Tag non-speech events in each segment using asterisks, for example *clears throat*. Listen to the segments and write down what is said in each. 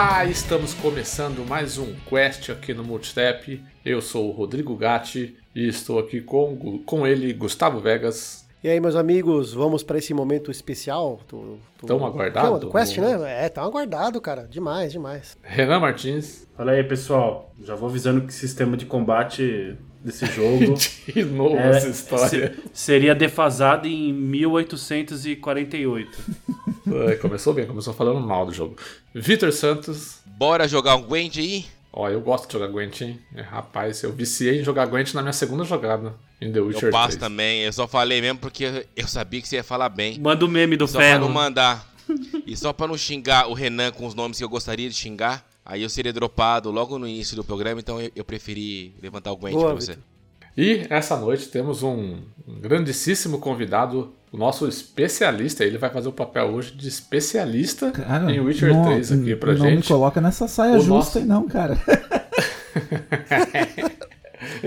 Olá, estamos começando mais um Quest aqui no Multitap. Eu sou o Rodrigo Gatti e estou aqui com, com ele, Gustavo Vegas. E aí, meus amigos, vamos para esse momento especial? Do, do, tão aguardado? Do Quest, né? É, tão aguardado, cara. Demais, demais. Renan Martins. Fala aí, pessoal. Já vou avisando que sistema de combate desse jogo. *laughs* de novo é, essa história. seria defasado em 1848. *laughs* começou bem, começou falando mal do jogo. Vitor Santos. Bora jogar um Gwent aí? Ó, eu gosto de jogar Gwent, hein? É, rapaz, eu viciei em jogar Gwent na minha segunda jogada em The Witcher Eu passo 3. também, eu só falei mesmo porque eu sabia que você ia falar bem. Manda o meme do só ferro. Só pra não mandar. e só pra não xingar o Renan com os nomes que eu gostaria de xingar, aí eu seria dropado logo no início do programa, então eu, eu preferi levantar o Gwent Boa, pra você. Victor. E essa noite temos um grandíssimo convidado, o nosso especialista. Ele vai fazer o papel hoje de especialista cara, em Witcher não, 3 aqui pra não gente. Não me coloca nessa saia o justa nosso... aí não, cara. *laughs*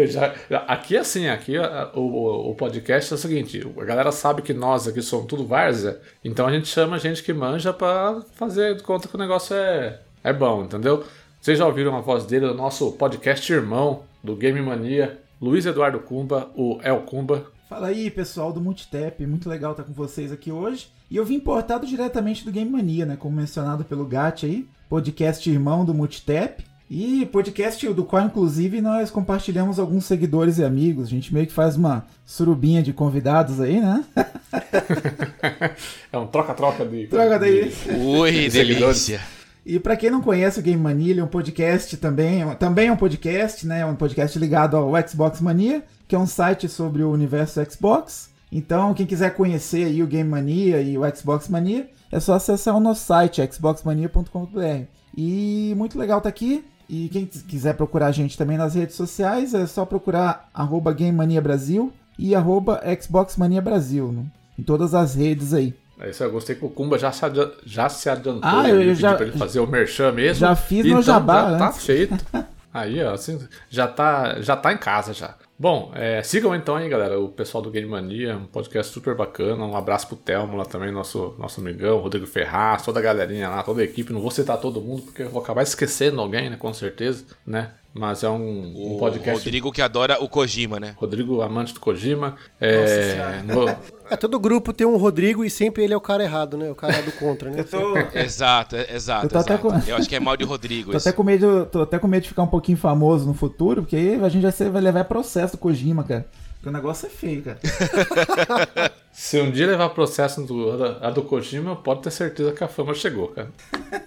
já, aqui assim, aqui o, o podcast é o seguinte, a galera sabe que nós aqui somos tudo várzea, então a gente chama gente que manja para fazer de conta que o negócio é, é bom, entendeu? Vocês já ouviram a voz dele, o nosso podcast irmão do Game Mania, Luiz Eduardo Cumba, o El Cumba. Fala aí, pessoal do Multitap, muito legal estar com vocês aqui hoje. E eu vim importado diretamente do Game Mania, né, como mencionado pelo Gat aí, podcast irmão do Multitap. E podcast do qual, inclusive, nós compartilhamos alguns seguidores e amigos. A gente meio que faz uma surubinha de convidados aí, né? *laughs* é um troca-troca de. Troca daí. Ui, delícia. E para quem não conhece o Game Mania, ele é um podcast também, também é um podcast, né? É um podcast ligado ao Xbox Mania, que é um site sobre o universo Xbox. Então, quem quiser conhecer aí o Game Mania e o Xbox Mania, é só acessar o nosso site xboxmania.com.br. E muito legal estar tá aqui. E quem quiser procurar a gente também nas redes sociais, é só procurar arroba Game Mania Brasil e arroba Xbox Mania Brasil, né? em todas as redes aí. É isso eu gostei que o Kumba já se, adiantou, já se adiantou. Ah, eu, eu já. Pra ele fazer o merchan mesmo. Já fiz então, no jabá. Já tá feito. *laughs* Aí, ó, assim, já tá, já tá em casa já. Bom, é, sigam então aí, galera, o pessoal do Game Mania, um podcast super bacana. Um abraço pro Telmo lá também, nosso, nosso amigão, Rodrigo Ferraz, toda a galerinha lá, toda a equipe. Não vou citar todo mundo, porque eu vou acabar esquecendo alguém, né? Com certeza, né? Mas é um, um podcast. Rodrigo que adora o Kojima, né? Rodrigo, amante do Kojima. É, no... *laughs* é, todo grupo tem um Rodrigo e sempre ele é o cara errado, né? O cara do contra, né? tô... *laughs* exato, é, exato. Eu, exato. Com... eu acho que é mal de Rodrigo. tô, até com medo, tô até com medo de ficar um pouquinho famoso no futuro, porque aí a gente vai, ser, vai levar processo do Kojima, cara. Porque o negócio é feio, cara. *laughs* Se um dia levar processo do, a do Kojima, pode ter certeza que a fama chegou, cara.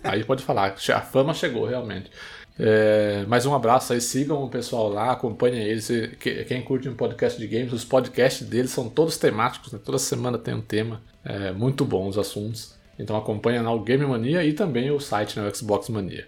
Aí pode falar, a fama chegou realmente. É, mais um abraço aí, sigam o pessoal lá, acompanhem eles. Quem curte um podcast de games, os podcasts deles são todos temáticos, né? toda semana tem um tema. É, muito bons os assuntos. Então acompanha lá o Game Mania e também o site, né, o Xbox Mania.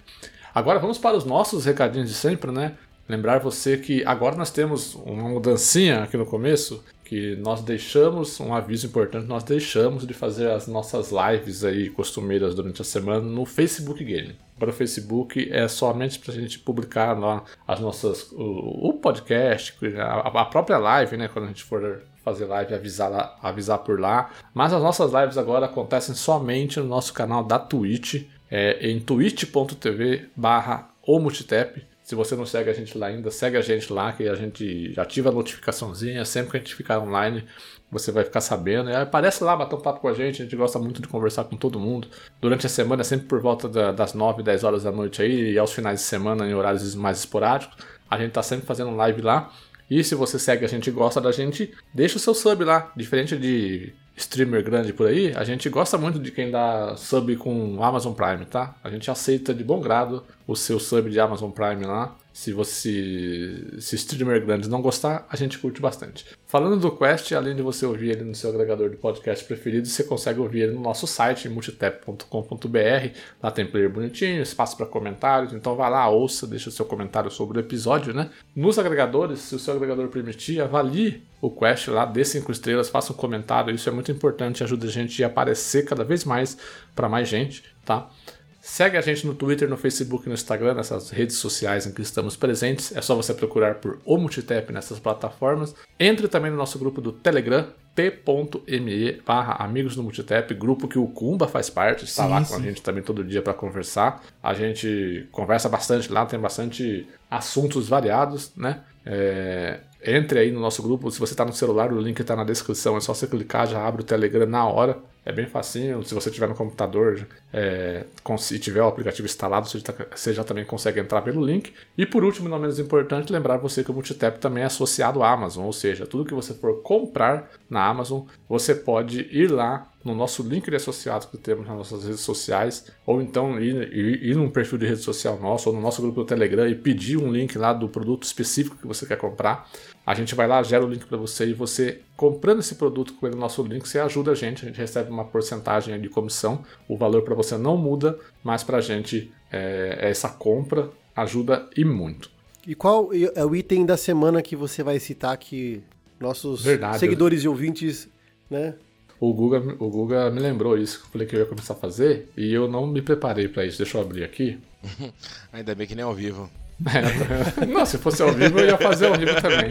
Agora vamos para os nossos recadinhos de sempre, né? Lembrar você que agora nós temos uma mudancinha aqui no começo, que nós deixamos, um aviso importante, nós deixamos de fazer as nossas lives aí costumeiras durante a semana no Facebook Game. Para o Facebook é somente para a gente publicar lá as nossas, o, o podcast, a, a, própria live, né? Quando a gente for fazer live, avisar, lá, avisar por lá. Mas as nossas lives agora acontecem somente no nosso canal da Twitch, é, em twitch.tv barra o Multitap. Se você não segue a gente lá ainda, segue a gente lá, que a gente ativa a notificaçãozinha. Sempre que a gente ficar online, você vai ficar sabendo. E aparece lá, bater um papo com a gente. A gente gosta muito de conversar com todo mundo. Durante a semana, sempre por volta da, das 9, 10 horas da noite aí, e aos finais de semana, em horários mais esporádicos. A gente tá sempre fazendo live lá. E se você segue a gente gosta da gente, deixa o seu sub lá. Diferente de streamer grande por aí, a gente gosta muito de quem dá sub com Amazon Prime, tá? A gente aceita de bom grado o seu sub de Amazon Prime lá. Se você, se streamer grande não gostar, a gente curte bastante. Falando do Quest, além de você ouvir ele no seu agregador de podcast preferido, você consegue ouvir ele no nosso site, multitap.com.br. Lá tem player bonitinho, espaço para comentários, então vá lá, ouça, deixa o seu comentário sobre o episódio, né? Nos agregadores, se o seu agregador permitir, avalie o Quest lá, dê 5 estrelas, faça um comentário, isso é muito importante, ajuda a gente a aparecer cada vez mais para mais gente, tá? Segue a gente no Twitter, no Facebook e no Instagram, nessas redes sociais em que estamos presentes. É só você procurar por O Multitap nessas plataformas. Entre também no nosso grupo do Telegram, t.me barra Amigos do Multitap, grupo que o Kumba faz parte, está Sim, lá sim. com a gente também todo dia para conversar. A gente conversa bastante lá, tem bastante assuntos variados, né? É, entre aí no nosso grupo, se você está no celular, o link está na descrição, é só você clicar, já abre o Telegram na hora. É bem facinho, se você tiver no computador é, se tiver o aplicativo instalado, você já, você já também consegue entrar pelo link. E por último, não menos importante, lembrar você que o Multitap também é associado à Amazon, ou seja, tudo que você for comprar na Amazon, você pode ir lá no nosso link de associados que temos nas nossas redes sociais, ou então ir, ir, ir num perfil de rede social nosso, ou no nosso grupo do Telegram e pedir um link lá do produto específico que você quer comprar. A gente vai lá, gera o link para você e você comprando esse produto com o nosso link, você ajuda a gente, a gente recebe uma porcentagem de comissão. O valor para você não muda, mas para a gente é, essa compra ajuda e muito. E qual é o item da semana que você vai citar que nossos Verdade. seguidores e ouvintes, né? O Guga, o Guga me lembrou isso, que eu falei que eu ia começar a fazer e eu não me preparei para isso. Deixa eu abrir aqui. *laughs* Ainda bem que nem ao vivo. *laughs* não, se fosse ao vivo eu ia fazer ao vivo também.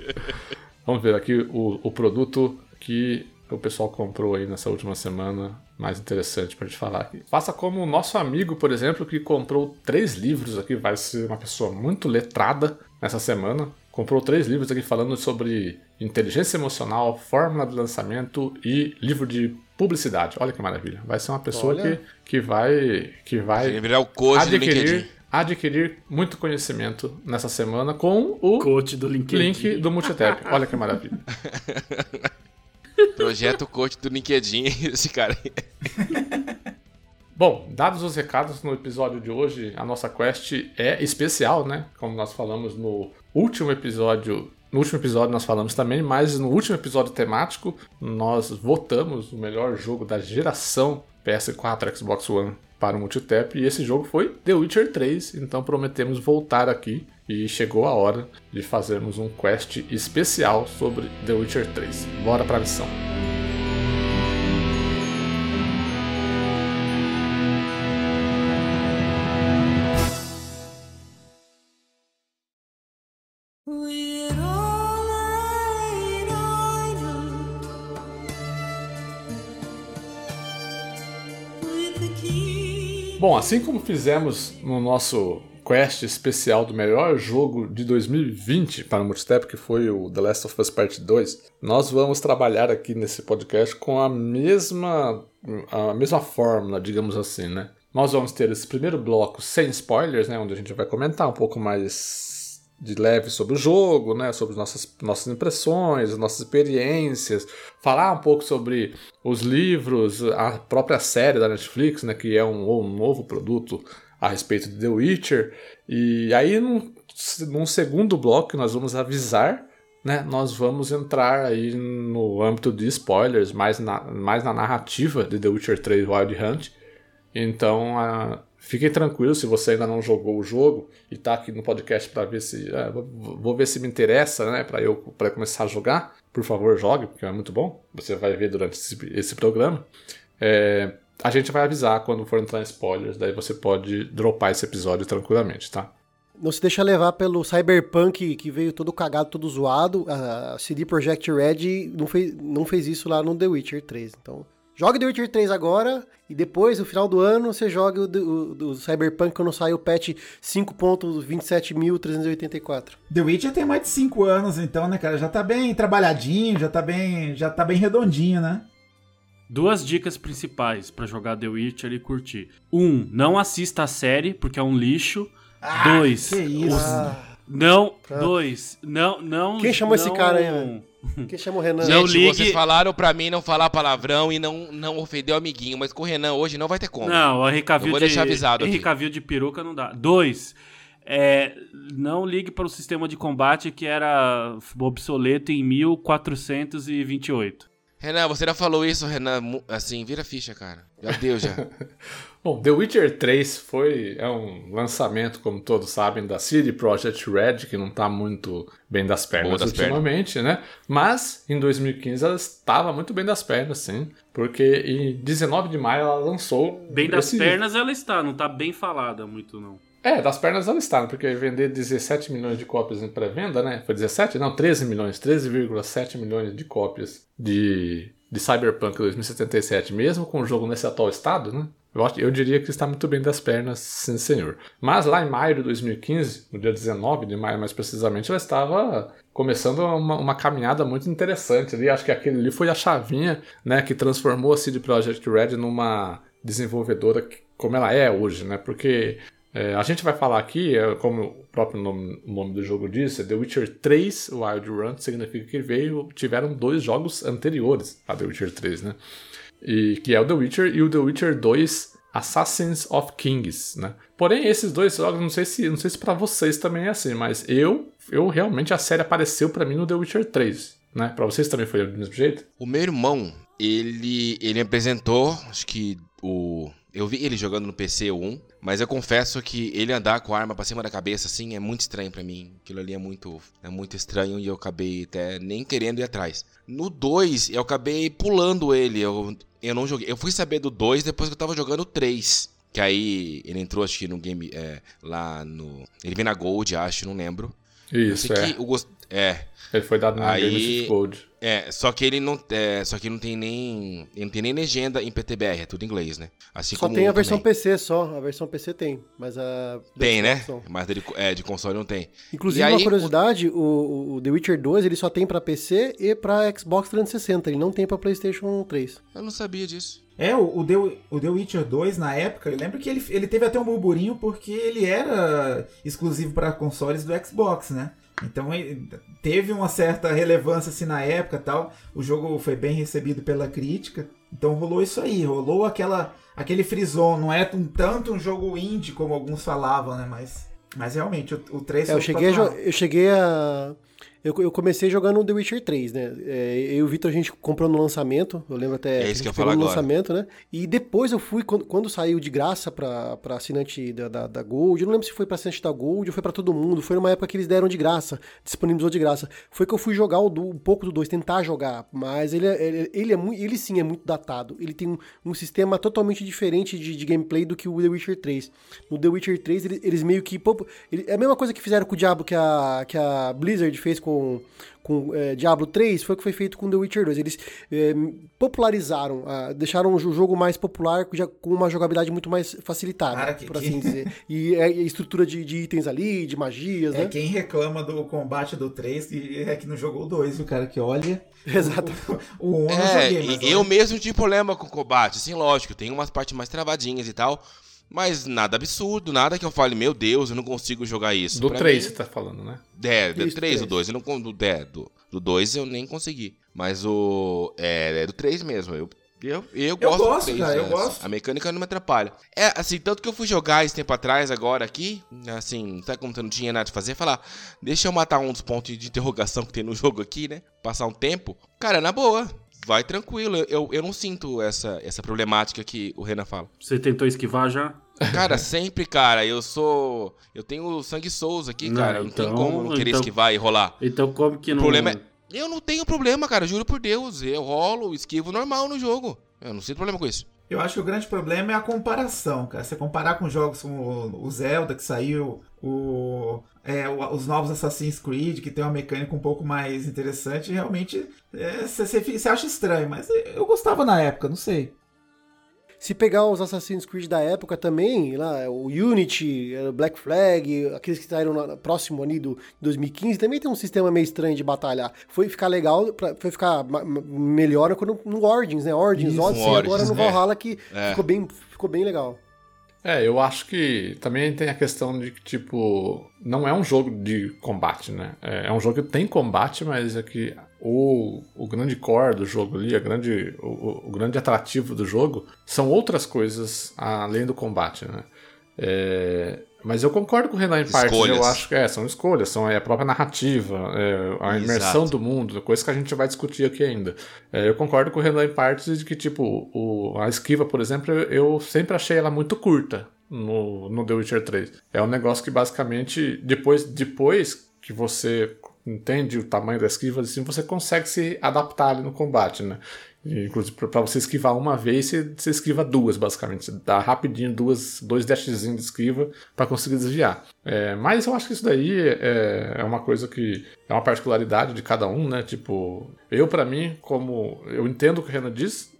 *laughs* Vamos ver aqui o, o produto que o pessoal comprou aí nessa última semana, mais interessante pra gente falar aqui. Faça como o nosso amigo, por exemplo, que comprou três livros aqui, vai ser uma pessoa muito letrada nessa semana. Comprou três livros aqui falando sobre inteligência emocional, fórmula de lançamento e livro de publicidade. Olha que maravilha. Vai ser uma pessoa Olha. que, que vai que vai virar o coach do LinkedIn. adquirir, adquirir muito conhecimento nessa semana com o Coach do LinkedIn. link do Multitap. Olha que maravilha. *laughs* Projeto coach do LinkedIn, *laughs* esse cara aí. Bom, dados os recados no episódio de hoje, a nossa quest é especial, né? Como nós falamos no último episódio. No último episódio nós falamos também, mas no último episódio temático nós votamos o melhor jogo da geração PS4 Xbox One para o Multitap e esse jogo foi The Witcher 3, então prometemos voltar aqui e chegou a hora de fazermos um quest especial sobre The Witcher 3. Bora pra missão. Bom, assim como fizemos no nosso quest especial do melhor jogo de 2020 para o Multistep, que foi o The Last of Us Part 2, nós vamos trabalhar aqui nesse podcast com a mesma, a mesma fórmula, digamos assim, né? Nós vamos ter esse primeiro bloco sem spoilers, né? Onde a gente vai comentar um pouco mais de leve sobre o jogo, né? Sobre nossas, nossas impressões, nossas experiências, falar um pouco sobre os livros, a própria série da Netflix, né? Que é um, um novo produto a respeito de The Witcher. E aí, num, num segundo bloco, nós vamos avisar, né? Nós vamos entrar aí no âmbito de spoilers, mais na, mais na narrativa de The Witcher 3 Wild Hunt. Então, ah, fiquem tranquilos se você ainda não jogou o jogo e tá aqui no podcast para ver se. ah, vou, ver se me interessa, né? Para eu pra começar a jogar. Por favor, jogue, porque é muito bom. Você vai ver durante esse, esse programa. É, a gente vai avisar quando for entrar em spoilers, daí você pode dropar esse episódio tranquilamente, tá? Não se deixa levar pelo Cyberpunk que veio todo cagado, todo zoado. A CD Projekt Red não fez, não fez isso lá no The Witcher 3. Então, jogue The Witcher 3 agora e depois, no final do ano, você joga o, do- o Cyberpunk quando sai o patch 5.27384. The Witcher tem mais de 5 anos, então, né, cara? Já tá bem trabalhadinho, já tá bem, já tá bem redondinho, né? Duas dicas principais pra jogar The Witcher e curtir. Um, não assista a série, porque é um lixo. Dois, que isso. Ah, não, dois, não, não. Quem chamou esse não- cara aí, velho? Quem chama o Renan? Não Gente, ligue- vocês falaram pra mim não falar palavrão e não, não ofender o amiguinho, mas com o Renan hoje não vai ter como. Não, o Cavill Eu vou de, deixar avisado. Cavill de peruca não dá. Dois, é, não ligue para o sistema de combate que era obsoleto em 1428. Renan, você já falou isso, Renan, assim, vira ficha, cara. Já deu, já. *laughs* Bom, The Witcher 3 foi é um lançamento, como todos sabem, da CD Projekt Red, que não está muito bem das pernas das ultimamente, né? Mas em 2015 ela estava muito bem das pernas, sim, porque em 19 de maio ela lançou Bem das esse- pernas ela está, não tá bem falada muito, não. É, das pernas ela está, porque vender 17 milhões de cópias em pré-venda, né? Foi 17? Não, 13 milhões, 13,7 milhões de cópias de, de Cyberpunk 2077, mesmo com o jogo nesse atual estado, né? Eu, acho- eu diria que está muito bem das pernas, sim senhor. Mas lá em maio de 2015, no dia 19 de maio mais precisamente, ela estava começando uma, uma caminhada muito interessante ali. Acho que aquele ali foi a chavinha né, que transformou a CD Projekt Red numa desenvolvedora que- como ela é hoje, né? Porque é, a gente vai falar aqui, é, como o próprio nome, o nome do jogo diz, é The Witcher 3 Wild Run, significa que veio, tiveram dois jogos anteriores a The Witcher 3, né? E, que é o The Witcher e o The Witcher 2 Assassins of Kings, né? Porém, esses dois jogos, não sei se, não sei se para vocês também é assim, mas eu, eu realmente a série apareceu para mim no The Witcher 3, né? Para vocês também foi do mesmo jeito? O meu irmão, ele, ele apresentou, acho que o. Eu vi ele jogando no PC o 1, mas eu confesso que ele andar com a arma pra cima da cabeça assim é muito estranho pra mim. Aquilo ali é muito, é muito estranho e eu acabei até nem querendo ir atrás. No 2, eu acabei pulando ele. Eu, eu não joguei. Eu fui saber do 2 depois que eu tava jogando o 3. Que aí ele entrou, acho que no game. É, lá no. Ele veio na Gold, acho, não lembro. Eu Isso, sei é. que. É, Ele foi dado na Aí- Game of Gold. É, só que ele não, é, só que não tem nem, ele não tem nem legenda em PTBR, é tudo em inglês, né? Assim Só como tem a versão também. PC só, a versão PC tem, mas a... Tem, né? não. Mas de, é, de console não tem. Inclusive, E aí, uma curiosidade, o, o The Witcher 2 ele só tem pra PC e pra Xbox 360, ele não tem pra PlayStation 3. Eu não sabia disso. É, o, o, The, o The Witcher 2, na época, eu lembro que ele, ele teve até um burburinho porque ele era exclusivo para consoles do Xbox, né? Então teve uma certa relevância assim na época tal. O jogo foi bem recebido pela crítica. Então rolou isso aí, rolou aquela aquele frison, não é um tanto um jogo indie como alguns falavam, né? Mas, mas realmente o, o 3 É, eu cheguei, a, eu cheguei a. Eu, eu comecei jogando The Witcher 3, né? É, eu e o Vitor a gente comprou no lançamento, eu lembro até. É isso que eu no agora. lançamento, né? E depois eu fui, quando, quando saiu de graça pra, pra assinante da, da, da Gold, eu não lembro se foi pra assinante da Gold ou foi pra todo mundo, foi numa época que eles deram de graça, disponibilizou de graça. Foi que eu fui jogar o do, um pouco do 2, tentar jogar, mas ele, é- ele, ele, é muito, ele sim é muito datado. Ele tem um, um sistema totalmente diferente de, de gameplay do que o The Witcher 3. No The Witcher 3, ele- eles meio que. pop- ele- é a mesma coisa que fizeram com o Diablo que a, que a Blizzard fez com, com é, Diablo 3, foi o que foi feito com The Witcher 2. Eles é, popularizaram, ah, deixaram o jogo mais popular, já com uma jogabilidade muito mais facilitada, Cara, que- por que- assim dizer. *laughs* E é, e a estrutura de, de itens ali, de magias, É né? quem reclama do combate do 3 e é que não jogou o 2, o cara que olha. *laughs* Exato. O 1 eu não É, joguei, mas eu olha. mesmo tive problema com o combate, assim, lógico, tem umas partes mais travadinhas e tal, mas nada absurdo, nada que eu fale, meu Deus, eu não consigo jogar isso. Do Pra 3 mim- você tá falando, né? É, do Isso, 3, três. do 2, eu não do, é, do, do 2 eu nem consegui. Mas o. É, é do 3 mesmo. Eu, eu, eu gosto gosto, do 3. cara, eu é, gosto. A mecânica não me atrapalha. É, assim, tanto que eu fui jogar esse tempo atrás, agora aqui, assim, sabe como você não tinha nada de fazer? Falar, deixa eu matar um dos pontos de interrogação que tem no jogo aqui, né? Passar um tempo. Cara, na boa. Vai tranquilo, eu, eu não sinto essa, essa problemática que o Renan fala. Você tentou esquivar já? Cara, sempre, cara, eu sou. Eu tenho sangue Souza aqui, Não, cara. Não tem então- como não querer então- esquivar e rolar. Então como que O não... problema é. Eu não tenho problema, cara, juro por Deus. Eu rolo, esquivo normal no jogo. Eu não sinto problema com isso. Eu acho que o grande problema é a comparação, cara. Você comparar com jogos como o Zelda que saiu, o, é, os novos Assassin's Creed, que tem uma mecânica um pouco mais interessante, realmente é, você você acha estranho, mas eu gostava na época, não sei. Se pegar os Assassin's Creed da época também, lá, o Unity, o Black Flag, aqueles que saíram na- próximo ali do 2015, também tem um sistema meio estranho de batalhar. Foi ficar legal, pra- foi ficar melhor quando no Origins, né? Origins, Isso, Odyssey, no agora Origins, no é. Valhalla que É. ficou, bem, ficou bem legal. É, eu acho que também tem a questão de que, tipo, não é um jogo de combate, né? É, é um jogo que tem combate, mas é que o, o grande core do jogo ali, a grande, o, o- grande atrativo do jogo são outras coisas além do combate, né? É, mas eu concordo com o Renan em partes. Eu acho que é, são escolhas, são é, a própria narrativa, é, a imersão Exato. do mundo, coisa que a gente vai discutir aqui ainda. É, eu concordo com o Renan em partes de que, tipo, o, a esquiva, por exemplo, eu, eu sempre achei ela muito curta no, no The Witcher 3. É um negócio que basicamente, depois, depois que você entende o tamanho da esquiva, assim, você consegue se adaptar ali no combate, né? Inclusive, pra você esquivar uma vez, você, você esquiva duas, basicamente. Você dá rapidinho duas, dois dashzinhos de esquiva pra conseguir desviar. É, mas eu acho que isso daí é, é uma coisa que é uma particularidade de cada um, né? Tipo, eu, pra mim, como eu entendo o que o Renan diz,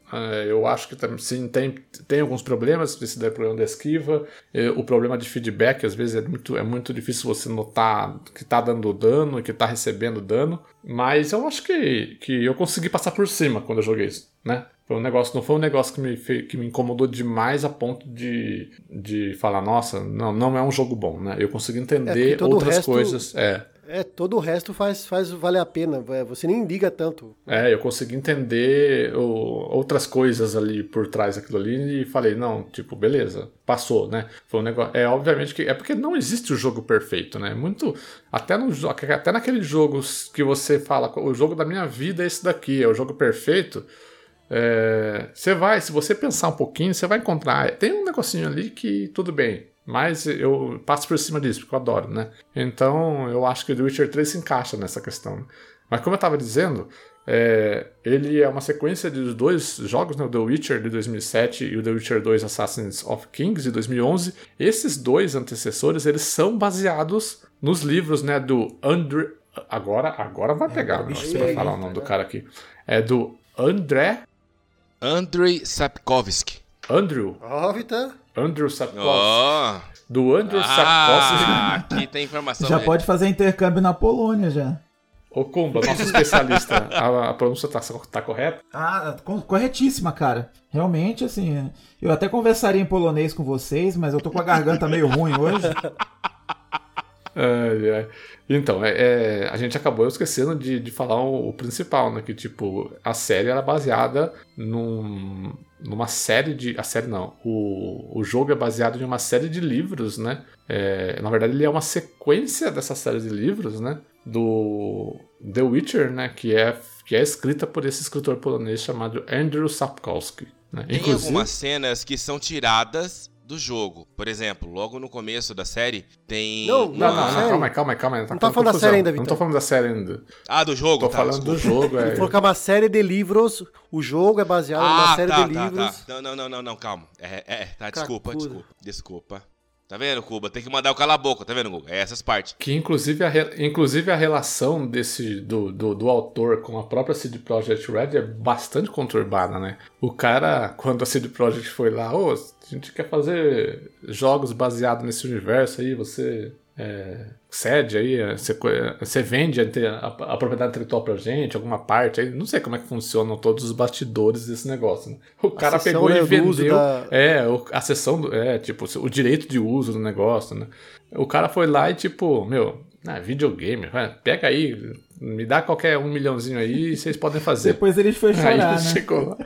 eu acho que sim, tem, tem alguns problemas, esse daí é o problema da esquiva, é, o problema de feedback, às vezes é muito, é muito difícil você notar que tá dando dano e que tá recebendo dano, mas eu acho que, que eu consegui passar por cima quando eu joguei isso, né? Foi um negócio, não foi um negócio que me, que me incomodou demais a ponto de, de falar, nossa, não, não é um jogo bom, né? Eu consegui É, entender o outras resto- coisas. É, É, todo o resto faz, faz valer a pena. é, Você nem liga tanto. É, eu consegui entender o- outras coisas ali por trás daquilo ali e falei, não, tipo, beleza, passou, né? Foi um negócio. É, obviamente que. É porque não existe o jogo perfeito, né? Muito. Até, no, até naqueles jogos que você fala, o jogo da minha vida é esse daqui, é o jogo perfeito. É, você vai, se você pensar um pouquinho, você vai encontrar. Tem um negocinho ali que tudo bem, mas eu passo por cima disso, porque eu adoro, né? Então eu acho que o The Witcher 3 se encaixa nessa questão. né? Mas como eu estava dizendo, é, ele é uma sequência de dois jogos, né? o The Witcher de 2007 e o The Witcher 2 Assassins of Kings de 2011. Esses dois antecessores, eles são baseados nos livros, né, do André... Agora, agora vai pegar, agora né? o Você bicho vai pega, falar o nome do cara aqui. É do André... Andrei Sapkowski. Andrew. Ó, Vitor. Andrew Sapkowski. Ó. Do Andrew Sapkowski. Ah, aqui tem informação. Já né? pode fazer intercâmbio na Polônia já. Ô, Kumba, nosso especialista, a, a pronúncia tá, tá correta? Ah, co- corretíssima, cara. Realmente, assim, eu até conversaria em polonês com vocês, mas eu tô com a garganta meio ruim hoje. Ai, ai. Então, é, é, a gente acabou esquecendo de, de falar o, o principal, né? Que, tipo, a série era baseada num, numa série de... A série não. O, o jogo é baseado em uma série de livros, né? É, na verdade, ele é uma sequência dessa série de livros, né? Do The Witcher, né? Que é, que é escrita por esse escritor polonês chamado Andrew Sapkowski. Né? Tem Inclusive- algumas cenas que são tiradas do jogo. Por exemplo, logo no começo da série tem. Não, Não, não, uma- não, série. calma aí, calma aí, calma aí. Não tá falando da série ainda, Não tô Vitor. falando da série ainda. Ah, do jogo, Tô tá, falando do desculpa. jogo, é. Ele falou que é uma série de livros. O jogo é baseado numa Ah, série tá, de tá, livros. tá. Não, não, não, não, não, calma. É, é, tá, desculpa, desculpa, desculpa. Tá vendo, Cuba? Tem que mandar o cala a boca, tá vendo, Guga? É essas partes. Que inclusive a, re- inclusive a relação desse do, do, do autor com a própria CD Projekt Red é bastante conturbada, né? O cara, quando a CD Projekt foi lá, ô, a gente quer fazer jogos baseados nesse universo aí, você é, cede aí, é, você, é, você vende a, a- a propriedade intelectual pra gente, alguma parte aí, não sei como é que funcionam todos os bastidores desse negócio, né? O cara pegou e do vendeu. da- É, a sessão do. É, tipo, o direito de uso do negócio, né? O cara foi lá e, tipo, meu, ah, videogame, pega aí, me dá qualquer um milhãozinho aí e vocês podem fazer. Depois ele foi Aí chorar, ele né? chegou lá.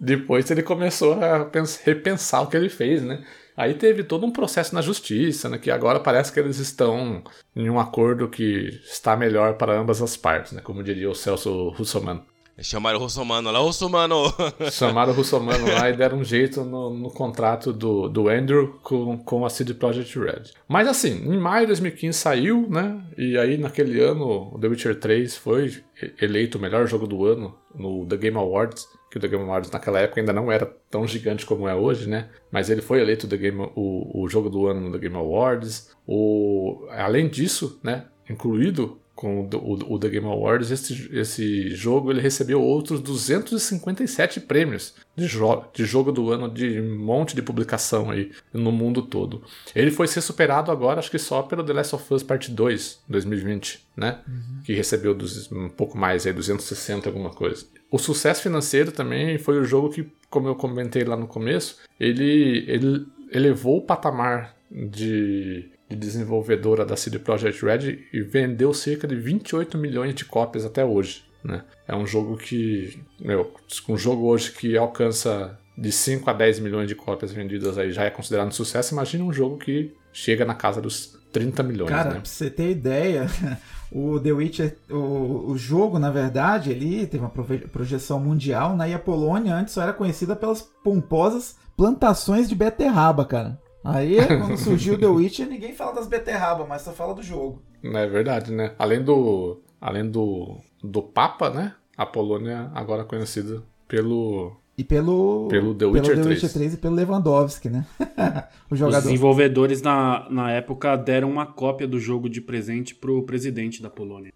Depois ele começou a pens- repensar o que ele fez, né? Aí teve todo um processo na justiça, né? Que agora parece que eles estão em um acordo que está melhor para ambas as partes, né? Como diria o Celso Russomano. Chamaram o Russomano lá, Russomano! *laughs* Chamaram o Russomano lá e deram um jeito no, no contrato do, do Andrew com, com a CD Projekt Red. Mas assim, em maio de 2015 saiu, né? E aí naquele ano o The Witcher 3 foi eleito o melhor jogo do ano no The Game Awards. Que o The Game Awards naquela época ainda não era tão gigante como é hoje, né? Mas ele foi eleito The Game, o, o jogo do ano no The Game Awards. O, além disso, né? Incluído com o, o, o The Game Awards, esse, esse jogo ele recebeu outros 257 prêmios de, jo de jogo do ano de um monte de publicação aí no mundo todo. Ele foi ser superado agora, acho que só pelo The Last of Us Part 2, 2020, né? Que recebeu dos, um pouco mais aí, 260 alguma coisa. O sucesso financeiro também foi o jogo que, como eu comentei lá no começo, ele, ele elevou o patamar de de desenvolvedora da CD Projekt Red e vendeu cerca de 28 milhões de cópias até hoje. Né? É um jogo que, meu, um jogo hoje que alcança de 5 a 10 milhões de cópias vendidas aí já é considerado um sucesso, imagina um jogo que chega na casa dos 30 milhões, Cara, né? pra você ter ideia, *laughs* o The Witcher, o, o jogo, na verdade, ele teve uma projeção mundial, né? E a Polônia antes só era conhecida pelas pomposas plantações de beterraba, cara. Aí, quando surgiu o The Witcher, ninguém fala das beterraba, mas só fala do jogo. Não é verdade, né? Além do além do, do Papa, né? A Polônia agora é conhecida pelo E pelo, Pelo The Witcher 3. e pelo Lewandowski, né? *laughs* o Os jogador. desenvolvedores na, na época deram uma cópia do jogo de presente pro presidente da Polônia.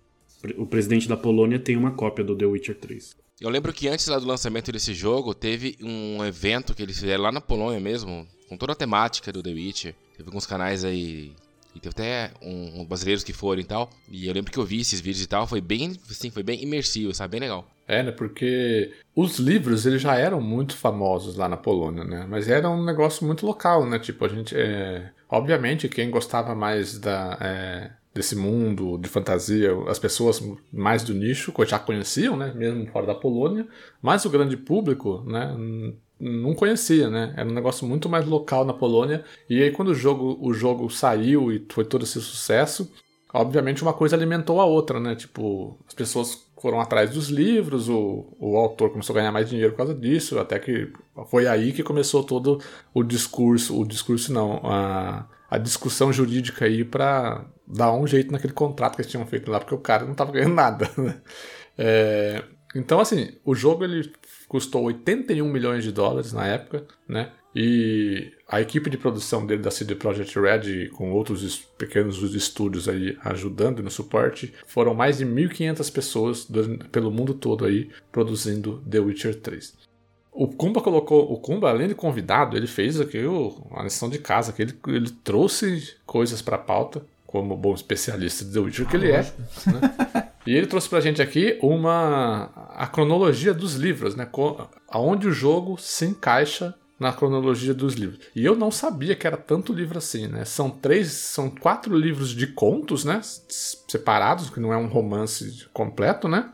O presidente da Polônia tem uma cópia do The Witcher 3. Eu lembro que antes lá do lançamento desse jogo, teve um evento que eles fizeram lá na Polônia mesmo, com toda a temática do The Witcher. Teve alguns canais aí. E teve até um, um brasileiros que foram e tal. E eu lembro que eu vi esses vídeos e tal. Foi bem, assim, foi bem imersivo, sabe? Bem legal. É, né? Porque os livros eles já eram muito famosos lá na Polônia, né? Mas era um negócio muito local, né? Tipo, a gente. é, Obviamente, quem gostava mais da, é, desse mundo de fantasia, as pessoas mais do nicho já conheciam, né? Mesmo fora da Polônia. Mas o grande público, né? Não conhecia, né? Era um negócio muito mais local na Polônia. E aí, quando o jogo, o jogo saiu e foi todo esse sucesso, obviamente uma coisa alimentou a outra, né? Tipo, as pessoas foram atrás dos livros, o, o autor começou a ganhar mais dinheiro por causa disso, até que foi aí que começou todo o discurso, o discurso não, a, a discussão jurídica aí pra dar um jeito naquele contrato que eles tinham feito lá, porque o cara não tava ganhando nada, *laughs* né? É, então, assim, o jogo ele custou 81 milhões de dólares na época, né? E a equipe de produção dele da CD Projekt Red, com outros pequenos estúdios aí ajudando no suporte, foram mais de 1.500 pessoas do- pelo mundo todo aí produzindo The Witcher 3. O Kumba colocou, o Kumba, além de convidado, ele fez aqui o- a lição de casa, que ele, ele trouxe coisas para a pauta, como bom especialista de The Witcher que ele é. né? *laughs* E ele trouxe pra gente aqui uma a cronologia dos livros, né? Aonde o jogo se encaixa na cronologia dos livros. E eu não sabia que era tanto livro assim, né? São três, são quatro livros de contos, né? Separados, que não é um romance completo, né?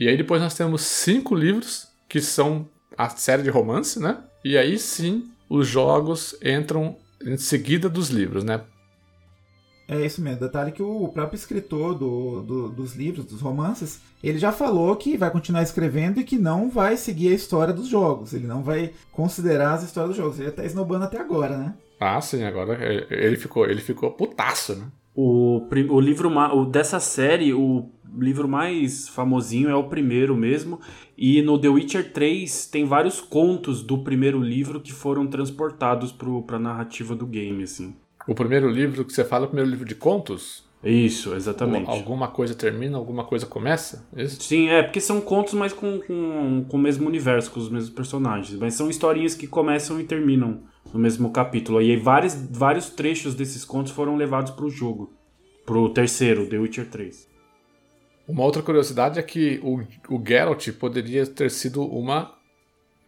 E aí depois nós temos cinco livros que são a série de romance, né? E aí sim os jogos entram em seguida dos livros, né? É isso mesmo. Detalhe que o próprio escritor do, do- dos livros, dos romances, ele já falou que vai continuar escrevendo e que não vai seguir a história dos jogos. Ele não vai considerar as histórias dos jogos. Ele tá esnobando até agora, né? Ah, sim, agora é, ele ficou, ele ficou putaço, né? O, o livro o, dessa série, o livro mais famosinho é o primeiro mesmo. E no The Witcher 3 tem vários contos do primeiro livro que foram transportados pro, pra narrativa do game, assim. O primeiro livro que você fala é o primeiro livro de contos? Isso, exatamente. Alguma coisa termina, alguma coisa começa? Isso? Sim, é, porque são contos, mas com, com, com o mesmo universo, com os mesmos personagens. Mas são historinhas que começam e terminam no mesmo capítulo. E aí vários, vários trechos desses contos foram levados pro jogo. Pro terceiro, The Witcher 3. Uma outra curiosidade é que o, o Geralt poderia ter sido uma.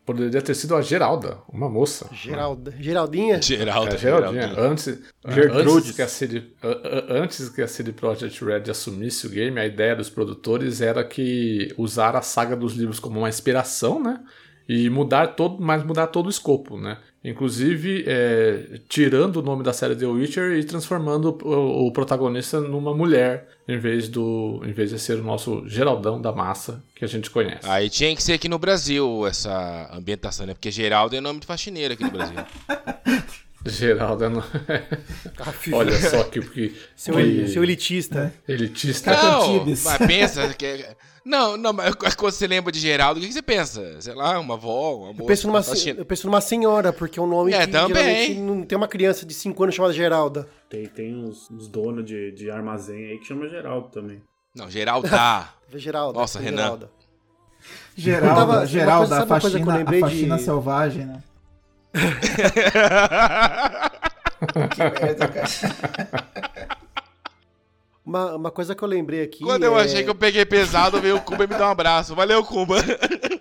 Poderia ter sido a Geralda, uma moça. Geralda. Geraldinha? Geraldo. É, Geraldinha. Geraldinho. Antes, Gertrudes. antes, que a CD, antes que a CD Projekt Red assumisse o game, a ideia dos produtores era que usar a saga dos livros como uma inspiração, né? E mudar todo, mas mudar todo o escopo, né? Inclusive, é, tirando o nome da série The Witcher e transformando o, o protagonista numa mulher, em vez, do, em vez de ser o nosso Geraldão da massa que a gente conhece. Aí tinha que ser aqui no Brasil essa ambientação, né? Porque Geraldo é nome de faxineiro aqui no Brasil. *laughs* Geraldo é no... Aff, Olha só que, que, seu, que seu elitista. elitista. Não, mas pensa que... Não, não, mas quando você lembra de Geraldo, o que você pensa? Sei lá, uma avó, uma moça, Eu penso, numa, faxina- eu penso numa senhora, porque é um nome É, que também. não tem uma criança de 5 anos chamada Geralda. Tem, tem uns, uns donos de, de armazém aí que chama Geraldo também. Não, Geraldo tá. *laughs* Vê Geralda. Nossa, Renan. Geralda. Geralda, Geralda, coisa- a sabe uma coisa que eu faxina, a lembrei faxina de- selvagem, né? *laughs* que merda, cara. *laughs* Uma, uma coisa que eu lembrei aqui. Quando eu é- achei que eu peguei pesado, veio o Kumba e me deu um abraço. Valeu, Kumba. *laughs*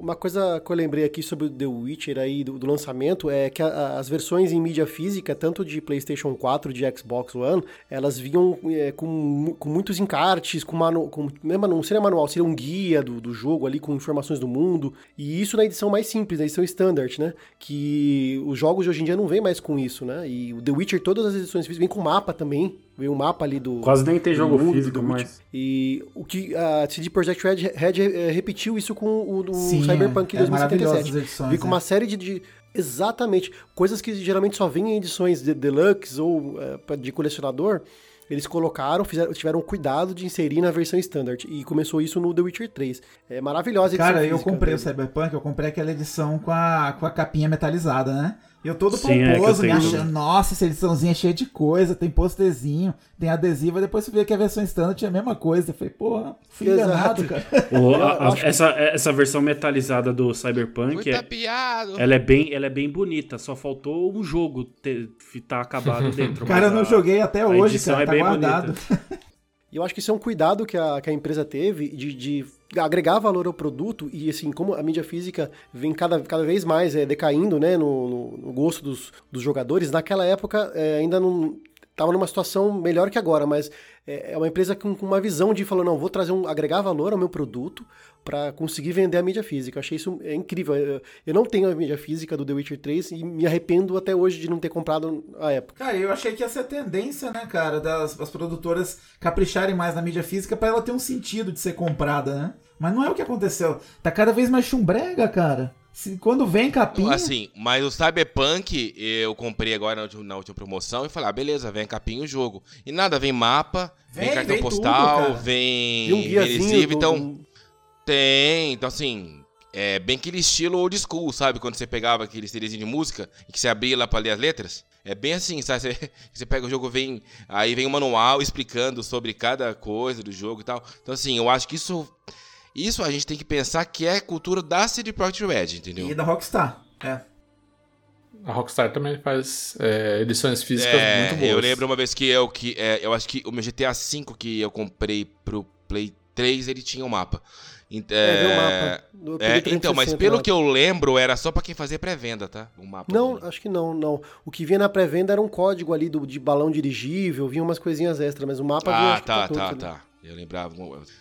Uma coisa que eu lembrei aqui sobre o The Witcher aí do, do lançamento é que a- as versões em mídia física, tanto de PlayStation 4 de Xbox One, elas vinham é, com, com muitos encartes, com, manu, com não, é não seria manual, seria um guia do, do jogo ali com informações do mundo. E isso na edição mais simples, na edição standard, né? Que os jogos de hoje em dia não vem mais com isso, né? E o The Witcher, todas as edições físicas, vem com mapa também. Vem um mapa ali do. Quase nem tem jogo mundo, físico mais. E o que a CD Projekt Red, Red eh, repetiu isso com o do Sim, Cyberpunk é, é maravilhosas 2077. as edições, Vi com né? uma série de, de- Exatamente. Coisas que geralmente só vêm em edições de deluxe ou pra- de colecionador. Eles colocaram, fizeram, tiveram cuidado de inserir na versão standard. E começou isso no The Witcher 3. É maravilhosa a edição Cara, eu comprei o. Cyberpunk, eu comprei aquela edição com a, com a capinha metalizada, né? E eu todo Sim, é que eu pomposo, me tenho. achando, nossa, essa ediçãozinha é cheia de coisa, tem posterzinho, tem adesivo, depois você vê que a versão standard tinha a mesma coisa. Eu falei, porra, fui Exato. enganado, cara. *laughs* A- a- acho que- essa, essa versão metalizada do Cyberpunk, é, ela, é bem, ela é bem bonita, só faltou um jogo ter, tá acabado *laughs* dentro. Cara, eu não joguei até hoje, cara, é tá bem guardado. *laughs* E eu acho que isso é um cuidado que a, que a empresa teve de, de agregar valor ao produto e assim, como a mídia física vem cada, cada vez mais é, decaindo né, no, no- gosto dos, dos jogadores, naquela época é, ainda não estava numa situação melhor que agora, mas é, é uma empresa com, com uma visão de falou, não, vou trazer um, agregar valor ao meu produto para conseguir vender a mídia física. Eu achei isso é incrível. Eu, eu não tenho a mídia física do The Witcher 3 e me arrependo até hoje de não ter comprado à época. Cara, eu achei que ia ser a tendência, né, cara, das as produtoras capricharem mais na mídia física pra ela ter um sentido de ser comprada, né? Mas não é o que aconteceu. Tá cada vez mais chumbrega, cara. Se, quando vem capinha... Assim, mas o Cyberpunk eu comprei agora na última, na última promoção e falei, ah, beleza, vem capinha o jogo. E nada, vem mapa, vem, Vem, cartão vem tudo, postal, cara. vem E um guiazinho. do- então tem, então assim, é bem aquele estilo old school, sabe? Quando você pegava aquele CDzinho de música e que você abria lá pra ler as letras. É bem assim, sabe? *laughs* Você, você pega o jogo, vem. Aí vem um manual explicando sobre cada coisa do jogo e tal. Então, assim, eu acho que isso. Isso a gente tem que pensar que é cultura da CD Projekt Red, entendeu? E da Rockstar. É. A Rockstar também faz é, edições físicas É, muito boas. eu lembro uma vez que eu que é, eu acho que o meu GTA V que eu comprei pro Play 3, ele tinha um mapa. É, é, mapa. Eu peguei é, então, mas 360 pelo lá. que eu lembro, era só pra quem fazia pré-venda, tá? O mapa. Não, acho que não, não. O que vinha na pré-venda era um código ali do, de balão dirigível, vinha umas coisinhas extras, mas o mapa vinha Ah, acho que tá, tá, né? tá. Eu lembrava.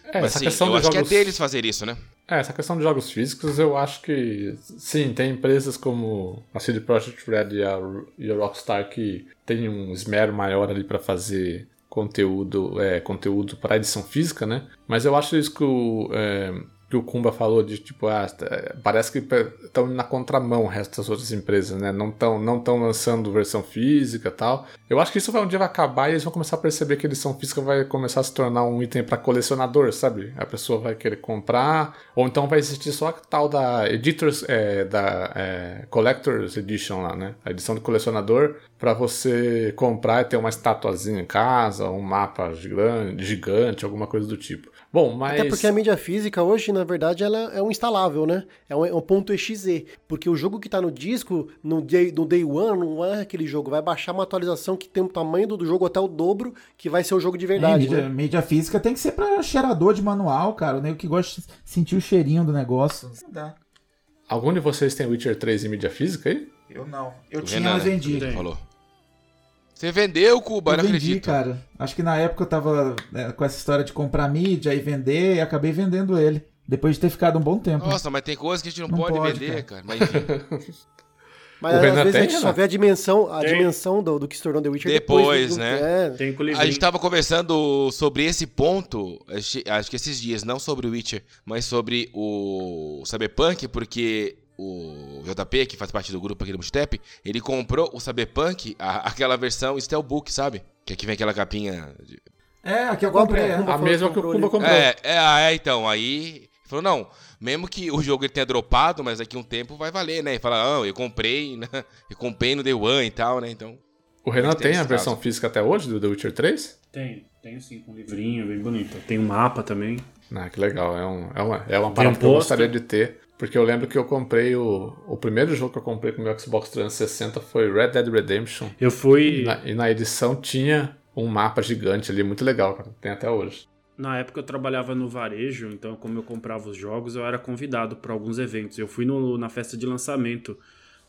É, mas essa questão eu acho jogos... que é deles fazer isso, né? É, essa questão de jogos físicos, eu acho que sim, tem empresas como a CD Projekt Red e a, e a Rockstar que tem um esmero maior ali pra fazer conteúdo, é, conteúdo para edição física, né? Mas eu acho isso que o, é, que o Kumba falou de tipo, ah, parece que estão na contramão o resto das outras empresas, né? Não estão não tão lançando versão física tal. Eu acho que isso vai um dia vai acabar e eles vão começar a perceber que a edição física vai começar a se tornar um item para colecionador, sabe? A pessoa vai querer comprar, ou então vai existir só a tal da Editors, é, da é, Collector's Edition lá, né? A edição de colecionador para você comprar e ter uma estatuazinha em casa, um mapa gigante, alguma coisa do tipo. Bom, mas Até porque a mídia física hoje, na verdade, ela é um instalável, né? É um, é um ponto .exe. Porque o jogo que tá no disco, no day, no day one, não é aquele jogo. Vai baixar uma atualização que tem o tamanho do jogo até o dobro, que vai ser o jogo de É, verdade, mídia, né? mídia física tem que ser pra cheirador de manual, cara. O nego que gosta de sentir o cheirinho do negócio. Não dá. algum de vocês tem Witcher 3 em mídia física aí? Eu não. Eu O tinha, Renan, mas né? vendi. Falou. Você vendeu, Cuba, Eu não vendi, acredito. cara. Acho que na época eu tava né, com essa história de comprar mídia e vender e acabei vendendo ele. Depois de ter ficado um bom tempo. Nossa, mas tem coisa que a gente não, Não pode, pode, vender, cara. Mas enfim. *laughs* Mas O às Renan vezes a tem, gente só vê a dimensão, a Tem. dimensão do, do que se tornou The Witcher Depois, do- do- né? É, Tem com o A gente tava conversando sobre esse ponto, acho acho que esses dias, não sobre o Witcher, mas sobre o Cyberpunk, porque o JP, que faz parte do grupo aqui do Multitap, ele comprou o Cyberpunk, a- aquela versão Steelbook, sabe? Que aqui vem aquela capinha. de- É, aqui eu Igual comprei. é. A falou mesma que que o ali. comprou. É, é, é, então, aí. ele Falou, não, mesmo que o jogo ele tenha dropado, mas daqui a um tempo vai valer, né? E fala, ah, eu comprei, né? *laughs* Eu comprei no Day One e tal, né? Então. O Renan Tem tem a versão caso. física até hoje do The Witcher 3? Tem, tem sim, com um livrinho, bem bonito. Tem um mapa também. Ah, que legal. É, um, é uma, é uma parada um que eu gostaria de ter. Porque eu lembro que eu comprei o. O primeiro jogo que eu comprei com o meu Xbox 360 foi Red Dead Redemption. Eu E fui. na, e na edição tinha um mapa gigante ali, muito legal, cara. Tem até hoje. Na época eu trabalhava no varejo, então como eu comprava os jogos, eu era convidado para alguns eventos. Eu fui no- na festa de lançamento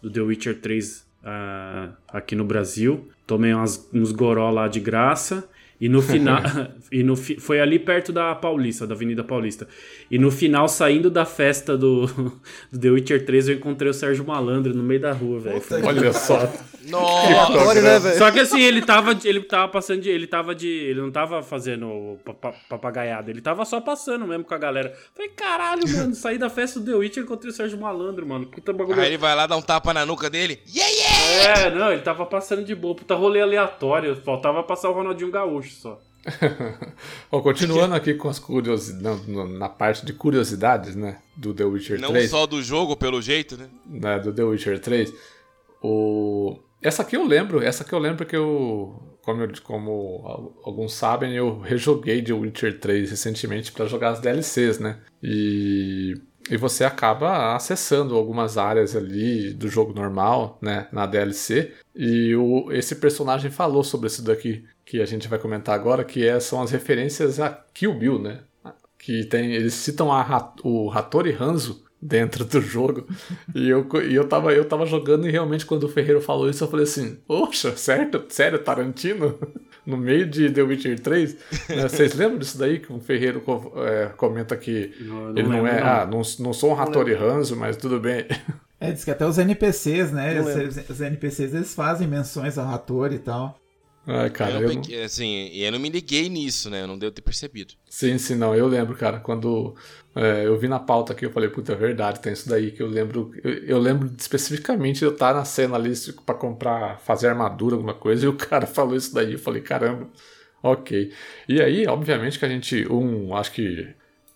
do The Witcher 3 ah, aqui no Brasil, tomei umas- uns goró lá de graça. E no final. *laughs* *laughs* e no, fi- foi ali perto da Paulista, da Avenida Paulista. E no final, saindo da festa do, *laughs* do The Witcher 3, eu encontrei o Sérgio Malandro no meio da rua, velho. Olha só. Nossa! Né, velho? Só que assim, ele tava, ele tava passando de. Ele tava de. Ele não tava fazendo pa- pa- papagaiada, ele tava só passando mesmo com a galera. Falei, caralho, mano, saí da festa do The Witcher e encontrei o Sérgio Malandro, mano. Puta bagulho. Aí ele vai lá dar um tapa na nuca dele. Yeah, yeah! É, não, ele tava passando de boa, puta rolê aleatório. Faltava passar o Ronaldinho Gaúcho só. *laughs* Bom, continuando aqui com as curiosidades, na parte de curiosidades, né, do The Witcher Não 3. só do jogo, pelo jeito, né? né, do The Witcher 3. O... Essa aqui eu lembro, essa aqui eu lembro que eu, como, eu- como al- alguns sabem, eu rejoguei The Witcher 3 recentemente para jogar as DLCs, né? E, e você acaba acessando algumas áreas ali do jogo normal, né, na DLC. E o, esse personagem falou sobre isso daqui que a gente vai comentar agora, que é, são as referências a Kill Bill, né? que tem, eles citam a, o Hattori Hanzo dentro do jogo. *laughs* e eu, e eu, tava, eu tava jogando e realmente quando o Ferreiro falou isso, eu falei assim, poxa, certo? Sério, Tarantino? No meio de The Witcher 3? Né, *laughs* Vocês lembram disso daí? Que o Ferreiro co- é, comenta que Não- não ele não lembro, é. não. Ah, não, não sou um Hattori Hanzo, mas tudo bem. É, diz que até os NPCs, né? Não. Os, os NPCs eles fazem menções ao Rator e tal. Ai, cara, eu eu não não- peguei- assim, e eu não me liguei nisso, né? Eu não devo ter percebido. Sim, sim, não, eu lembro, cara, quando é, eu vi na pauta aqui, eu falei, puta, é verdade, tem isso daí que eu lembro, eu, eu lembro especificamente de eu estar na cena ali pra comprar, fazer armadura, alguma coisa, e o *laughs* cara falou isso daí, eu falei, caramba, ok. E aí, obviamente que a gente, um, acho que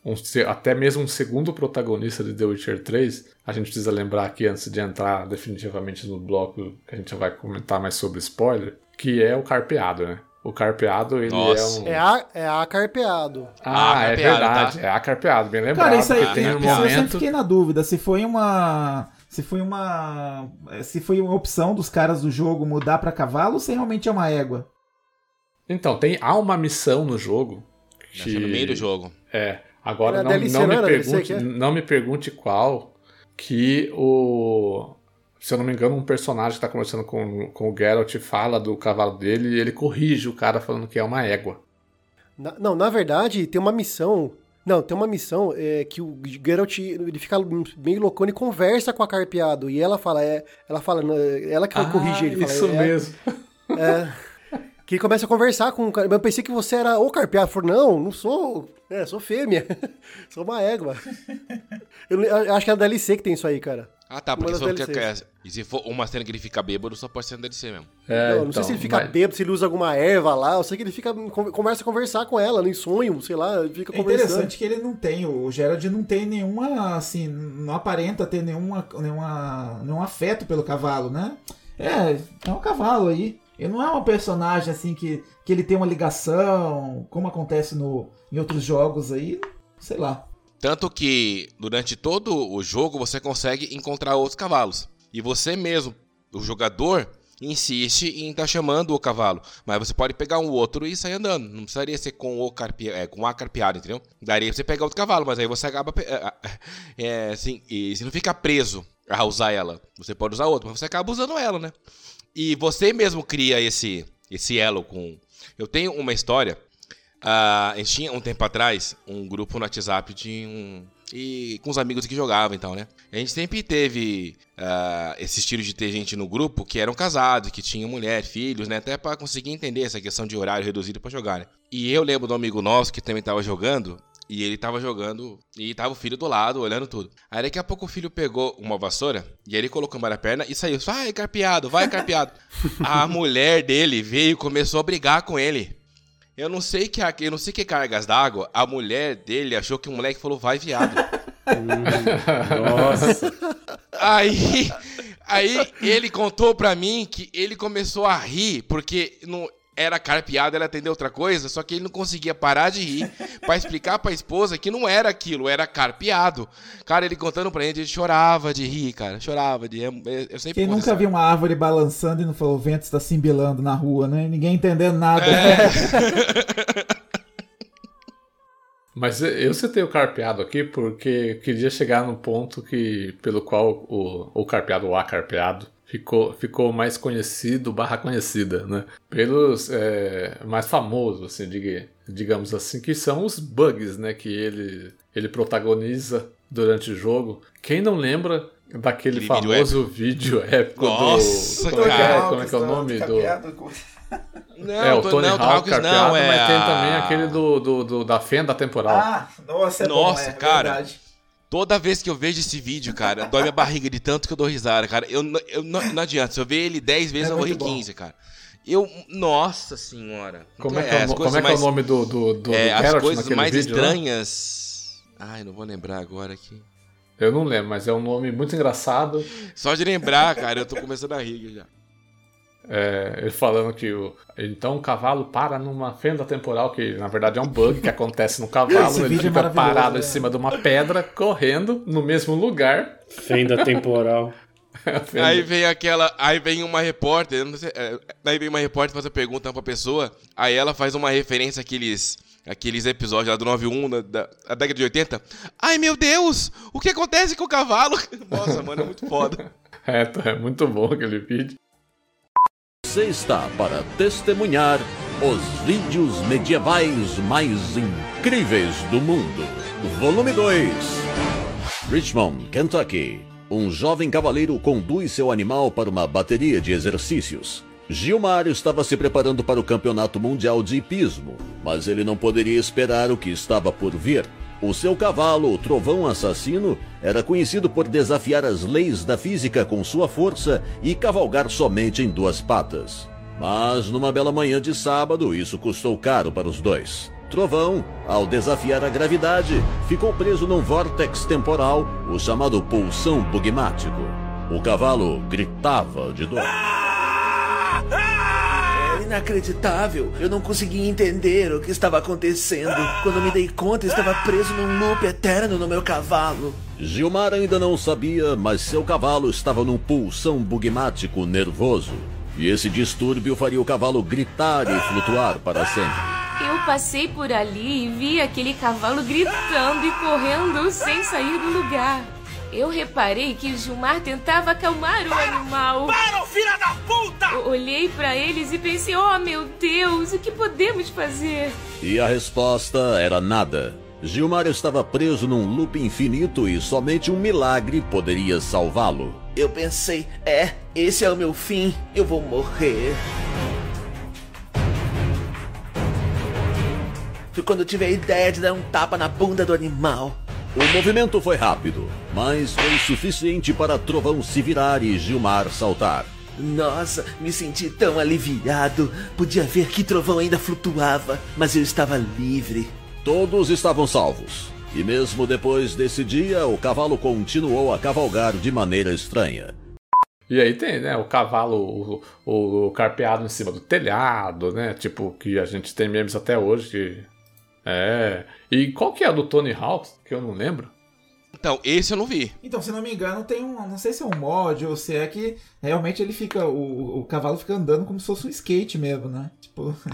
um até mesmo um segundo protagonista de The Witcher 3, a gente precisa lembrar aqui antes de entrar definitivamente no bloco que a gente vai comentar mais sobre spoiler, que é o Carpeado, né? O Carpeado, ele Nossa. é um... É a, é a carpeado. Ah, Ah, é verdade. tá? É a carpeado, bem lembrado. Cara, isso aí, porque tem um isso eu sempre momento. fiquei na dúvida se foi uma. Se foi uma. Se foi uma opção dos caras do jogo mudar pra cavalo ou se realmente é uma égua. Então, tem, há uma missão no jogo. Que é no meio do jogo. É. Agora não, DLC, não, me pergunte, é? não me pergunte qual. Que o. Se eu não me engano, um personagem que tá conversando com, com o Geralt fala do cavalo dele e ele corrige o cara falando que é uma égua. Na- não, na verdade, tem uma missão. Não, tem uma missão é, que o Geralt ele fica meio loucão e conversa com a Carpeado. E ela fala, é, ela fala, ela que corrige ele. Fala, Ah, Isso é, mesmo. Que ele começa a conversar com o cara. Eu pensei que você era o Carpeado. Falou, não, não sou. É, sou fêmea. *laughs* sou uma égua. eu, eu acho que é a DLC que tem isso aí, cara. Ah, tá, porque que- que- e se for uma cena que ele fica bêbado, só pode ser no DLC mesmo. É, não, não sei se ele fica mas- bêbado, se ele usa alguma erva lá. Eu sei que ele fica começa a conversar com ela, em sonho, sei lá, ele fica É conversando. interessante que ele não tem, o Gerald não tem nenhuma, assim, não aparenta ter nenhuma, nenhuma, nenhum afeto pelo cavalo, né? É, é um cavalo aí. Ele não é um personagem, assim, que, que ele tem uma ligação, como acontece no, em outros jogos aí, sei lá. Tanto que durante todo o jogo você consegue encontrar outros cavalos. E você mesmo, o jogador, insiste em estar chamando o cavalo. Mas você pode pegar um outro e sair andando. Não precisaria ser com o carpe... é, com a carpeada, entendeu? Daria pra você pegar outro cavalo, mas aí você acaba. É, *laughs* assim, e você não fica preso a usar ela. Você pode usar outro, mas você acaba usando ela, né? E você mesmo cria esse, esse elo com. Eu tenho uma história. Ah, a gente tinha um tempo atrás um grupo no WhatsApp de um. E com os amigos que jogavam e tal, né? A gente sempre teve ah, esse estilo de ter gente no grupo que eram casados, que tinham mulher, filhos, né? Até pra conseguir entender essa questão de horário reduzido pra jogar, né? E eu lembro de um amigo nosso que também tava jogando. E ele tava jogando e tava o filho do lado, olhando tudo. Aí daqui a pouco o filho pegou uma vassoura e aí ele colocou uma na perna e saiu. Vai, carpeado, vai, carpeado. *laughs* a mulher dele veio e começou a brigar com ele. Eu não sei que eu não sei que cargas d'água. A mulher dele achou que o moleque falou vai viado. Nossa. Aí, aí ele contou pra mim que ele começou a rir porque não era carpeado, ela entendeu outra coisa, só que ele não conseguia parar de rir pra explicar pra esposa que não era aquilo, era carpeado. Cara, ele contando pra gente, ele chorava de rir, cara, chorava de rir. Eu sempre Quem nunca viu uma árvore balançando e não falou, o vento está se embilando na rua, né? Ninguém entendendo nada. É. *laughs* Mas eu citei o carpeado aqui porque queria chegar no ponto que pelo qual o, o carpeado ou a carpeado ficou, ficou mais conhecido barra conhecida, né? Pelos é, mais famosos, assim, diga- digamos assim, que são os bugs, né? Que ele, ele protagoniza durante o jogo. Quem não lembra daquele Aquele vídeo famoso vídeo épico Nossa, do... Como é, é, como é que é o nome do... Não, É, o Tony não, Hawk carpeado, não, é mas tem também aquele do, do, do- da fenda temporal. Ah, nossa, é Nossa, bom, é, cara. verdade. Toda vez que eu vejo esse vídeo, cara, dói minha barriga de tanto que eu dou risada, cara. Eu, eu não, não adianta. Se eu ver ele 10 vezes, É eu vou rir muito bom. 15, cara. Eu. Nossa senhora. Como é Então, que é, coisas como é, que é o mais- nome do, do, do, é, do as coisas mais vídeo? né? estranhas. Ai, não vou lembrar agora aqui. Eu não lembro, mas é um nome muito engraçado. Só de lembrar, cara, eu tô começando a rir já. É, ele falando que o, então o cavalo para numa fenda temporal, que na verdade é um bug que acontece no cavalo. Esse ele é fica maravilhoso, parado né? em cima de uma pedra, correndo no mesmo lugar. Fenda temporal. *laughs* Fenda- Aí vem aquela. Aí vem uma repórter, sei, é, aí vem uma repórter fazer pergunta pra pessoa, aí ela faz uma referência àqueles. Aqueles episódios lá do 91 da, da, da década de 80. Ai meu Deus! O que acontece com o cavalo? *laughs* Nossa, mano, é muito foda. *laughs* É, tá, é muito bom aquele vídeo. Você está para testemunhar os vídeos medievais mais incríveis do mundo. Volume 2 Richmond, Kentucky. Um jovem cavaleiro conduz seu animal para uma bateria de exercícios. Gilmar estava se preparando para o Campeonato Mundial de Hipismo, mas ele não poderia esperar o que estava por vir. O seu cavalo, o Trovão Assassino, era conhecido por desafiar as leis da física com sua força e cavalgar somente em duas patas. Mas numa bela manhã de sábado, isso custou caro para os dois. Trovão, ao desafiar a gravidade, ficou preso num vórtex temporal, o chamado pulsão bugmático. O cavalo gritava de dor. Inacreditável. Eu não conseguia entender o que estava acontecendo. Quando me dei conta, estava preso num loop eterno no meu cavalo. Gilmar ainda não sabia, mas seu cavalo estava num pulsão bugmático nervoso. E esse distúrbio faria o cavalo gritar e flutuar para sempre. Eu passei por ali e vi aquele cavalo gritando e correndo sem sair do lugar. Eu reparei que o Gilmar tentava acalmar o animal. Para, filha da puta! Eu olhei pra eles e pensei: oh meu Deus, o que podemos fazer? E a resposta era nada. Gilmar estava preso num loop infinito e somente um milagre poderia salvá-lo. Eu pensei, é, esse é o meu fim. Eu vou morrer. Foi quando eu tive a ideia de dar um tapa na bunda do animal. O movimento foi rápido, mas foi suficiente para Trovão se virar e Gilmar saltar. Nossa, me senti tão aliviado. Podia ver que trovão ainda flutuava, mas eu estava livre. Todos estavam salvos. E mesmo depois desse dia, o cavalo continuou a cavalgar de maneira estranha. E aí tem, né, o cavalo, o, o, o carpeado em cima do telhado, né? Tipo, que a gente tem memes até hoje. que- É. E qual que é a do Tony Hawk, que eu não lembro? Então, esse eu não vi. Então, se não me engano, tem um. Não sei se é um mod ou se é que realmente ele fica. O, o cavalo fica andando como se fosse um skate mesmo, né? Tipo. *laughs*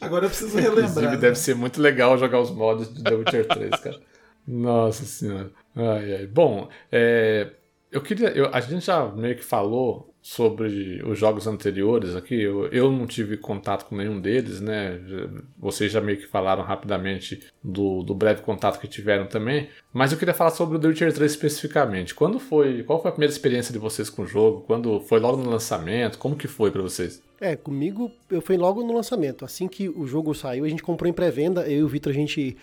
Agora eu preciso relembrar. Inclusive, né? deve ser muito legal jogar os mods de The Witcher 3, cara. Nossa senhora. Ai, ai. Bom, é, eu queria. eu- a gente já meio que falou sobre os jogos anteriores aqui. Eu, eu não tive contato com nenhum deles, né? Vocês já meio que falaram rapidamente do, do breve contato que tiveram também. Mas eu queria falar sobre o The Witcher 3 especificamente. Quando foi. Qual foi a primeira experiência de vocês com o jogo? Quando foi logo no lançamento? Como que foi pra vocês? É, comigo eu fui logo no lançamento. Assim que o jogo saiu, a gente comprou em pré-venda. Eu e o Vitor, a gente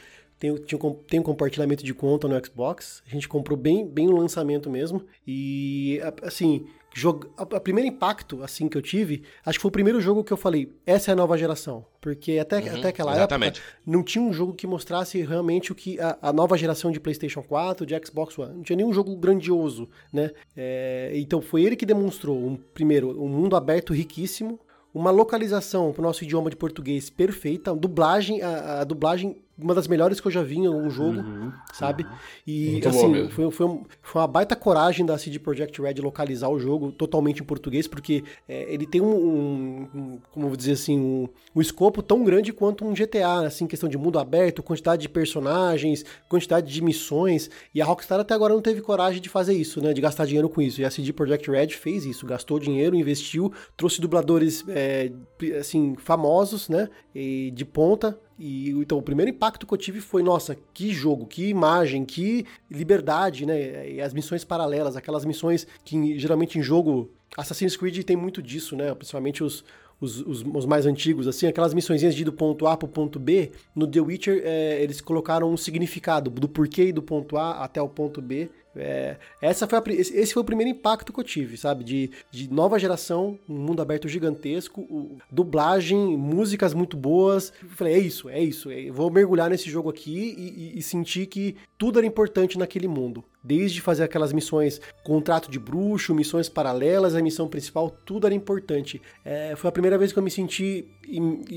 tem, tinha um- tem um compartilhamento de conta no Xbox. A gente comprou bem, bem no lançamento mesmo. E, assim, jog... a, a primeiro impacto assim que eu tive, acho que foi o primeiro jogo que eu falei, essa é a nova geração. Porque até, até aquela exatamente. época não tinha um jogo que mostrasse realmente o que a, a nova geração de PlayStation 4, de Xbox One. Não tinha nenhum jogo grandioso, né? É, então foi ele que demonstrou, um, primeiro, um mundo aberto riquíssimo, uma localização para o nosso idioma de português perfeita, dublagem, a, a dublagem uma das melhores que eu já vi em um jogo, Uhum. sabe? E Muito assim, foi, foi, um- foi uma baita coragem da CD Projekt Red localizar o jogo totalmente em português, porque é, ele tem um, um- um- como eu vou dizer assim, um, um escopo tão grande quanto um GTA, assim, questão de mundo aberto, quantidade de personagens, quantidade de missões, e a Rockstar até agora não teve coragem de fazer isso, né, de gastar dinheiro com isso, e a CD Projekt Red fez isso, gastou dinheiro, investiu, trouxe dubladores, é, assim, famosos, né, e de ponta, e então o primeiro impacto que eu tive foi, nossa, que jogo, que imagem, que liberdade, né? E as missões paralelas, aquelas missões que geralmente em jogo Assassin's Creed tem muito disso, né? Principalmente os os, os- os mais antigos, assim, aquelas missõezinhas de ir do ponto A pro ponto B, no The Witcher é, eles colocaram um significado do porquê ir do ponto A até o ponto B. É, essa foi a esse foi o primeiro impacto que eu tive, sabe? De, de nova geração, um mundo aberto gigantesco, dublagem, músicas muito boas. Eu falei, é isso, é isso. é- vou mergulhar nesse jogo aqui e, e- e sentir que tudo era importante naquele mundo. Desde fazer aquelas missões, contrato de bruxo, missões paralelas, a missão principal, tudo era importante. É, foi a primeira vez que eu me senti,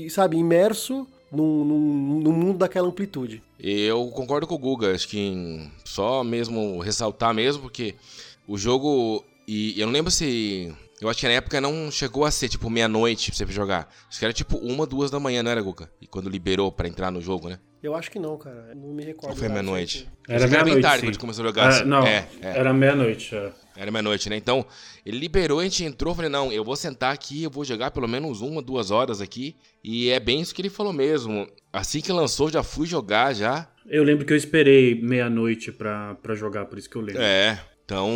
sabe, imerso num, num, num mundo daquela amplitude. Eu concordo com o Guga, acho que só mesmo ressaltar mesmo, porque o jogo. E eu não lembro se. Eu acho que na época não chegou a ser tipo meia-noite pra você jogar. Acho que era tipo uma, duas da manhã, não era, Guga? E quando liberou pra entrar no jogo, né? Eu acho que não, cara. Eu Não me recordo. Ou foi meia-noite? Era Acho que bem meia-noite, tarde sim. quando começou a jogar. Ah, assim. não, É, é. era meia-noite. é. Era meia-noite, né? Então, ele liberou, a gente entrou, falei, não, eu vou sentar aqui, eu vou jogar pelo menos uma, duas horas aqui. E é bem isso que ele falou mesmo. Assim que lançou, já fui jogar já. Eu lembro que eu esperei meia-noite pra, pra jogar, por isso que eu lembro. É. Então,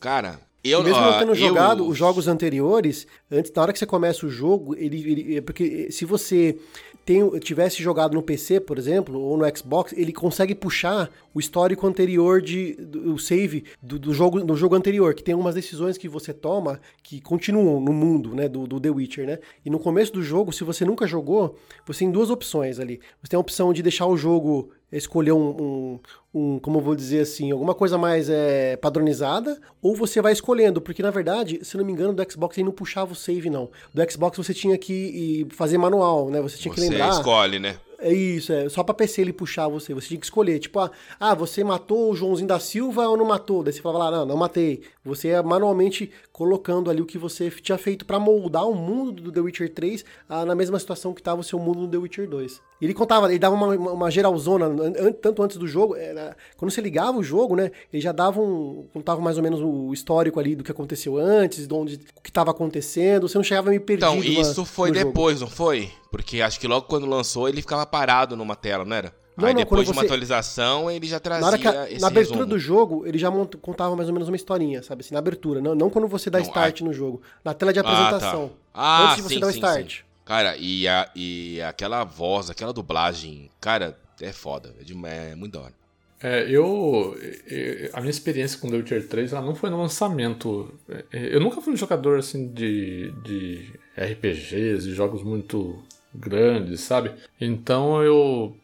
cara, eu mesmo não tendo eu- jogado os jogos anteriores, antes, na hora que você começa o jogo, ele, ele- é porque se você tem, tivesse jogado no PC, por exemplo, ou no Xbox, ele consegue puxar o histórico anterior de do, o save do, do jogo do jogo anterior, que tem umas decisões que você toma que continuam no mundo, né, do, do The Witcher, né? E no começo do jogo, se você nunca jogou, você tem duas opções ali. Você tem a opção de deixar o jogo escolher um, um, um, como eu vou dizer assim, alguma coisa mais é, padronizada, ou você vai escolhendo, porque na verdade, se não me engano, do Xbox ele não puxava o save, não. Do Xbox você tinha que fazer manual, né? Você tinha que Você lembrar. escolhe, né? É isso, é só pra PC ele puxar você. Você tinha que escolher, tipo, ah, ah, você matou o Joãozinho da Silva ou não matou? Daí você falava lá, não, não matei. Você ia manualmente colocando ali o que você tinha feito pra moldar o mundo do The Witcher 3 ah, na mesma situação que tava o seu mundo no The Witcher 2. E ele contava, ele dava uma, uma, uma geralzona, an- an- tanto antes do jogo, era- quando você ligava o jogo, né, ele já dava um, contava mais ou menos o histórico ali do que aconteceu antes, de onde, o que tava acontecendo, você não chegava meio perdido Então, isso foi no jogo. depois, não foi? Porque acho que logo quando lançou ele ficava parado numa tela, não era? Não, Aí não, depois de uma você- atualização ele já trazia Na, hora que a- esse na abertura resumo. do jogo, ele já mont- contava mais ou menos uma historinha, sabe? Assim, na abertura, não, não quando você dá Não, start no jogo. Na tela de Ah, tá. apresentação. Ah, antes de você sim, dar o sim, start. sim. Cara, e, a, e aquela voz, aquela dublagem, cara, é foda. É, de- é muito da hora. É, eu, eu- A minha experiência com The Witcher 3 ela não foi no lançamento. É, Eu nunca fui um jogador assim de, de RPGs, de jogos muito grandes, sabe? Então eu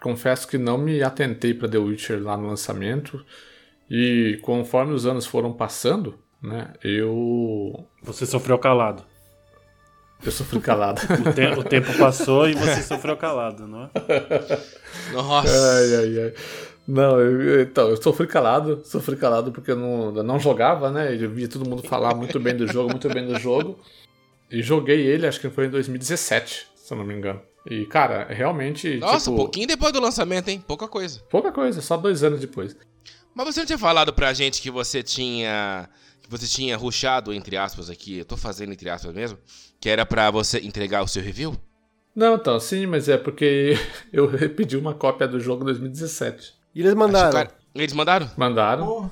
confesso que não me atentei para The Witcher lá no lançamento. E conforme os anos foram passando, né, eu. Você sofreu calado. Eu sofri calado. *laughs* O, te- o tempo passou e você sofreu calado, não é? *laughs* Nossa! Ai, ai, ai. Não, eu- então, eu sofri calado, sofri calado porque eu não, eu não jogava, né? Eu via todo mundo falar muito bem do jogo, muito bem do jogo. E joguei ele, acho que foi em 2017, se eu não me engano. E, cara, realmente. Nossa, tipo, um pouquinho depois do lançamento, hein? Pouca coisa. Pouca coisa, só dois anos depois. Mas você não tinha falado pra gente que você tinha. Que você tinha ruxado, entre aspas, aqui. Eu tô fazendo entre aspas mesmo. Que era pra você entregar o seu review? Não, então, sim, mas é porque *laughs* eu pedi uma cópia do jogo em 2017. E eles Acho mandaram. que o cara- Eles mandaram? Mandaram.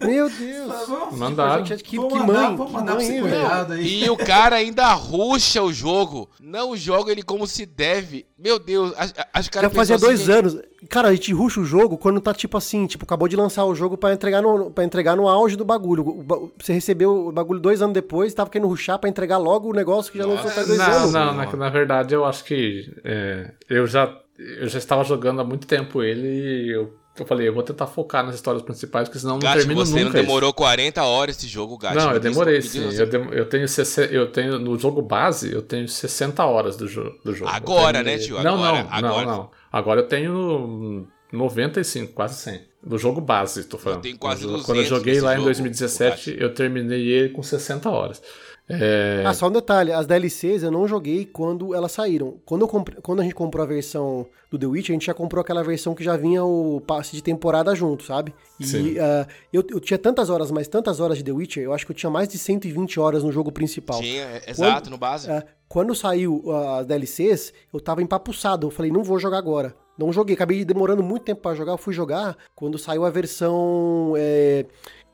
Meu Deus. Mandaram. Gente, que, Vou que mandar, mãe, vou que mandar pra mãe, aí. E o cara ainda ruxa o jogo. Não joga ele como se deve. Meu Deus, que o cara Já fazia pensou dois assim, anos. Cara, a gente ruxa o jogo quando tá tipo assim, tipo, acabou de lançar o jogo pra entregar no, pra entregar no auge do bagulho. Você recebeu o bagulho dois anos depois, tava querendo ruxar pra entregar logo o negócio que já lançou faz dois Não, anos. não, na, na verdade eu acho que é, eu, já, eu já estava jogando há muito tempo ele e eu eu falei, eu vou tentar focar nas histórias principais, porque senão não Gato, termino você nunca. não isso. demorou 40 horas esse jogo, Gato. Não, eu demorei sim. você. Eu, dem- eu tenho 60, eu tenho no jogo base, eu tenho 60 horas do, jo do jogo. Eu Agora, terminei- né, tio? Não, Agora, não, agora. não, não. Agora eu tenho 95, quase 100. Do jogo base, tô falando. tenho quase Quando- 200 Quando eu joguei lá em jogo, 2017, eu terminei ele com 60 horas. É... Ah, só um detalhe, as DLCs eu não joguei quando elas saíram. Quando, eu compre- quando a gente comprou a versão do The Witch, a gente já comprou aquela versão que já vinha o passe de temporada junto, sabe? E ah, eu, eu tinha tantas horas, mas tantas horas de The Witcher, eu acho que eu tinha mais de 120 horas no jogo principal. Tinha, é- exato, no base. É, quando saiu ah, as DLCs, eu tava empapuçado. Eu falei, não vou jogar agora. Não joguei, acabei demorando muito tempo pra jogar. Eu fui jogar quando saiu a versão é,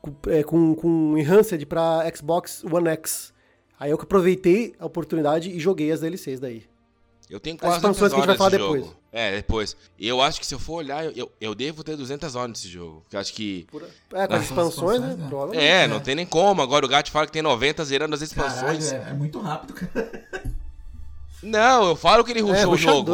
com, é, com, com Enhanced pra Xbox One X. Aí eu que aproveitei a oportunidade e joguei as DLCs daí. Eu tenho As quase expansões 200 que a gente vai horas falar nesse depois. jogo. É, depois. Eu acho que se eu for olhar, eu, eu, eu devo ter 200 horas nesse jogo. Porque eu acho que... É, com as expansões, né? é. É, não tem nem como. Agora o Gato fala que tem 90 zerando as expansões. Caralho, é, é muito rápido, cara. Não, eu falo que ele rushou o jogo.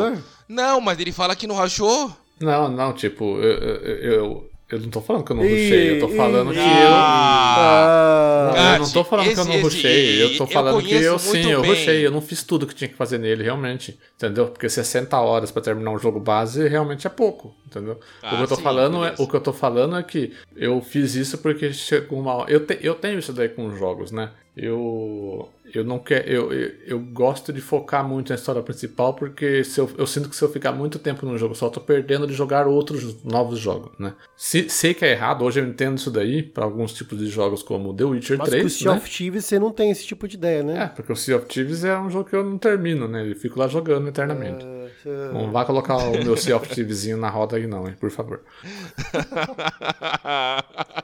Não, mas ele fala que não rushou. Não, não, tipo, eu, eu, eu, eu não tô falando que eu não Ih, rushei, eu tô falando que eu. Ah, Não, eu não tô falando que eu não rushei, eu tô eu falando que eu sim, eu rushei, eu não fiz tudo que tinha que fazer nele, realmente, entendeu? Porque 60 horas pra terminar um jogo base realmente é pouco, entendeu? Ah, o que eu tô sim, falando é, o que eu tô falando é que eu fiz isso porque chegou uma hora, eu, te- eu tenho isso daí com jogos, né? Eu eu não quero eu, eu, eu gosto de focar muito na história principal porque se eu, eu sinto que se eu ficar muito tempo num jogo só tô perdendo de jogar outros novos jogos, né? Se, sei que é errado, hoje eu entendo isso daí pra alguns tipos de jogos como The Witcher mas com 3, o Sea né? of Thieves você não tem esse tipo de ideia, né? É, porque o Sea of Thieves é um jogo que eu não termino, né? Eu fico lá jogando eternamente. É, Não vá colocar o meu Sea of Thievesinho na roda aí não, hein, por favor. *laughs*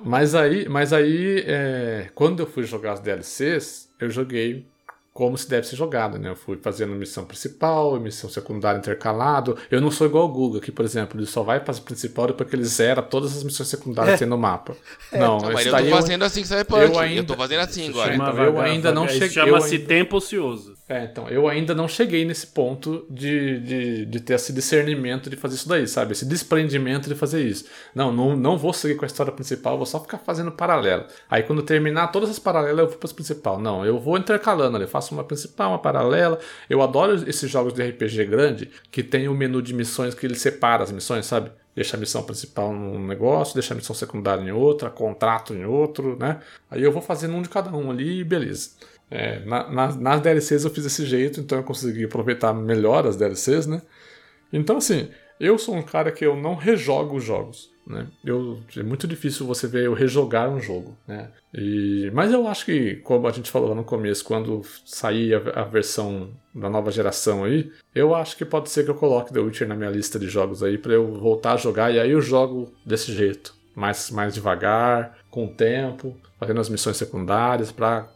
Mas aí, mas aí é, quando eu fui jogar as DLCs, eu joguei como se deve ser jogado, né? Eu fui fazendo missão principal, missão secundária intercalado. Eu não sou igual o Google, que, por exemplo, ele só vai para a principal depois que ele zera todas as missões secundárias que tem no mapa. *laughs* Não, Não, mas eu tô fazendo assim que Cyberpunk. eu Eu, ainda- tô fazendo assim agora. Chama- Chama eu ainda não cheguei- eu Chama-se tempo ocioso. É, então, eu ainda não cheguei nesse ponto de, de, de ter esse discernimento de fazer isso daí, sabe? Esse desprendimento de fazer isso. Não, não, não vou seguir com a história principal, vou só ficar fazendo paralelo. Aí quando terminar todas as paralelas, eu vou para principal. Não, eu vou intercalando ali, eu faço uma principal, uma paralela. Eu adoro esses jogos de RPG grande que tem o menu de missões que ele separa as missões, sabe? Deixa a missão principal num negócio, deixa a missão secundária em outra, contrato em outro, né? Aí eu vou fazendo um de cada um ali e beleza. É, na- na- nas DLCs eu fiz desse jeito, então eu consegui aproveitar melhor as DLCs, né? Então, assim, eu sou um cara que eu não rejogo os jogos, né? Eu, é muito difícil você ver eu rejogar um jogo, né? E, mas eu acho que, como a gente falou lá no começo, quando sair a, a versão da nova geração aí, eu acho que pode ser que eu coloque The Witcher na minha lista de jogos aí pra eu voltar a jogar, e aí eu jogo desse jeito, mais, mais devagar, com o tempo, fazendo as missões secundárias pra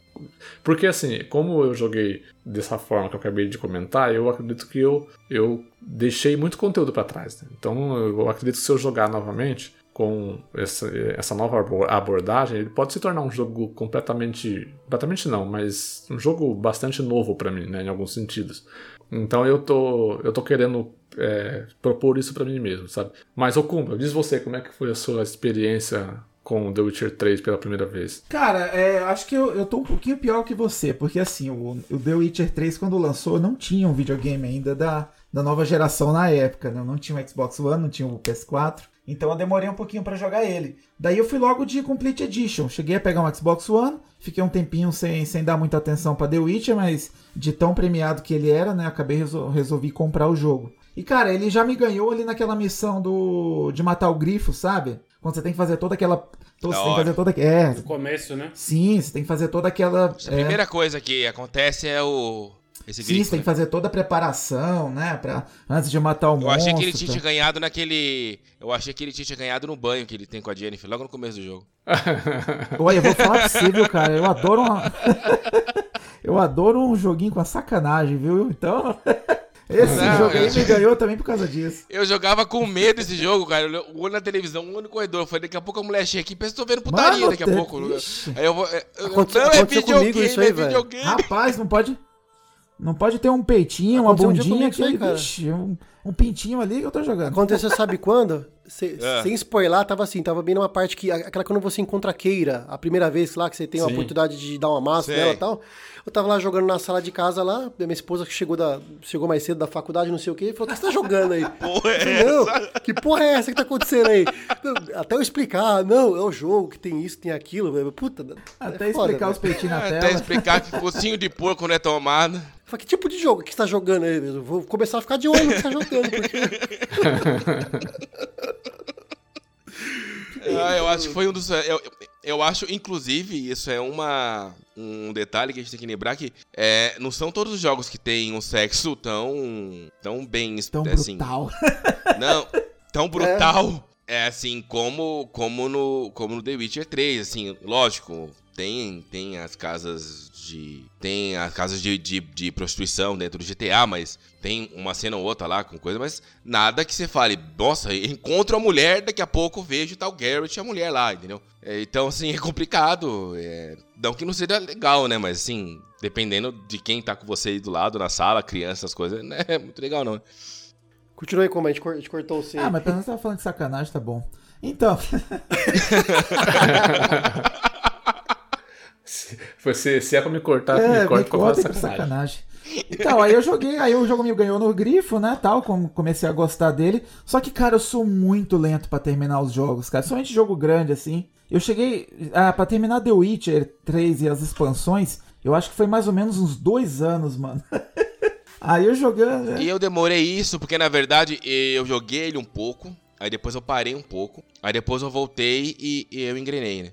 porque assim, como eu joguei dessa forma que eu acabei de comentar, eu acredito que eu, eu deixei muito conteúdo para trás. né? Então eu acredito que se eu jogar novamente com essa, essa nova abo- abordagem, ele pode se tornar um jogo completamente. Completamente não, mas um jogo bastante novo para mim, né, em alguns sentidos. Então eu tô, eu tô querendo é, propor isso para mim mesmo, sabe? Mas, Okumba, diz você como é que foi a sua experiência com The Witcher 3 pela primeira vez. Cara, é, acho que eu, eu tô um pouquinho pior que você, porque assim, o, o The Witcher 3, quando lançou, não tinha um videogame ainda da, da nova geração na época, né? Não tinha o Xbox One, não tinha o PS4. Então eu demorei um pouquinho pra jogar ele. Daí eu fui logo de Complete Edition. Cheguei a pegar um Xbox One, fiquei um tempinho sem, sem dar muita atenção pra The Witcher, mas de tão premiado que ele era, né? Acabei resol- resolvi comprar o jogo. E cara, ele já me ganhou ali naquela missão do de matar o grifo, sabe? Quando você tem que fazer toda aquela. Você tem que fazer toda. É, No começo, né? Sim, você tem que fazer toda aquela. A é, primeira coisa que acontece é o. Esse sim, você tem né? que fazer toda a preparação, né? Pra, antes de matar o Eu monstro. achei que ele tinha tá? ganhado naquele. Eu achei que ele tinha ganhado no banho que ele tem com a Jennifer, logo no começo do jogo. *laughs* *laughs* Olha, eu vou falar pra você, viu, cara? Eu adoro uma... *laughs* Eu adoro um joguinho com a sacanagem, viu? Então. Esse Não, jogo aí eu- me ganhou também por causa disso. Eu jogava com medo desse jogo, cara. Eu olho na televisão, um olho no corredor. Eu falei, daqui a pouco a mulher chega aqui, pensa que eu tô vendo putaria Mano, daqui a te- pouco. *laughs* Ixi. Aí eu vou. é, eu- Aconteceu- não, é videogame, isso aí, é velho. videogame. Rapaz, não pode. Não pode ter um peitinho, uma Aconteceu um dia bundinha comigo isso aí, aqui. cara. Um, um pintinho ali que eu tô jogando. Aconteceu, sabe quando? se- *laughs* Ah. sem spoiler, tava assim, tava bem numa parte que. Aquela quando você encontra a Keira, a primeira vez lá que você tem a Sim. oportunidade de dar uma massa Sei. nela e tal. Eu tava lá jogando na sala de casa lá, minha esposa que chegou, da, chegou mais cedo da faculdade, não sei o quê, falou: O que você tá jogando aí? *laughs* Porra, é falei, não, que porra é essa que tá acontecendo aí? Até eu explicar, não, é o jogo que tem isso, tem aquilo. Puta, Até é foda, explicar velho. os peitinhos na Até tela. explicar que focinho de porco não é tomado. Eu falei, que tipo de jogo que você tá jogando aí? Eu vou começar a ficar de olho no que você tá jogando, porque *laughs* Ah, eu acho que foi um dos. Eu, eu acho, inclusive, isso é uma, um detalhe que a gente tem que lembrar que é, não são todos os jogos que têm um sexo tão, tão bem. Tão assim, brutal. *laughs* Não, tão brutal. É, assim, como, como, no, como no The Witcher 3, assim, lógico, tem, tem as casas de. Tem as casas de, de, de prostituição dentro do GTA, mas tem uma cena ou outra lá com coisa, mas nada que você fale, nossa, *laughs* encontro a mulher, daqui a pouco vejo tal Garrett e a mulher lá, entendeu? É, então, assim, é complicado. É, não que não seja legal, né? Mas assim, dependendo de quem tá com você aí do lado, na sala, criança, essas coisas, *laughs* não é muito legal, não. Continua aí como a gente cor- a gente cortou o C. Ah, mas pelo menos você tava falando de sacanagem, tá bom. Então, *laughs* *laughs* Se, foi- se, é pra me cortar, é, me me corta falar conta que sacanagem. sacanagem. Então, aí eu joguei, aí o jogo me ganhou no grifo, né, tal, como comecei a gostar dele. Só que, cara, eu sou muito lento pra terminar os jogos, cara. Somente jogo grande, assim. Eu cheguei, ah, pra terminar The Witcher 3 e as expansões, eu acho que foi mais ou menos uns dois anos, mano. *laughs* aí eu jogando... E eu demorei isso porque, na verdade, eu joguei ele um pouco, aí depois eu parei um pouco, aí depois eu voltei e, e eu engrenei, né?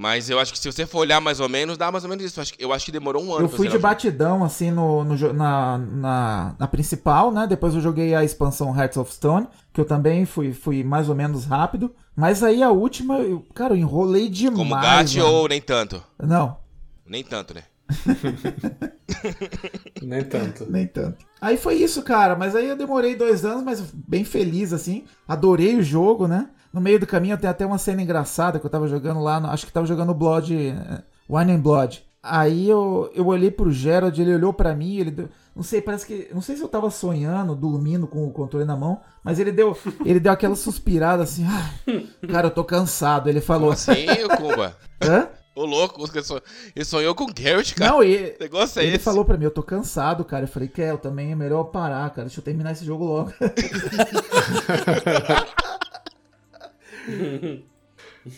Mas eu acho que se você for olhar mais ou menos, dá mais ou menos isso. Eu acho que- Eu acho que demorou um ano Eu fui de batidão, assim, no, no na, na, na principal, né? Depois eu joguei a expansão Hearts of Stone, que eu também fui, fui mais ou menos rápido. Mas aí a última, eu, cara, eu enrolei demais. Como Gat mano. ou nem tanto? Não, Nem tanto, né? *laughs* Nem tanto. nem tanto. Aí foi isso, cara. Mas aí eu demorei dois anos, mas bem feliz, assim. Adorei o jogo, né? No meio do caminho tem até uma cena engraçada que eu tava jogando lá. no- acho que tava jogando Blood. eh, Wine and Blood. Aí eu, eu olhei pro Gerald, ele olhou pra mim, ele deu, não sei, parece que, não sei se eu tava sonhando, dormindo com o controle na mão, mas ele deu, ele deu aquela suspirada assim, ah, cara, eu tô cansado. Ele falou, Assim, o Kumba. *laughs* hã? Ô, louco, ele sonhou com o Garrett, cara. Não, ele, O negócio é ele esse. falou pra mim, eu tô cansado, cara. Eu falei, Kel, também é melhor parar, cara. Deixa eu terminar esse jogo logo. *laughs*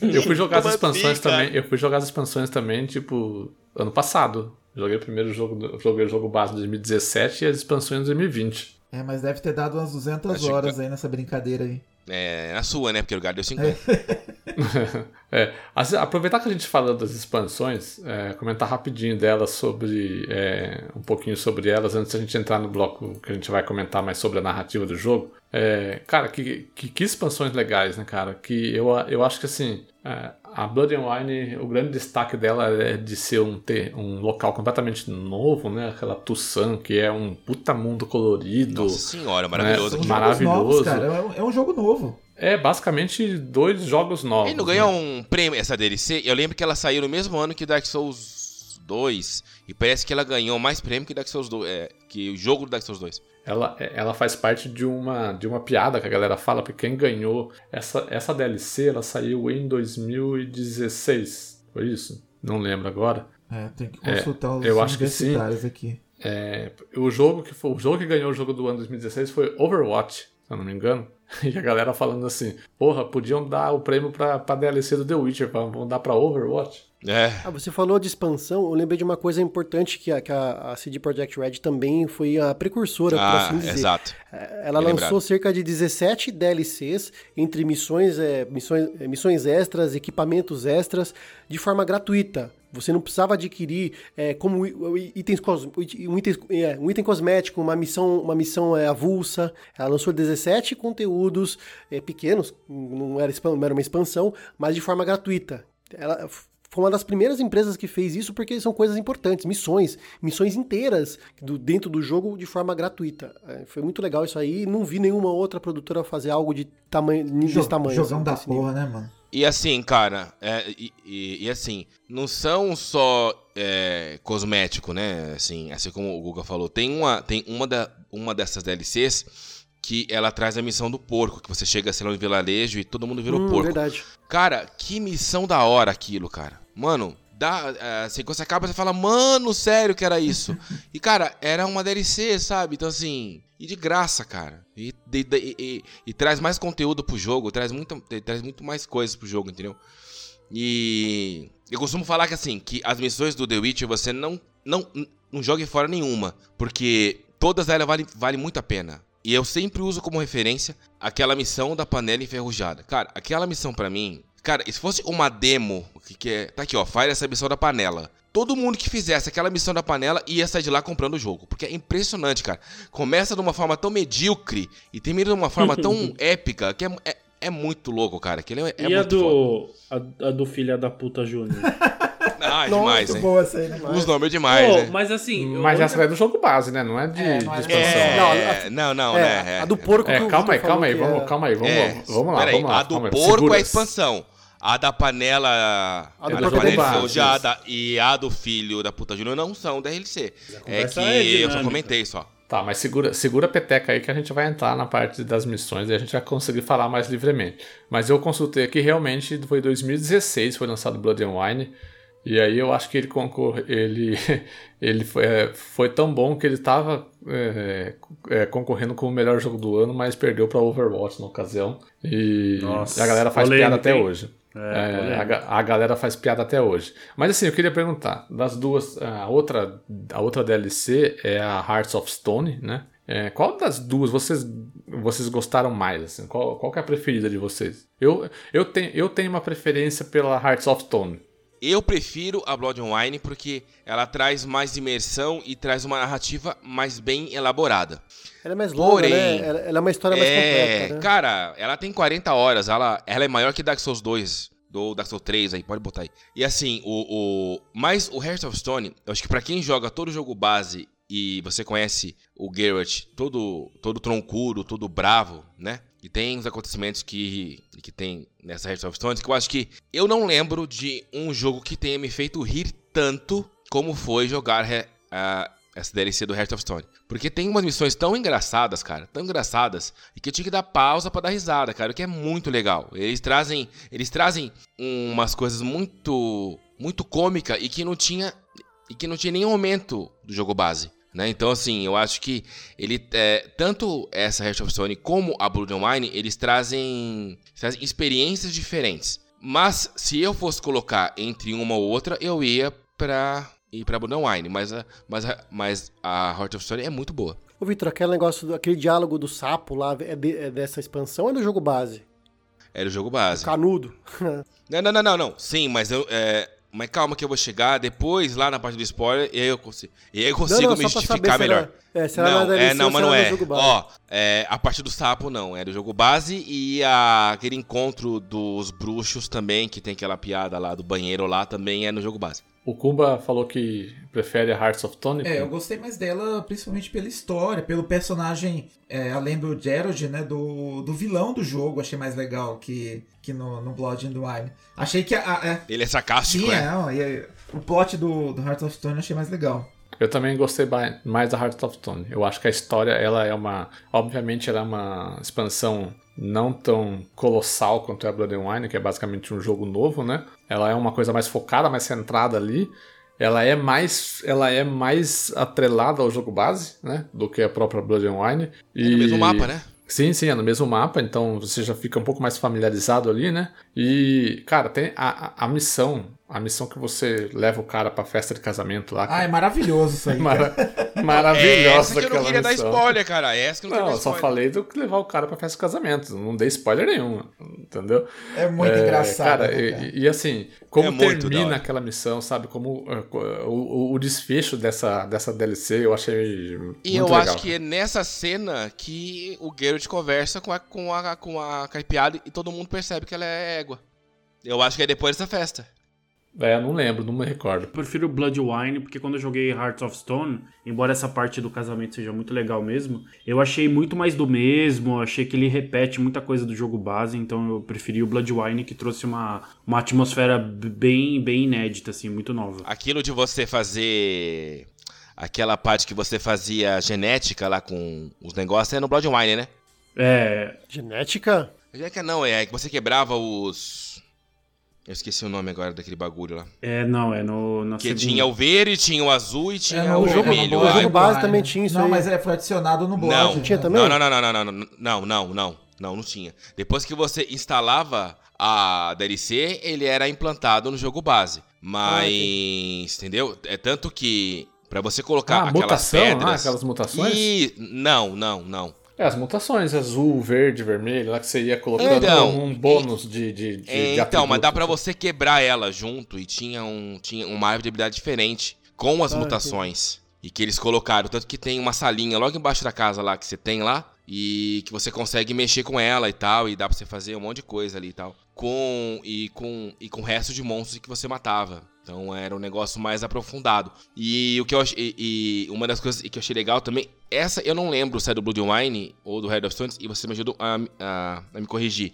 Eu fui jogar as expansões assim, também. Eu fui jogar as expansões também, tipo, ano passado. Joguei o primeiro jogo, joguei o jogo base de 2017 e as expansões de 2020. É, mas deve ter dado umas 200 Acho que- horas aí nessa brincadeira aí. É, na sua, né? Porque o lugar deu 50. *laughs* É, aproveitar que a gente fala das expansões, é, comentar rapidinho delas sobre. é, um pouquinho sobre elas antes da gente entrar no bloco que a gente vai comentar mais sobre a narrativa do jogo. É, cara, que, que, que expansões legais, né, cara? Que eu, eu acho que assim. É, a Blood and Wine, o grande destaque dela é de ser um, ter um local completamente novo, né? Aquela Tussan, que é um puta mundo colorido. Nossa senhora, maravilhoso. Jogos Maravilhoso. novos, cara. É um, é um jogo novo. É basicamente dois jogos novos. Ele não né? ganhou um prêmio, essa DLC? Eu lembro que ela saiu no mesmo ano que Dark Souls 2. E parece que ela ganhou mais prêmio que Dark Souls 2. É, que o jogo do Dark Souls 2. Ela, ela faz parte de uma, de uma piada que a galera fala, porque quem ganhou essa, essa DLC, ela saiu em 2016. Foi isso? Não lembro agora. É, tem que É, consultar os eu acho que sim. aqui. É, o, jogo que foi, o jogo que ganhou o jogo do ano 2016 foi Overwatch, se eu não me engano. *laughs* E a galera falando assim: porra, podiam dar o prêmio pra, pra DLC do The Witcher, pra- vão dar pra Overwatch. É. Ah, você falou de expansão, eu lembrei de uma coisa importante que a, que a, CD Projekt Red também foi a precursora, por Ah, assim dizer. exato. É, Ela Bem lançou lembrado. cerca de 17 DLCs entre missões, é, missões, é, missões extras, equipamentos extras, de forma gratuita. Você não precisava adquirir é, como itens, um, item, é, um item cosmético, uma missão, uma missão é, avulsa. Ela lançou 17 conteúdos é, pequenos, não era, não era uma expansão, mas de forma gratuita. Ela foi uma das primeiras empresas que fez isso porque são coisas importantes, missões, missões inteiras do, dentro do jogo de forma gratuita. É, foi muito legal isso aí. Não vi nenhuma outra produtora fazer algo de tamanho, desse tamanho. Jogão assim, da desse nível. porra, né, mano? E assim, cara, é, e, e- e assim, não são só é, cosmético, né? Assim, assim como o Guga falou, tem uma, tem uma, da, uma dessas DLCs que ela traz a missão do porco, que você chega, sei lá, no vilarejo e todo mundo vira Hum, o porco. verdade. Cara, que missão da hora aquilo, cara. Mano, dá, é, assim, quando você acaba, você fala, mano, sério que era isso. *laughs* e, cara, era uma DLC, sabe? Então, assim, e de graça, cara. E, de- de- e- e- traz mais conteúdo pro jogo, traz muito, traz muito mais coisas pro jogo, entendeu? E eu costumo falar que, assim, que as missões do The Witcher você não, não, não jogue fora nenhuma, porque todas elas valem vale muito a pena. E eu sempre uso como referência aquela missão da panela enferrujada. Cara, aquela missão pra mim. Cara, e se fosse uma demo, o que, que é. Tá aqui, ó, faz essa missão da panela. Todo mundo que fizesse aquela missão da panela ia sair de lá comprando o jogo. Porque é impressionante, cara. Começa de uma forma tão medíocre e termina de uma forma tão *laughs* épica que é, é, é muito louco, cara. Aquele é, é e a do, a, a do filha da puta Júnior? *laughs* Ah, Nossa, demais, hein? boa essa aí, né? Os nomes demais, Pô, né? mas assim. Mas eu- essa é do jogo base, né? Não é de, É, de não é- expansão. É, não, não, É, né? a do porco que É, o calma aí, Vitor calma aí, vamos, é- calma aí, vamos, É, vamos lá, vamos lá. A do calma aí, porco segura. é a expansão. A da panela. A do da é panela enferrujada e a do filho da puta Júnior não são DLC. É que é eu só comentei só. Tá, mas segura, segura a peteca aí que a gente vai entrar na parte das missões e a gente vai conseguir falar mais livremente. Mas eu consultei aqui, realmente foi 2016, foi lançado Blood and Wine. E aí eu acho que ele concorre, ele, *laughs* ele foi, é, foi tão bom que ele estava concorrendo com o melhor jogo do ano, mas perdeu para Overwatch na ocasião. E Nossa, a galera faz polêmica, piada até hein? hoje. É, É, a, a galera faz piada até hoje. Mas assim, eu queria perguntar, das duas, a outra, a outra DLC é a Hearts of Stone, né? É, qual das duas vocês, vocês gostaram mais? Assim? Qual, qual que é a preferida de vocês? Eu, eu, tenho, eu tenho uma preferência pela Hearts of Stone. Eu prefiro a Blood and Wine porque ela traz mais imersão e traz uma narrativa mais bem elaborada. Ela é mais longa, Porém, né? Ela, ela é uma história mais é, completa, né? cara, ela tem 40 horas, ela, ela é maior que Dark Souls 2, do Dark Souls 3 aí, pode botar aí. E assim, o, o mas o Heart of Stone, eu acho que pra quem joga todo o jogo base e você conhece o Geralt, todo todo troncudo, todo bravo, né? E tem os acontecimentos que que tem nessa Heart of Stone que eu acho que eu não lembro de um jogo que tenha me feito rir tanto como foi jogar a- essa DLC do Heart of Stone. Porque tem umas missões tão engraçadas, cara, tão engraçadas, e que eu tinha que dar pausa pra dar risada, cara, o que é muito legal. Eles trazem, eles trazem umas coisas muito muito cômica e que não tinha e que não tinha nenhum momento do jogo base. Né? Então, assim, eu acho que ele é, tanto essa Heart of Stone como a Blood and Wine, eles trazem, trazem experiências diferentes. Mas se eu fosse colocar entre uma ou outra, eu ia pra pra Blood and Wine, mas a, mas a, mas a Heart of Stone é muito boa. Ô, Vitor, aquele negócio, aquele diálogo do sapo lá, é, de- é dessa expansão ou é do jogo base? Era o jogo base. Canudo. *laughs* Não, não, não, não, não. Sim, mas eu. é, mas calma que eu vou chegar depois lá na parte do spoiler e aí eu consigo, e aí eu consigo não, me só pra justificar melhor. é, se era não, DLC é, não, mas não é. Ó, é, a parte do sapo não, é do jogo base e a- aquele encontro dos bruxos também, que tem aquela piada lá do banheiro lá, também é no jogo base. O Kumba falou que prefere a Hearts of Stone. É, eu gostei mais dela principalmente pela história, pelo personagem, é, além do Gerald, né, do, do vilão do jogo, achei mais legal que, que no, no Blood and Wine. Achei que a... a- é, Ele é sarcástico, sim, né? é, não, e o plot do, do Heart of Stone eu achei mais legal. Eu também gostei mais da Heart of Stone. Eu acho que a história, ela é uma. Obviamente, ela é uma expansão não tão colossal quanto é a Blood and Wine, que é basicamente um jogo novo, né? Ela é uma coisa mais focada, mais centrada ali. Ela é mais, ela é mais atrelada ao jogo base, né? Do que a própria Blood and Wine. É no mesmo mapa, né? Sim, sim, é no mesmo mapa, então você já fica um pouco mais familiarizado ali, né? E, cara, tem a, a missão, a missão que você leva o cara pra festa de casamento lá. Ah, é maravilhoso isso aí. *laughs* cara. Mara- *laughs* maravilhosa Essa que eu não aquela queria dar missão. spoiler, cara. Essa que eu não, Não, eu dar só falei do que levar o cara pra festa de casamento. Não dei spoiler nenhum, entendeu? É muito engraçado. Cara, né, e- cara? E, e assim, como É termina aquela missão, sabe? Como uh, o, o- o desfecho dessa, dessa DLC eu achei. E muito eu legal. acho que é nessa cena que o Geralt conversa com a, com a, com a Caipiada e todo mundo percebe que ela é égua. Eu acho que é depois dessa festa. É, eu não lembro, não me recordo. Eu prefiro Blood Wine, porque quando eu joguei Hearts of Stone, embora essa parte do casamento seja muito legal mesmo, eu achei muito mais do mesmo, achei que ele repete muita coisa do jogo base, então eu preferi o Blood Wine, que trouxe uma, uma atmosfera bem, bem inédita, assim, muito nova. Aquilo de você fazer. Aquela parte que você fazia genética lá com os negócios é no Blood and Wine, né? É. Genética? Já que não, é que você quebrava os. Eu esqueci o nome agora daquele bagulho lá. É, não, é no. Na Que segunda. tinha o verde, tinha o azul e tinha no o jogo- vermelho. no o Ah, jogo base também tinha isso Não, aí. mas é, foi adicionado no blog. Não, Tinha também? Não, não, não, não, não, não, não, não, não, não, não, não tinha. Depois que você instalava a DLC, ele era implantado no jogo base. Mas, entendeu? É tanto que pra você colocar Ah, aquelas mutação, pedras, ah, aquelas mutações? E não, não, não. É, as mutações, azul, verde, vermelho, lá que você ia colocando Então, um bônus de, de, de, É, de então, mas dá pra você quebrar ela junto e tinha, um, tinha uma árvore de habilidade diferente com as Ah, mutações. E que eles colocaram. Tanto que tem uma salinha logo embaixo da casa lá que você tem lá. E que você consegue mexer com ela e tal. E dá pra você fazer um monte de coisa ali e tal. Com. E com. E com o resto de monstros que você matava. Então era um negócio mais aprofundado. E o que eu achei. E, e uma das coisas que eu achei legal também. Essa eu não lembro se é do Blood Wine ou do Head of Stones. E você me ajudou a, a, a me corrigir.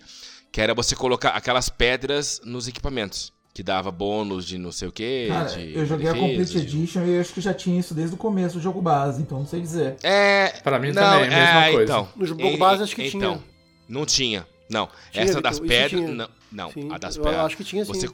Que era você colocar aquelas pedras nos equipamentos. Que dava bônus de não sei o que. Cara, eu joguei a Complete de- Edition e eu acho que já tinha isso desde o começo do jogo base, então não sei dizer. É. Pra mim não, também, é a mesma é, coisa. Então, No jogo em- base acho que então, tinha. Não tinha. Não. Tinha, Essa das isso pedras. Não, não. Sim, a das eu pedras. acho que tinha sim. Você,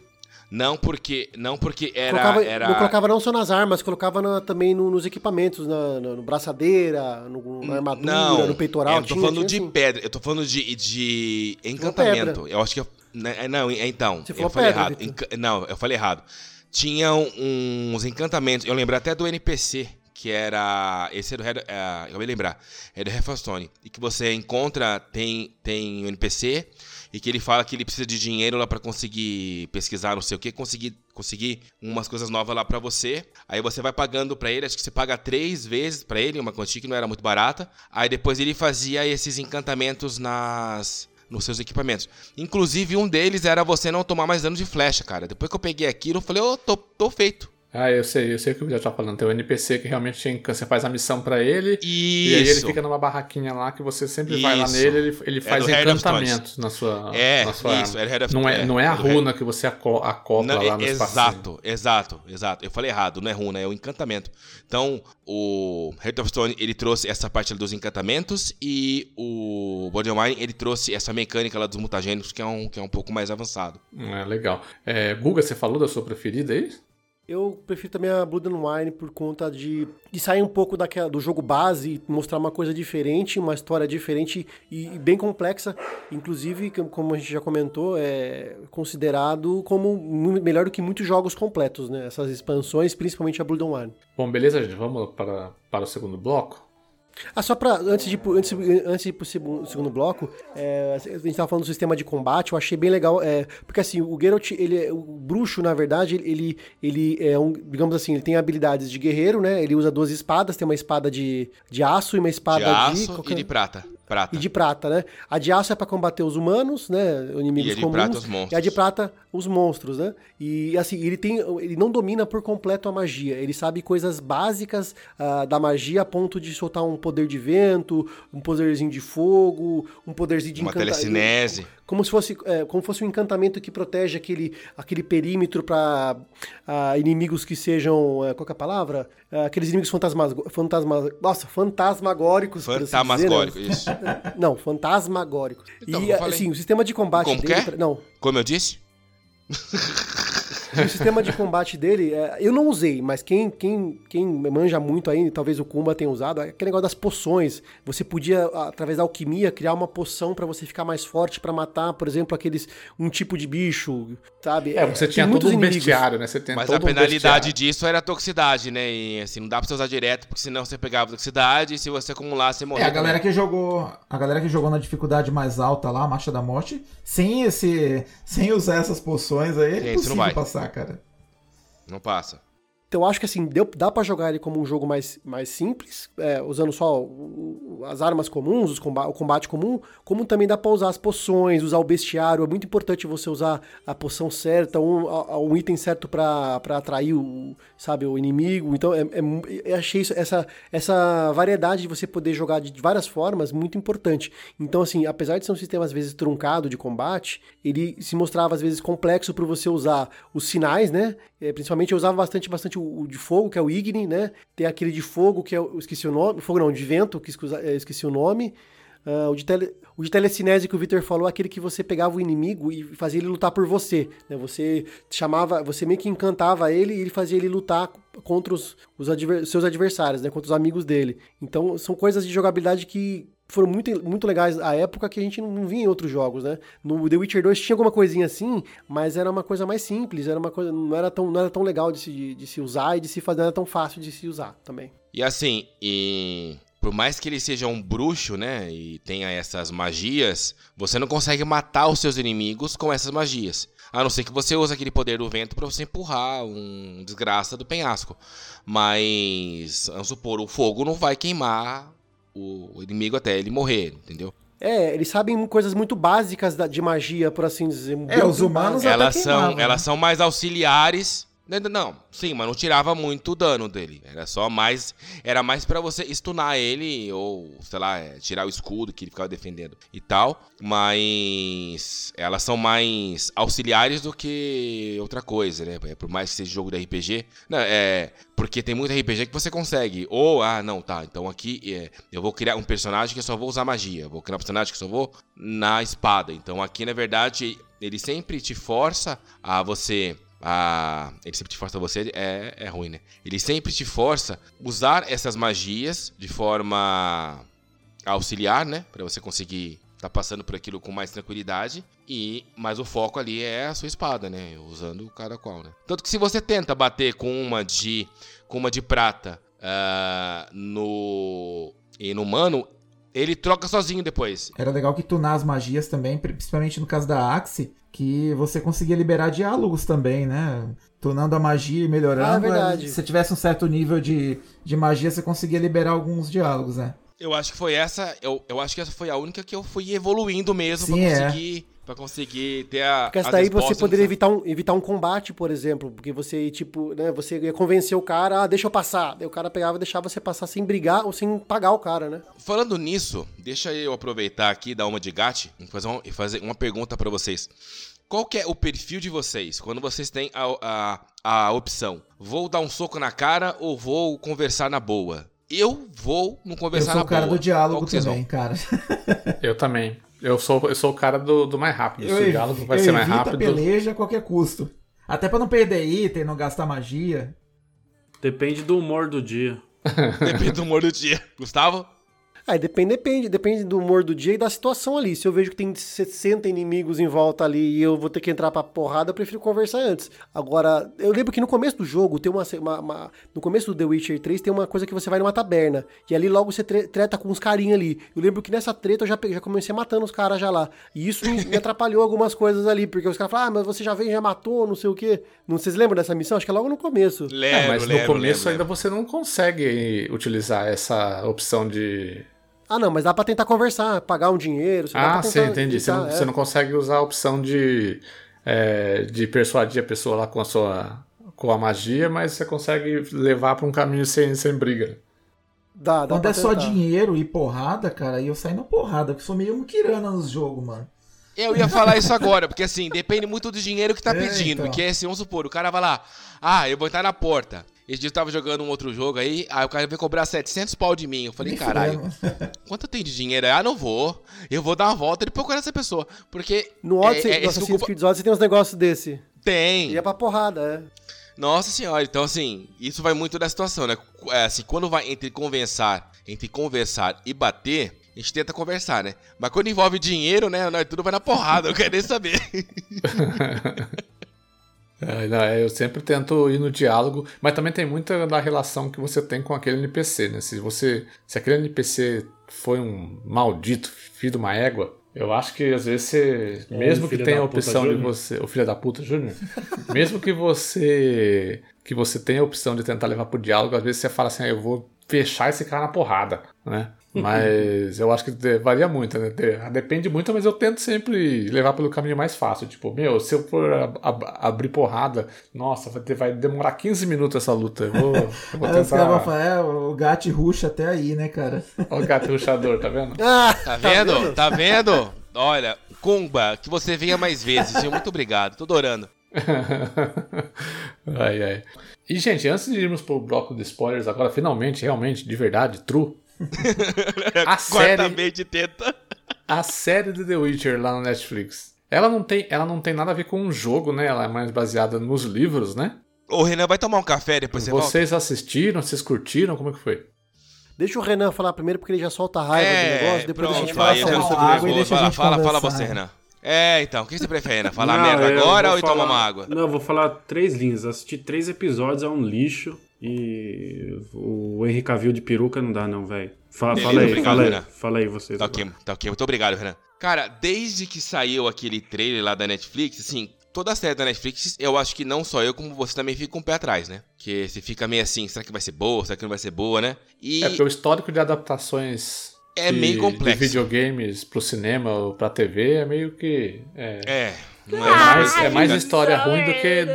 não porque. Não porque era. colocava, era... Não colocava não só nas armas, colocava na- também no- nos equipamentos, na, na- no braçadeira, no, na armadura, Não, no peitoral. eu tô tinha, falando tinha, de sim. pedra. Eu tô falando de, de encantamento. Eu acho que. eu- né, é, Não, é, então. Eu falei pedra, errado. Enca- Não, eu falei errado. Tinham uns encantamentos. Eu lembro até do NPC, que era. Esse era é, eu vou lembrar. É do Hearthstone. E que você encontra. Tem, tem um NPC. E que ele fala que ele precisa de dinheiro lá pra conseguir pesquisar, não sei o que, conseguir, conseguir umas coisas novas lá pra você. Aí você vai pagando pra ele, acho que você paga três vezes pra ele, uma quantia que não era muito barata. Aí depois ele fazia esses encantamentos nas nos seus equipamentos. Inclusive um deles era você não tomar mais dano de flecha, cara. Depois que eu peguei aquilo, eu falei, ô, tô, tô feito. Ah, eu sei, eu sei o que o já tá falando. Tem um NPC que realmente tem, você faz a missão pra ele. Isso. E aí ele fica numa barraquinha lá que você sempre vai lá nele, ele, ele É faz Head encantamentos na sua, É, na sua isso, arma. Head of- não é, é, não é a Head- runa que você aco- acopla Não, lá no é- espacinho. exato, exato, exato. Eu falei errado, não é runa, é o encantamento. Então, o Heart of Stone, ele trouxe essa parte dos encantamentos e o Borderline, ele trouxe essa mecânica lá dos mutagênicos, que é um, que é um pouco mais avançado. É, legal. É, Guga, você falou da sua preferida aí? Eu prefiro também a Blood and Wine por conta de, de sair um pouco daquela, do jogo base e mostrar uma coisa diferente, uma história diferente e, e bem complexa. Inclusive, como a gente já comentou, é considerado como melhor do que muitos jogos completos, né? Essas expansões, principalmente a Blood and Wine. Bom, beleza, gente. Vamos para, para o segundo bloco? Ah, só pra. Antes de, ir pro- antes, antes de ir pro segundo, bloco, é, a gente tava falando do sistema de combate, eu achei bem legal. É, porque assim, o Geralt, ele é- o bruxo, na verdade, ele, ele é um. Digamos assim, ele tem habilidades de guerreiro, né? Ele usa duas espadas, tem uma espada de, de aço e uma espada de de. aço e qualquer- de prata. Prata. e de prata, né? A de aço é pra combater os humanos, né? Inimigos E a de comuns. prata, os monstros. E a de prata, os monstros, né? E assim, ele tem. Ele não domina por completo a magia. Ele sabe coisas básicas ah, da magia a ponto de soltar um poder de vento, um poderzinho de fogo, um poderzinho de Uma telecinese. Como se fosse é, como fosse um encantamento que protege aquele, aquele perímetro para inimigos que sejam é, qual que é a palavra Ah, aqueles inimigos fantasmas fantasma nossa fantasmagóricos por assim né? *laughs* Isso. não fantasmagóricos Então, e assim o sistema de combate Como dele é? pra- não Como eu disse? *laughs* o sistema de combate dele, é, eu não usei, mas quem, quem, quem manja muito aí, talvez o Kumba tenha usado, é aquele negócio das poções. Você podia, através da alquimia, criar uma poção pra você ficar mais forte pra matar, por exemplo, aqueles um tipo de bicho, sabe? É, você tinha todo um inimigos. bestiário, né? Você tem Mas todo a um penalidade bestiário. disso era a toxicidade, né? E assim, não dá pra você usar direto, porque senão você pegava toxicidade e se você acumular, você É, morria. a galera que jogou, a galera que jogou na dificuldade mais alta lá, a Marcha da Morte, sem esse, sem usar essas poções aí, é não impossível vai. Cara. Não passa. Então eu acho que assim, deu, dá pra jogar ele como um jogo mais, mais simples, é, usando só as armas comuns, os comba- o combate comum, como também dá pra usar as poções, usar o bestiário. É muito importante você usar a poção certa, um, a- um item certo pra atrair o, sabe, o inimigo. Então é, é eu achei isso- essa, essa variedade de você poder jogar de várias formas muito importante. Então, assim, apesar de ser um sistema às vezes truncado de combate, ele se mostrava às vezes complexo para você usar os sinais, né? É, principalmente eu usava bastante, bastante o, o de fogo, que é o Igni, né? Tem aquele de fogo, que é Esqueci o nome. Fogo não, de vento, que é, esqueci o nome. Ah, o, de tele, o de telecinese que o Victor falou é aquele que você pegava o inimigo e fazia ele lutar por você. Né? Você chamava, você meio que encantava ele e ele fazia ele lutar contra os, os adver- seus adversários, né? contra os amigos dele. Então são coisas de jogabilidade que foram muito, muito legais à época que a gente não via em outros jogos, né? No The Witcher 2 tinha alguma coisinha assim, mas era uma coisa mais simples, era uma coisa, não era tão, não era tão legal de se, de se usar e de se fazer, não era tão fácil de se usar também. E assim, e por mais que ele seja um bruxo, né, e tenha essas magias, você não consegue matar os seus inimigos com essas magias. A não ser que você use aquele poder do vento pra você empurrar um desgraça do penhasco. Mas, vamos supor, o fogo não vai queimar o inimigo até ele morrer, entendeu? É, eles sabem coisas muito básicas da- de magia, por assim dizer. É, os humanos Elas são, né? elas são mais auxiliares. Não, sim, mas não tirava muito dano dele. Era só mais. Era mais pra você stunar ele, ou, sei lá, é, tirar o escudo que ele ficava defendendo e tal. Mas elas são mais auxiliares do que outra coisa, né? Por mais que seja jogo de RPG. Não, é. Porque tem muito RPG que você consegue. Ou, ah, não, tá. Então aqui é, eu vou criar um personagem que eu só vou usar magia. Vou criar um personagem que eu só vou na espada. Então aqui, na verdade, ele sempre te força a você. A... Ele sempre te força você, é, é ruim, né? Ele sempre te força usar essas magias de forma auxiliar, né? Pra você conseguir tá passando por aquilo com mais tranquilidade. E mas o foco ali é a sua espada, né? Usando cada qual, né? Tanto que se você tenta bater com uma de com uma de prata ah, no inumano, ele troca sozinho depois. Era legal que tunar as magias também, principalmente no caso da Axe, que você conseguia liberar diálogos também, né? Tunando a magia e melhorando. Ah, é verdade. Se você tivesse um certo nível de, de magia, você conseguia liberar alguns diálogos, né? Eu acho que foi essa, eu, eu acho que essa foi a única que eu fui evoluindo mesmo Sim, pra é. Conseguir para conseguir ter a Porque daí você poderia nessa- evitar um, evitar um combate, por exemplo. Porque você, tipo, né, você ia convencer o cara, ah, deixa eu passar. Daí o cara pegava e deixava você passar sem brigar ou sem pagar o cara, né? Falando nisso, deixa eu aproveitar aqui dar uma de gato e fazer uma, fazer uma pergunta pra vocês. Qual que é o perfil de vocês quando vocês têm a, a, a opção? Vou dar um soco na cara ou vou conversar na boa? Eu vou não Eu conversar sou na o cara boa. do diálogo também, vão? cara. Eu também. Eu sou, eu sou o cara do, do mais rápido. Eu, Se o diálogo vai ser mais rápido. a peleja a qualquer custo. Até pra não perder item, não gastar magia. Depende do humor do dia. Depende do humor do dia. Gustavo? Aí depende, depende, depende do humor do dia e da situação ali. Se eu vejo que tem 60 inimigos em volta ali e eu vou ter que entrar pra porrada, eu prefiro conversar antes. Agora, eu lembro que no começo do jogo tem uma, uma- uma- No começo do The Witcher 3 tem uma coisa que você vai numa taberna. E ali logo você tre- treta com uns carinha ali. Eu lembro que nessa treta eu já, já comecei matando os caras já lá. E isso me, me atrapalhou algumas coisas ali. Porque os caras falaram, ah, mas você já veio, já matou, não sei o quê. Não, vocês lembram dessa missão? Acho que é logo no começo. Lembro, É, mas no lembro, começo lembro, ainda lembro. você não consegue utilizar essa opção de. Ah, não, mas dá pra tentar conversar, pagar um dinheiro. Você dá Ah, pra sim, tentar- entendi. Você não, é. você não consegue usar a opção de, é, de persuadir a pessoa lá com a sua com a magia, mas você consegue levar pra um caminho sem, sem briga. Dá, dá Quando é só dinheiro e porrada, cara, aí eu saio na porrada, porque sou meio muquirana nos jogos, mano. Eu ia falar isso agora, porque assim, depende muito do dinheiro que tá É, pedindo. então. Porque assim, vamos supor, o cara vai lá, ah, eu vou entrar na porta. Esse dia eu tava jogando um outro jogo aí, aí o cara veio cobrar 700 pau de mim. Eu falei, caralho, *laughs* quanto tem de dinheiro? Ah, não vou. Eu vou dar uma volta e procurar essa pessoa. Porque. No é, Odyssey, é, no esse Assassin's Creed Odyssey tem uns negócios desse. Tem. E é pra porrada, é. Nossa senhora, então assim, isso vai muito da situação, né? É, assim, quando vai entre conversar, entre conversar e bater, a gente tenta conversar, né? Mas quando envolve dinheiro, né? Nós tudo vai na porrada, eu quero nem saber. *laughs* É, é, eu sempre tento ir no diálogo, mas também tem muita da relação que você tem com aquele NPC, né? Se você, se aquele NPC foi um maldito filho de uma égua, eu acho que às vezes você, Ou mesmo que tenha a opção de você, o filho da puta Júnior, *laughs* mesmo que você que você tenha a opção de tentar levar pro diálogo, às vezes você fala assim, ah, eu vou fechar esse cara na porrada, né? Mas eu acho que varia muito, né? De- Depende muito, mas eu tento sempre levar pelo caminho mais fácil. Tipo, meu, se eu for ab- ab- abrir porrada, nossa, vai, ter- vai demorar 15 minutos essa luta. Eu vou, eu *laughs* vou tentar. falar, é, o gato ruxa até aí, né, cara? Olha o gato ruxador, tá vendo? Ah, *laughs* Tá vendo? Tá vendo? Olha, Kumba, que você venha mais vezes, viu? Muito obrigado, tô adorando. *laughs* ai, ai. E, gente, antes de irmos pro bloco de spoilers, agora finalmente, realmente, de verdade, true, *laughs* A série- Quarta vez de teta. A série de The Witcher lá no Netflix. Ela não tem, ela não tem nada a ver com um jogo, né? Ela é mais baseada nos livros, né? Ô, Renan, vai tomar um café depois você volta? Vocês assistiram, vocês curtiram, como é que foi? Deixa o Renan falar primeiro, porque ele já solta a raiva do negócio, depois a gente É, pronto, fala sobre água e nervoso. deixa a Fala, gente fala, fala você, Renan. É, então, o que você prefere, Renan? Falar Não, merda agora ou ir tomar falar- uma água? Não, eu vou falar três linhas. Assisti três episódios, é um lixo. E o Henry Cavill de peruca não dá, não, velho. Fa- Beleza, Fala aí, obrigado, fala aí. Renan. Fala aí vocês. Tá ok, tá ok. Muito obrigado, Renan. Cara, desde que saiu aquele trailer lá da Netflix, assim, toda a série da Netflix, eu acho que não só eu, como você também fica com o pé atrás, né? Que você fica meio assim, será que vai ser boa? Será que não vai ser boa, né? E É porque o histórico de adaptações É de, meio complexo. de videogames pro cinema ou pra TV é meio que. É, é, não é é mais, é mais história ruim do que,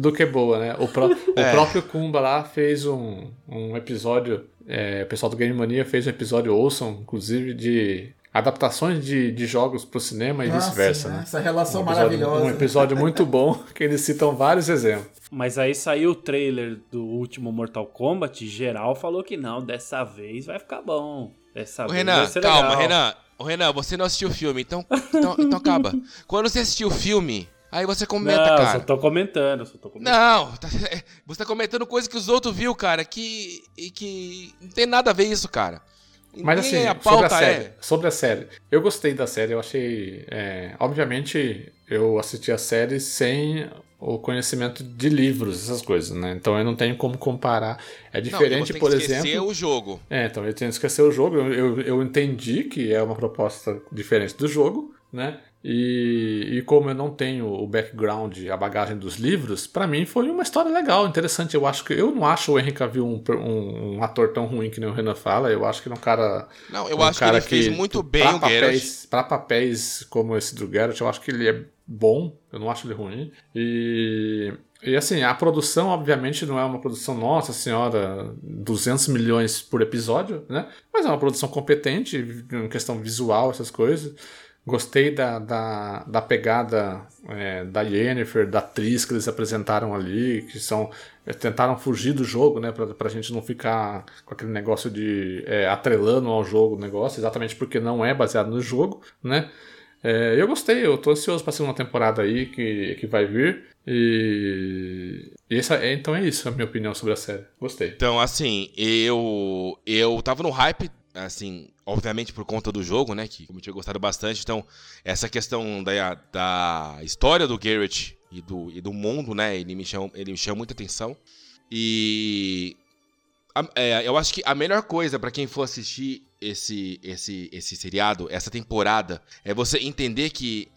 do que boa, né? O, pró- *laughs* o É. próprio Kumba lá fez um, um episódio. é, o pessoal do Game Mania fez um episódio Awesome, inclusive, de adaptações de, de jogos pro cinema e vice-versa, né? Essa relação um episódio, maravilhosa. Um episódio muito bom *laughs* que eles citam vários exemplos. Mas aí saiu o trailer do último Mortal Kombat, geral falou que não, dessa vez vai ficar bom. Dessa Ô, vez Renan, vai ser calma, legal. Renan. Ô, Renan, você não assistiu o filme, então, então, então acaba. *laughs* Quando você assistiu o filme, aí você comenta, não, cara. só tô comentando, só tô comentando. Não, tá- *laughs* você tá comentando coisa que os outros viu, cara, que, e que não tem nada a ver isso, cara. Mas Nem assim, a sobre a série, é. sobre a série, eu gostei da série, eu achei. é, obviamente, eu assisti a série sem o conhecimento de livros, essas coisas, né? Então eu não tenho como comparar. É Não, diferente, tem por que esquecer exemplo. o jogo. É, então eu tenho que esquecer o jogo. Eu, eu, eu entendi que é uma proposta diferente do jogo, né? E, e como eu não tenho o background, a bagagem dos livros, pra mim foi uma história legal, interessante. Eu acho que eu não acho o Henry Cavill um, um, um ator tão ruim que nem o Renan fala. Eu acho que ele é um cara. Não, eu um acho que ele fez muito bem pra o Geralt. papéis, Pra papéis como esse do Geralt, eu acho que ele é bom. Eu não acho ele ruim. E. E assim, a produção, obviamente, não é uma produção, nossa senhora, 200 milhões por episódio, né? Mas é uma produção competente, em questão visual, essas coisas. Gostei da, da, da pegada é, da Yennefer, da atriz que eles apresentaram ali, que são. eles tentaram fugir do jogo, né? Pra, pra gente não ficar com aquele negócio de é, atrelando ao jogo o negócio, exatamente porque não é baseado no jogo, né? É, eu gostei, eu tô ansioso pra segunda temporada aí que, que vai vir. E, essa, é, então é isso a minha opinião sobre a série. Gostei. Então, assim, eu eu tava no hype, assim, obviamente por conta do jogo, né, que eu tinha gostado bastante. Então, essa questão da, da história do Garrett e do, e do mundo, né, ele me chama, ele me chama muita atenção. E é, eu acho que a melhor coisa pra quem for assistir esse, esse, esse seriado, essa temporada, é você entender que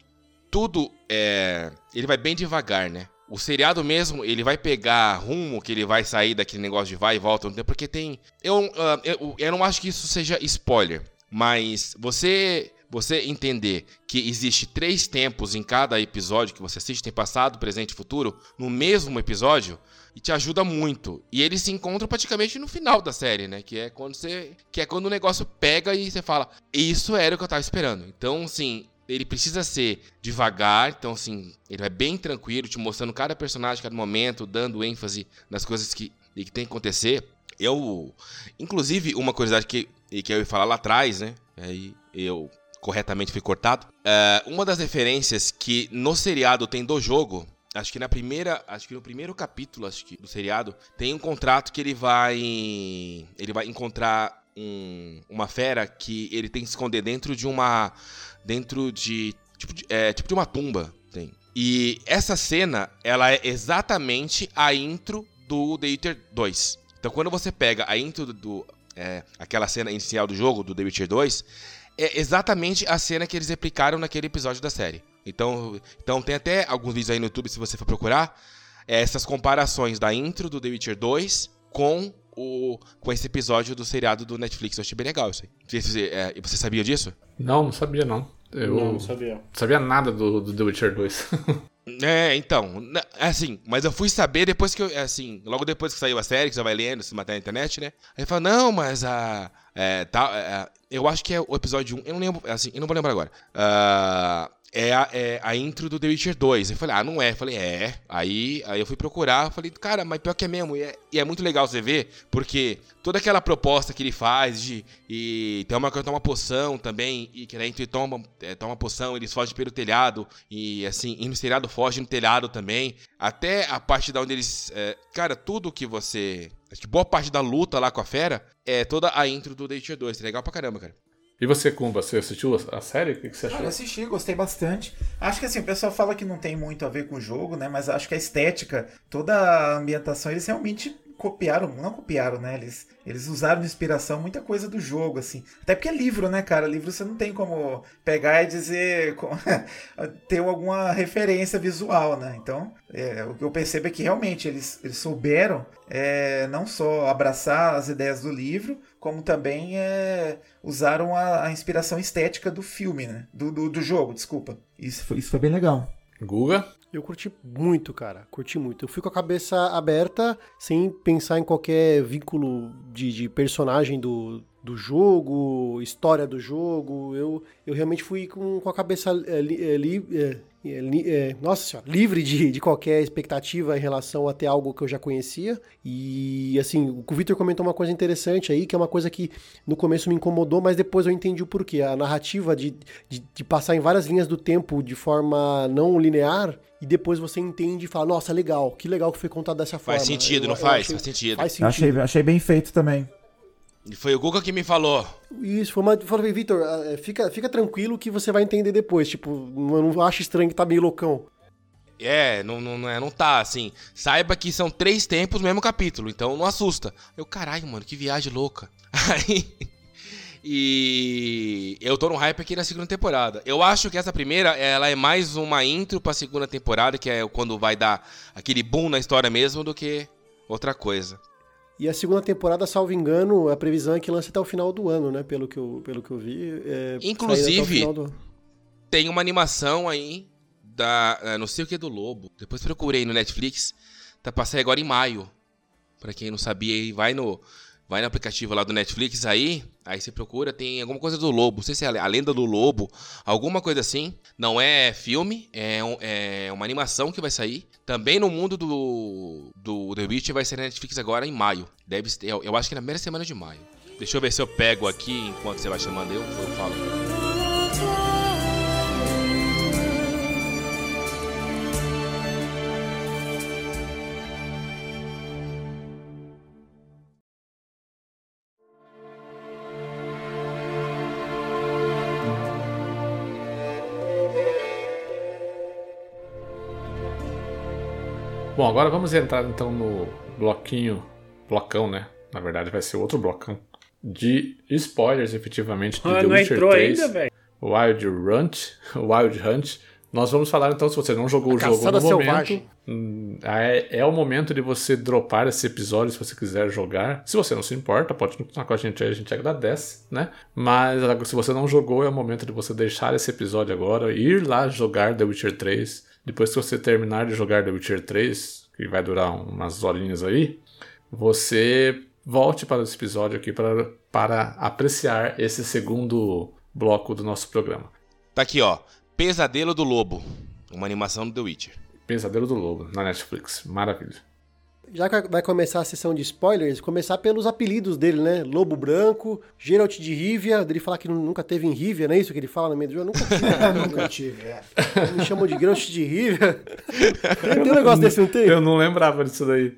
tudo é. Ele vai bem devagar, né? O seriado mesmo, ele vai pegar rumo que ele vai sair daquele negócio de vai e volta porque tem. Eu, ah, eu, eu não acho que isso seja spoiler, mas você. Você entender que existe três tempos em cada episódio que você assiste, tem passado, presente e futuro, no mesmo episódio, e te ajuda muito. E eles se encontram praticamente no final da série, né? Que é quando você. Que é quando o negócio pega e você fala, isso era o que eu tava esperando. Então, assim, ele precisa ser devagar, então assim, ele vai bem tranquilo, te mostrando cada personagem, cada momento, dando ênfase nas coisas que, que tem que acontecer. Eu, inclusive, uma curiosidade que, que eu ia falar lá atrás, né? Aí eu corretamente fui cortado. É, uma das referências que no seriado tem do jogo, acho que na primeira, acho que no primeiro capítulo, acho que do seriado, tem um contrato que ele vai, ele vai encontrar um- uma fera que ele tem que esconder dentro de uma, dentro de tipo de, é, tipo de uma tumba, tem. E essa cena, ela é exatamente a intro do The Witcher 2. Então quando você pega a intro do, do- é, aquela cena inicial do jogo do The Witcher 2, é exatamente a cena que eles replicaram naquele episódio da série. Então, então tem até alguns vídeos aí no YouTube, se você for procurar, é, essas comparações da intro do The Witcher 2 com o com esse episódio do seriado do Netflix. Eu achei bem legal isso aí. Não Você, é, você sabia disso? Não, não sabia não. Eu Não, não sabia. sabia nada do, do The Witcher 2. *laughs* É, então, na- assim, mas eu fui saber depois que eu, assim, logo depois que saiu a série, que você vai lendo, se matar na internet, né? Aí fala, não, mas a, é, tal, é, eu acho que é o episódio 1, eu não lembro, assim, eu não vou lembrar agora. Ah, é, a, é a intro do The Witcher 2. Eu falei, ah, não é. Eu falei, é. Aí, aí eu fui procurar, falei, cara, mas pior que é mesmo. E é, e é muito legal você ver, porque toda aquela proposta que ele faz de. E tem uma que toma poção também, e que daí ele toma, é, toma poção, eles fogem pelo telhado, e assim, e no telhado foge no telhado também. Até a parte da onde eles. é, cara, tudo que você. Acho que boa parte da luta lá com a fera é toda a intro do The Witcher 2. É legal pra caramba, cara. E você, Kumba, você assistiu a série? O que, você achou? eu assisti, gostei bastante. Acho que assim, o pessoal fala que não tem muito a ver com o jogo, né? Mas acho que a estética, toda a ambientação, eles realmente copiaram, não copiaram, né? Eles, eles usaram de inspiração muita coisa do jogo, assim. Até porque é livro, né, cara? Livro você não tem como pegar e dizer. *laughs* ter alguma referência visual, né? Então, é, o que eu percebo é que realmente eles, eles souberam é, não só abraçar as ideias do livro, como também é, usaram a, a inspiração estética do filme, né? Do, do, do jogo, desculpa. Isso foi, isso foi bem legal. Guga? Eu curti muito, cara. Curti muito. Eu fui com a cabeça aberta, sem pensar em qualquer vínculo de, de personagem do, do jogo, história do jogo. Eu, eu realmente fui com, com a cabeça é, li- é, li- é, é, é, nossa senhora, livre de, de qualquer expectativa em relação a ter algo que eu já conhecia. E assim, o Victor comentou uma coisa interessante aí, que é uma coisa que no começo me incomodou, mas depois eu entendi o porquê. A narrativa de, de, de passar em várias linhas do tempo de forma não linear, e depois você entende e fala, nossa, legal, que legal que foi contado dessa forma. Faz sentido, Eu- não eu faz? achei- Faz sentido. Faz sentido. achei, achei bem feito também. E foi o Guga que me falou. Isso, foi uma. Falei, Vitor, eh, fica, fica tranquilo que você vai entender depois. Tipo, não, não acho estranho que tá meio loucão. É, não, não, não, é, não tá assim. Saiba que são três tempos no mesmo capítulo, então não assusta. Eu, caralho, mano, que viagem louca. *laughs* Aí. E eu tô no hype aqui na segunda temporada. Eu acho que essa primeira, ela é mais uma intro pra segunda temporada, que é quando vai dar aquele boom na história mesmo, do que outra coisa. E a segunda temporada, salvo engano, a previsão é que lance até o final do ano, né? Pelo que eu, pelo que eu vi. é, Inclusive, do- Tem uma animação aí da. eh, Não sei o que do Lobo. Depois procurei no Netflix. Tá passando agora em maio. Pra quem não sabia aí, vai no. Vai no aplicativo lá do Netflix aí. Aí você procura, tem alguma coisa do Lobo. Não sei se é a lenda do Lobo. Alguma coisa assim. Não é filme, é, um- é uma animação que vai sair. Também no mundo do. Do The Witch vai sair na Netflix agora em maio. Deve ser. Eu, eu acho que é na primeira semana de maio. Deixa eu ver se eu pego aqui enquanto você vai chamando eu, eu falo. Agora vamos entrar então no bloquinho, blocão, né? Na verdade vai ser outro blocão de spoilers, efetivamente, de Ah, The não Witcher entrou 3, ainda, velho? Wild Hunt, *laughs* Wild Hunt. Nós vamos falar então, se você não jogou o jogo no momento, Selvagem. hum, é, é o momento de você dropar esse episódio se você quiser jogar. Se você não se importa, pode continuar com a gente aí, a gente agradece, né? Mas se você não jogou, é o momento de você deixar esse episódio agora, ir lá jogar The Witcher 3. Depois que você terminar de jogar The Witcher 3, que vai durar umas horinhas aí, você volte para esse episódio aqui para, para apreciar esse segundo bloco do nosso programa. Tá aqui, ó. Pesadelo do Lobo. Uma animação do The Witcher. Pesadelo do Lobo, na Netflix. Maravilha. Já que vai começar a sessão de spoilers, começar pelos apelidos dele, né? Lobo Branco, Geralt de Rivia, dele falar que nu- nunca teve em Rivia, não é isso que ele fala no meio do jogo? Nunca tive. *laughs* Nunca tive, é. Me chamam de Geralt de Rivia. Tem, tem um negócio desse, não tem? Eu não lembrava disso daí.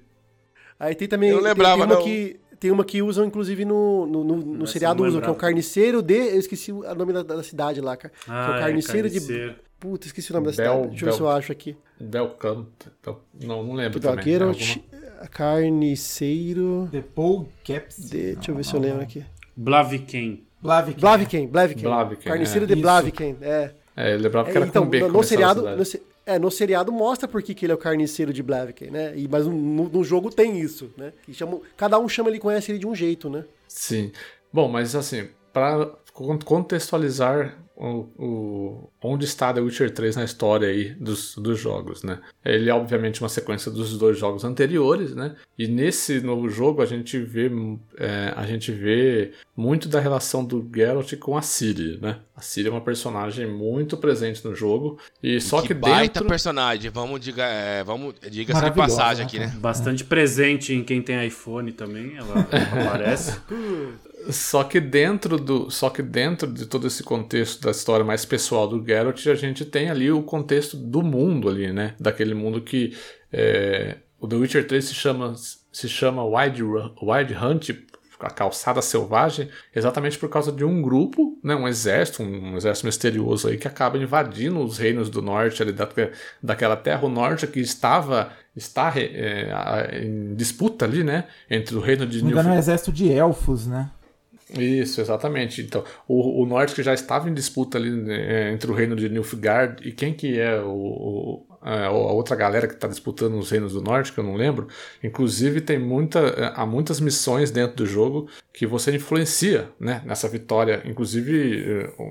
Aí tem também. Eu não tem- lembrava, tem, uma não. que Tem uma que usam, inclusive, no, no, no, no seriado usam, que é o. Carniceiro de. Eu esqueci o nome da, da cidade lá, cara. que é Ah, o é, Carniceiro, Carniceiro. de. Puta, esqueci o nome da Bel- cidade. Deixa eu ver se eu acho aqui. Belcanto. Bel- Não, não lembro ó, também. Geralt, É alguma- Carniceiro. The Paul Caps. De, deixa eu ver se eu lembro aqui. Blaviken. Blaviken. Blaviken, Blaviken. Blaviken, Carniceiro é. de Isso. Blaviken, é. É, eu lembrava que É, era então, com B no, no seriado, no, é, no seriado mostra por que que ele é o carniceiro de Blaviken, né? E, mas no, no jogo tem isso, né? Que chamam, cada um chama ele conhece ele de um jeito, né? Sim. Bom, mas assim, para con- contextualizar o, o- onde está The Witcher 3 na história aí dos, dos jogos, né? Ele é obviamente uma sequência dos dois jogos anteriores, né? E nesse novo jogo a gente vê é, a gente vê muito da relação do Geralt com a Ciri, né? A Ciri é uma personagem muito presente no jogo e só que, baita dentro personagem. Vamos diga, é, vamos diga de passagem né, aqui, né? Bastante presente em quem tem iPhone também, ela *laughs* aparece. *laughs* Só que dentro do, só que dentro de todo esse contexto da história mais pessoal do Geralt, a gente tem ali o contexto do mundo ali, né? Daquele mundo que é, o The Witcher 3 se chama se chama Wild, Wild Hunt, a calçada selvagem, exatamente por causa de um grupo, né, um exército, um exército misterioso aí que acaba invadindo os reinos do norte ali da, daquela terra, o norte que estava está é, em disputa ali, né, entre o reino de não engano, é um exército de elfos, né? Isso, exatamente. Então, o, o norte que já estava em disputa ali né, entre o reino de Nilfgaard e quem que é o, o- a a outra galera que está disputando os reinos do norte, que eu não lembro. Inclusive, tem muita, há muitas missões dentro do jogo que você influencia né, nessa vitória. Inclusive,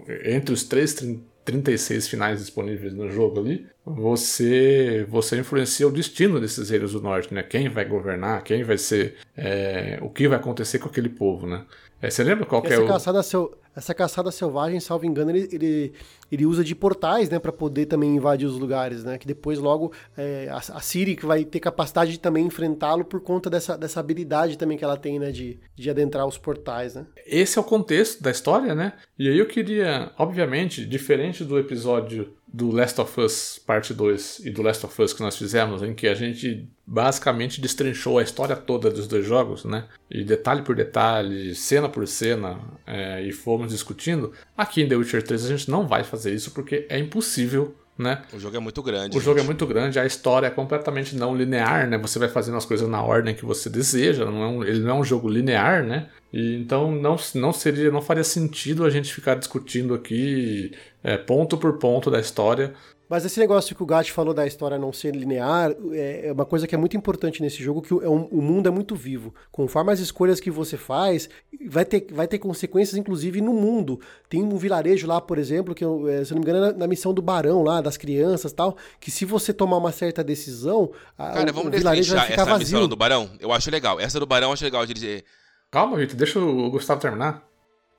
eh, entre os três trin- 36 finais disponíveis no jogo ali, você você influencia o destino desses reinos do norte, né? Quem vai governar, quem vai ser, é, o que vai acontecer com aquele povo, né? É, você lembra qual que é Essa o... caçada, sel- essa caçada selvagem, salvo engano, ele, ele, ele usa de portais, né, para poder também invadir os lugares, né? Que depois logo é, a, a Ciri que vai ter capacidade de também enfrentá-lo por conta dessa, dessa habilidade também que ela tem, né, de, de adentrar os portais, né? Esse é o contexto da história, né? E aí eu queria, obviamente, diferente do episódio do Last of Us Parte 2 e do Last of Us que nós fizemos, em que a gente basicamente destrinchou a história toda dos dois jogos, né? E detalhe por detalhe, cena por cena, é, e fomos discutindo. Aqui em The Witcher 3 a gente não vai fazer isso porque é impossível, né? O jogo é muito grande. O jogo é gente. muito grande, a história é completamente não linear, né? Você vai fazendo as coisas na ordem que você deseja, não é um- ele não é um jogo linear, né? E então não, não seria, não faria sentido a gente ficar discutindo aqui é, ponto por ponto da história. Mas esse negócio que o Gatti falou da história não ser linear é é uma coisa que é muito importante nesse jogo, que o, é um- o mundo é muito vivo. Conforme as escolhas que você faz, vai ter, vai ter consequências, inclusive, no mundo. Tem um vilarejo lá, por exemplo, que, é, se eu não me engano, é na, na missão do barão lá, das crianças e tal, que se você tomar uma certa decisão, Cara, o, vamos o vilarejo vai ficar essa missão vazio. do Barão. Eu acho legal. Essa do Barão eu acho legal de dizer. Calma, Vitor, deixa o Gustavo terminar.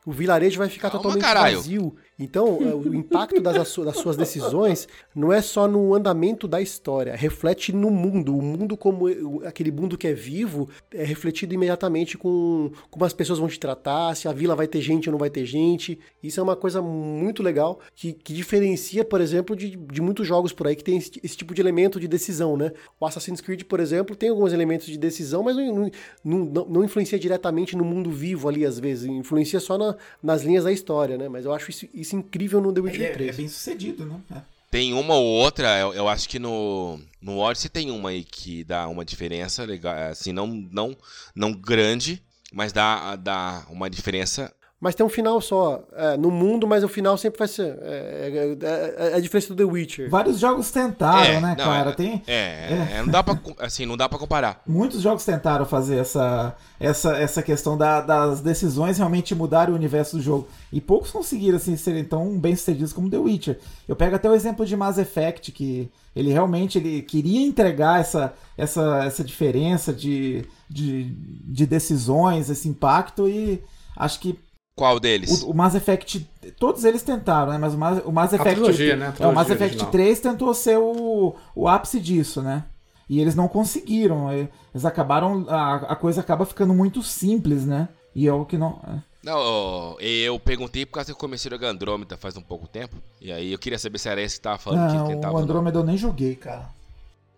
O vilarejo vai ficar Calma, totalmente caralho. vazio. Então, é, o impacto das, das suas decisões não é só no andamento da história, reflete no mundo. O mundo, como aquele mundo que é vivo, é refletido imediatamente com como as pessoas vão te tratar, se a vila vai ter gente ou não vai ter gente. Isso é uma coisa muito legal que, que diferencia, por exemplo, de, de muitos jogos por aí que tem esse, esse tipo de elemento de decisão, né? O Assassin's Creed, por exemplo, tem alguns elementos de decisão, mas não, não, não, não influencia diretamente no mundo vivo ali, às vezes. Influencia só na- nas linhas da história, né? Mas eu acho isso, isso incrível no The Witcher é, 3. é bem sucedido, né? É. Tem uma ou outra, eu, eu acho que no, no Odyssey tem uma aí que dá uma diferença legal, assim, não, não, não grande, mas dá, dá uma diferença. Mas tem um final só é, no mundo, mas o final sempre vai ser. É, é, é- é a diferença do The Witcher. Vários jogos tentaram, É, né, não, cara? é- Tem, É, é, não dá pra, assim, não dá pra comparar. Muitos jogos tentaram fazer essa, essa, essa questão da- das decisões realmente mudarem o universo do jogo. E poucos conseguiram assim, serem tão bem sucedidos como The Witcher. Eu pego até o exemplo de Mass Effect, que ele realmente ele queria entregar essa, essa, essa diferença de, de, de decisões, esse impacto, e acho que Qual deles? o, o Mass Effect, todos eles tentaram, né? Mas o Mass, o Mass A Effect. trilogia, né? A é, o Mass Effect original. 3 tentou ser o, o ápice disso, né? E eles não conseguiram. e- Eles acabaram. A, a coisa acaba ficando muito simples, né? E é o que não. é. Não, eu perguntei por causa que eu comecei a jogar Andrômeda faz um pouco tempo. E aí eu queria saber se era esse que tava falando que Não, tentava. o. Andrômeda eu nem joguei, cara.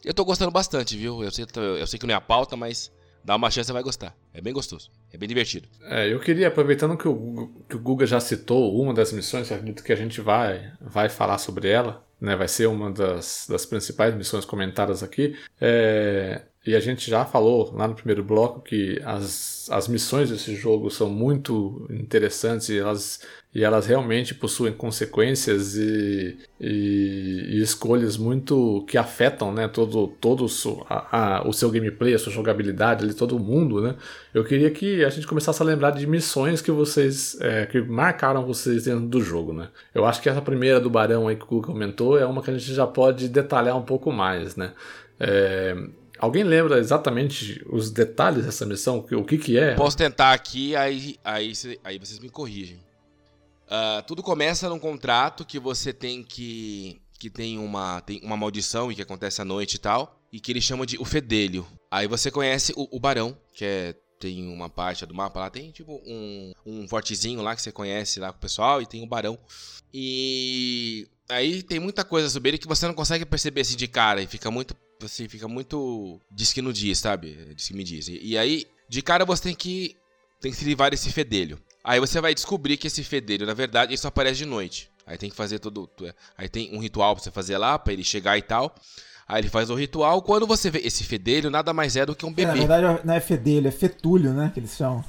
Eu tô gostando bastante, viu? Eu sei, eu sei que não é a pauta, mas dá uma chance, você vai gostar. É bem gostoso. É bem divertido. É, eu queria, aproveitando que o, que o Guga já citou uma das missões, acredito que a gente vai, vai falar sobre ela, né? Vai ser uma das, das principais missões comentadas aqui. É, E a gente já falou lá no primeiro bloco que as, as missões desse jogo são muito interessantes e elas, e elas realmente possuem consequências e, e, e escolhas muito que afetam né, todo, todo o, seu, a, a- o seu gameplay, a sua jogabilidade, ali, todo mundo. Né? Eu queria que a gente começasse a lembrar de missões que vocês é, que marcaram vocês dentro do jogo. Né? Eu acho que essa primeira do Barão aí que o Google comentou é uma que a gente já pode detalhar um pouco mais. Né? É, Alguém lembra exatamente os detalhes dessa missão? O que- que, é? Posso tentar aqui, aí, aí, aí vocês me corrigem. Ah, tudo começa num contrato que você tem que. que tem uma, tem uma maldição e que acontece à noite e tal. E que ele chama de o Fedelho. Aí você conhece o, o Barão, que é. Tem uma parte do mapa lá, tem tipo um, um fortezinho lá que você conhece lá com o pessoal, e tem o Barão. E aí tem muita coisa sobre ele que você não consegue perceber assim de cara, e fica muito. Assim, fica muito. Diz que não diz, sabe? Diz que me diz. E, e aí, de cara você tem que. Tem que se livrar desse fedelho. Aí você vai descobrir que esse fedelho, na verdade, ele só aparece de noite. Aí tem que fazer todo. Aí tem um ritual pra você fazer lá, pra ele chegar e tal. Aí ele faz o ritual. Quando você vê esse fedelho, nada mais é do que um É, na bebê. verdade não é fedelho, é fetúlio, né? Que eles chamam.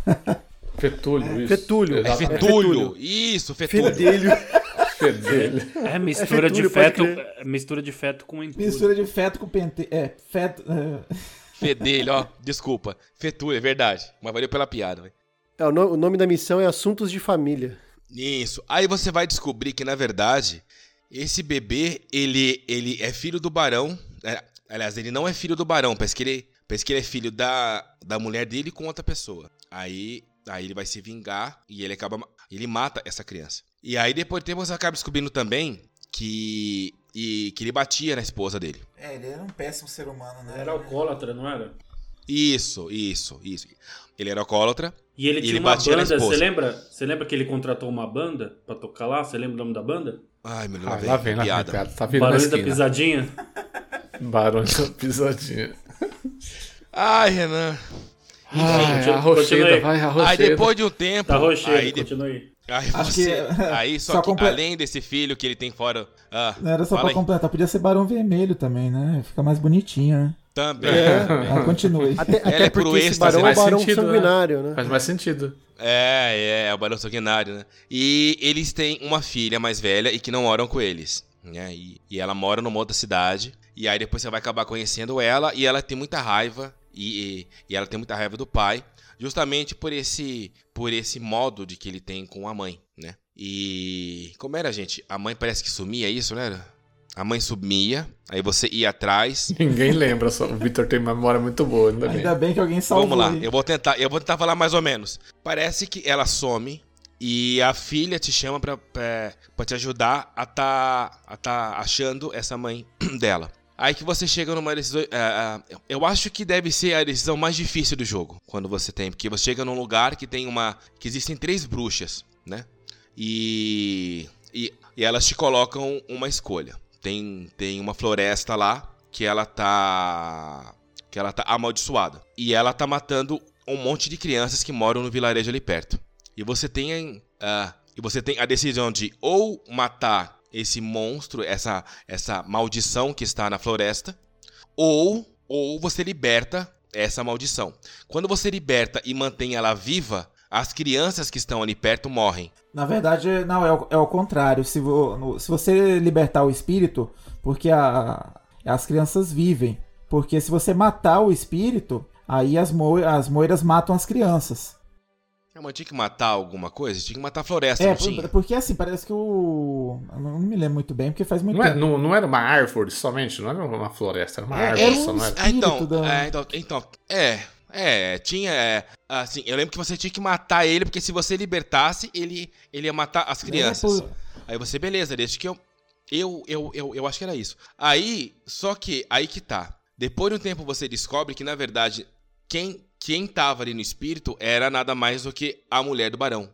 Fetúlio, isso. Fetúlio. É Exatamente. fetulho. Isso, fetulho. Fedelho. *laughs* Fedelho. É mistura de fetúlio, pode feto, é mistura de feto com entulho. Mistura de feto com pente. É, feto. é, Fedelho, ó. Desculpa. Fetulho, é verdade. Mas valeu pela piada, velho. É, o, no- o nome da missão é Assuntos de Família. Isso. Aí você vai descobrir que, na verdade, esse bebê, ele, ele é filho do barão. É, aliás, ele não é filho do barão. Parece que ele, parece que ele é filho da, da mulher dele com outra pessoa. Aí, aí ele vai se vingar e ele acaba. Ele mata essa criança. E aí, depois de tempo, você acaba descobrindo também que. E, que ele batia na esposa dele. É, ele era um péssimo ser humano, né? Era alcoólatra, não era? Isso, isso, isso. Ele era alcoólatra. E ele E tinha ele uma batia na banda, esposa. você lembra? Você lembra que ele contratou uma banda pra tocar lá? Você lembra o nome da banda? Ai, meu Deus, Ah, lá vem, lá vem, vem, piada. cara. Tá a Barões da. Pisadinha? *laughs* Barões da pisadinha. Ai, Renan. Ai, continue- a continue. vai, a Aí depois de um tempo. Tá rochedo, aí continua aí. Você. que- Aí só, só que comple- além desse filho que ele tem fora. Ah, Não era só pra aí. completar, podia ser Barão Vermelho também, né? Fica mais bonitinho, né? Também. *laughs* Ah, continue. Até, Ela até é porque esse barão é faz um barão sentido, né? sanguinário, né? Faz mais sentido. É, é, é o barão sanguinário, né? E eles têm uma filha mais velha e que não moram com eles. Né? E, e ela mora numa outra cidade. E aí depois você vai acabar conhecendo ela e ela tem muita raiva. E, e, e ela tem muita raiva do pai. Justamente por esse, por esse modo de que ele tem com a mãe, né? E como era, gente? A mãe parece que sumia, é isso, né? era? A mãe sumia, aí você ia atrás. *laughs* Ninguém lembra, só. o Victor tem uma memória muito boa, ainda bem. Ainda bem que alguém salvou. Vamos lá, eu vou tentar, eu vou tentar falar mais ou menos. Parece que ela some e a filha te chama pra, pra, pra te ajudar a tá, a tá achando essa mãe *clears throat* dela. Aí que você chega numa decisão. é, eu acho que deve ser a decisão mais difícil do jogo. Quando você tem. Porque você chega num lugar que tem uma. que existem três bruxas, né? E. E, e elas te colocam uma escolha. Tem, tem uma floresta lá que ela tá. que ela tá amaldiçoada. E ela tá matando um monte de crianças que moram no vilarejo ali perto. E você tem. ah, e você tem a decisão de ou matar esse monstro, essa, essa maldição que está na floresta, ou, ou você liberta essa maldição. Quando você liberta e mantém ela viva, as crianças que estão ali perto morrem. Na verdade, não, é o, é o contrário. Se, vo- no- se você libertar o espírito, porque a- as crianças vivem. Porque se você matar o espírito, aí as, mo as moiras matam as crianças. É, mas tinha que matar alguma coisa? Tinha que matar a floresta, É, não por- porque assim, parece que o. eu Não me lembro muito bem, porque faz muito Não, é- tempo. não, não era uma árvore somente, não era uma floresta, era uma É, árvore era só, um não era? Ah, então, da- é, então, então, é, é, tinha, é, assim, eu lembro que você tinha que matar ele, porque se você libertasse, ele, ele ia matar as crianças. É, por- Aí você, beleza, deixa que eu, eu, eu, eu, eu acho que era isso. Aí, só que, aí que tá, depois de um tempo você descobre que, na verdade, quem, quem tava ali no espírito era nada mais do que a mulher do barão.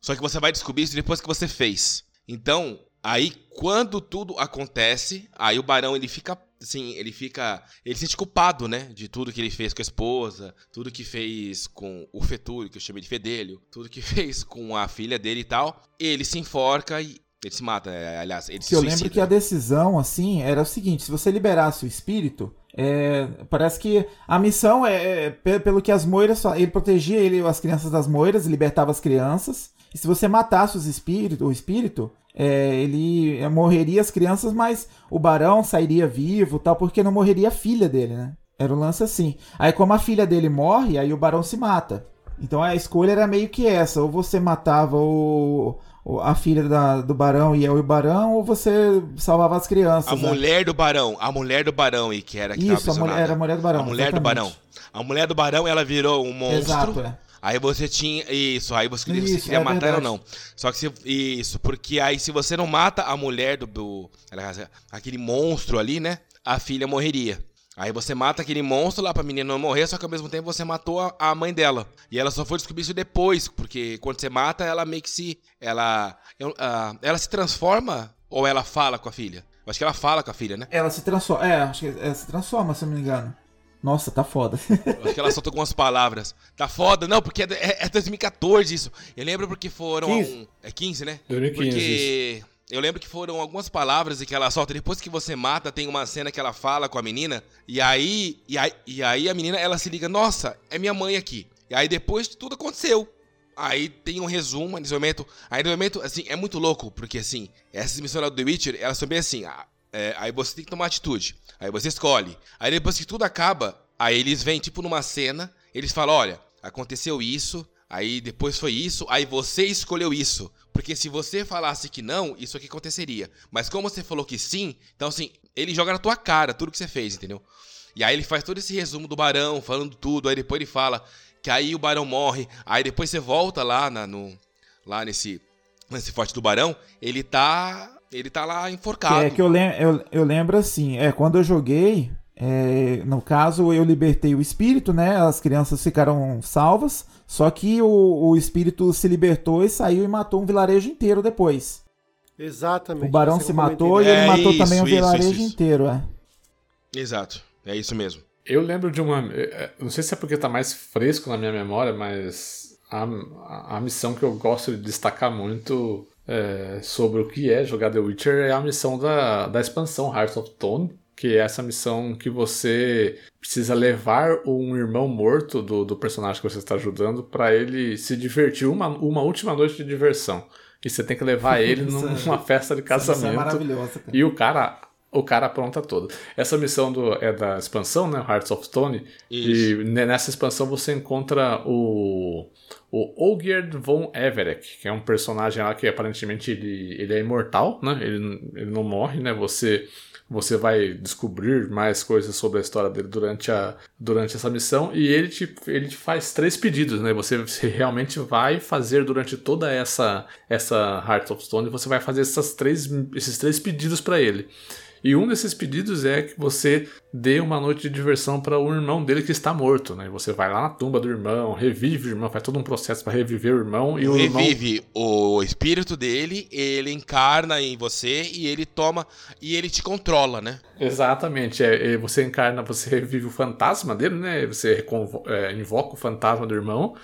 Só que você vai descobrir isso depois que você fez. Então, aí quando tudo acontece, aí o barão ele fica assim, ele fica, ele se sente culpado, né, de tudo que ele fez com a esposa, tudo que fez com o Fetúlio, que eu chamei de Fedelho, tudo que *laughs* fez com a filha dele e tal. Ele se enforca e ele se mata, aliás, ele se eu suicida. lembro que a decisão, assim, era o seguinte: se você liberasse o espírito, É, parece que a missão é, é, pe- pelo que as moiras ele protegia ele, as crianças das moiras, libertava as crianças. E se você matasse os espíritos, o espírito, é, ele é, morreria as crianças, mas o barão sairia vivo, tal, porque não morreria a filha dele, né? Era o lance assim. Aí como a filha dele morre, aí o barão se mata. Então a escolha era meio que essa, ou você matava o- a filha da- do barão e eu e o barão, ou você salvava as crianças. A né? mulher do barão, a mulher do barão e que era que Isso, a mulher- era a mulher do barão, A mulher do exatamente. barão. A mulher do barão, ela virou um monstro. Exato, é. Aí você tinha. Isso, aí você, você Isso, queria é matar ela ou não. Só que se. Isso, porque aí se você não mata a mulher do. do aquele monstro ali, né? A filha morreria. Aí você mata aquele monstro lá pra menina não morrer, só que ao mesmo tempo você matou a, a mãe dela. E ela só foi descobrir isso depois, porque quando você mata, ela meio que se. Ela. eu- ah, ela se transforma ou ela fala com a filha? Eu acho que ela fala com a filha, né? Ela se transforma. É, acho que ela se transforma, se eu não me engano. Nossa, tá foda. Eu acho que ela soltou algumas palavras. Tá foda, não, porque é, é, é 2014 isso. Eu lembro porque foram. 15. um- é 15, né? 2015, Porque. Eu lembro que foram algumas palavras que ela solta. Depois que você mata, tem uma cena que ela fala com a menina. E aí. E aí, e aí a menina ela se liga: Nossa, é minha mãe aqui. E aí depois tudo aconteceu. Aí tem um resumo nesse momento. Aí no momento, assim, é muito louco, porque assim, essas missões do The Witcher, elas são bem assim. ah, é, aí você tem que tomar atitude. Aí você escolhe. Aí depois que tudo acaba, aí eles vêm, tipo, numa cena, eles falam: olha, aconteceu isso, aí depois foi isso, aí você escolheu isso. Porque se você falasse que não, isso aqui aconteceria. Mas como você falou que sim, então assim, ele joga na tua cara tudo que você fez, entendeu? E aí ele faz todo esse resumo do barão, falando tudo, aí depois ele fala que aí o barão morre, aí depois você volta lá na, no, lá nesse, nesse forte do barão, ele tá. Ele tá lá enforcado. é que eu, lem eu, eu lembro assim, é, quando eu joguei, é, no caso eu libertei o espírito, né? As crianças ficaram salvas, só que o, o espírito se libertou e saiu e matou um vilarejo inteiro depois. Exatamente. O barão Você se matou e ele É matou isso, também um isso, vilarejo isso, isso. inteiro, é. Exato. É isso mesmo. Eu lembro de uma. eh, Não sei se é porque tá mais fresco na minha memória, mas a, a, a missão que eu gosto de destacar muito eh, sobre o que é jogar The Witcher é a missão da, da expansão Hearts of Stone, que é essa missão que você precisa levar um irmão morto do, do personagem que você está ajudando para ele se divertir uma, uma última noite de diversão. E você tem que levar *laughs* ele Isso é- numa festa de missão casamento. é. E o cara, o cara apronta todo. Essa missão do, é da expansão, né? Hearts of Stone. Isso. E ne- nessa expansão você encontra o, o Olgierd von Everett, que é um personagem lá que aparentemente ele, ele é imortal, né? Ele, ele não morre, né? Você você vai descobrir mais coisas sobre a história dele durante, a, durante essa missão e ele te, ele te faz três pedidos, né? Você, você realmente vai fazer durante toda essa essa Hearts of Stone, você vai fazer essas três, esses três pedidos para ele. E um desses pedidos é que você dê uma noite de diversão para o irmão dele que está morto, né? Você vai lá na tumba do irmão, revive o irmão, faz todo um processo para reviver o irmão e o irmão Revive o espírito dele, ele encarna em você e ele toma e ele te controla, né? Exatamente, é, é, você encarna, você revive o fantasma dele, né? Você é, invoca o fantasma do irmão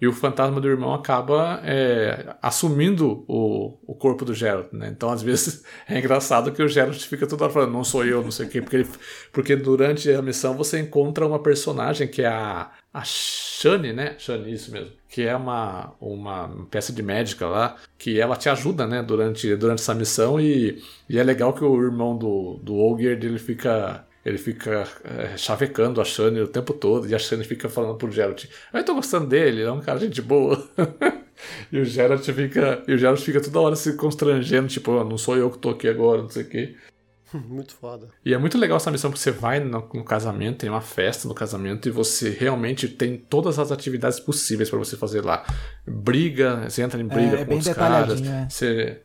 e o fantasma do irmão acaba é, assumindo o, o corpo do Geralt, né? Então, às vezes, *laughs* é engraçado que o Geralt fica toda hora falando, não sou eu, não sei o quê, porque, ele- porque durante a missão você encontra uma personagem que é a, a Shani, né? Shani, isso mesmo. Que é uma, uma peça de médica lá, que ela te ajuda, né? Durante, durante essa missão e, e é legal que o irmão do, do Olgierd, ele fica... Ele fica é, chavecando a Shani o tempo todo e a Shani fica falando pro Geralt: Eu tô gostando dele, ele é um cara de gente boa. *laughs* e o Geralt fica, e o Geralt fica toda hora se constrangendo, tipo, "Ah, não sou eu que tô aqui agora, não sei o quê. *laughs* Muito foda. E é muito legal essa missão porque você vai no, no casamento, tem uma festa no casamento e você realmente tem todas as atividades possíveis pra você fazer lá. Briga, você entra em briga é com bem os caras. é. Você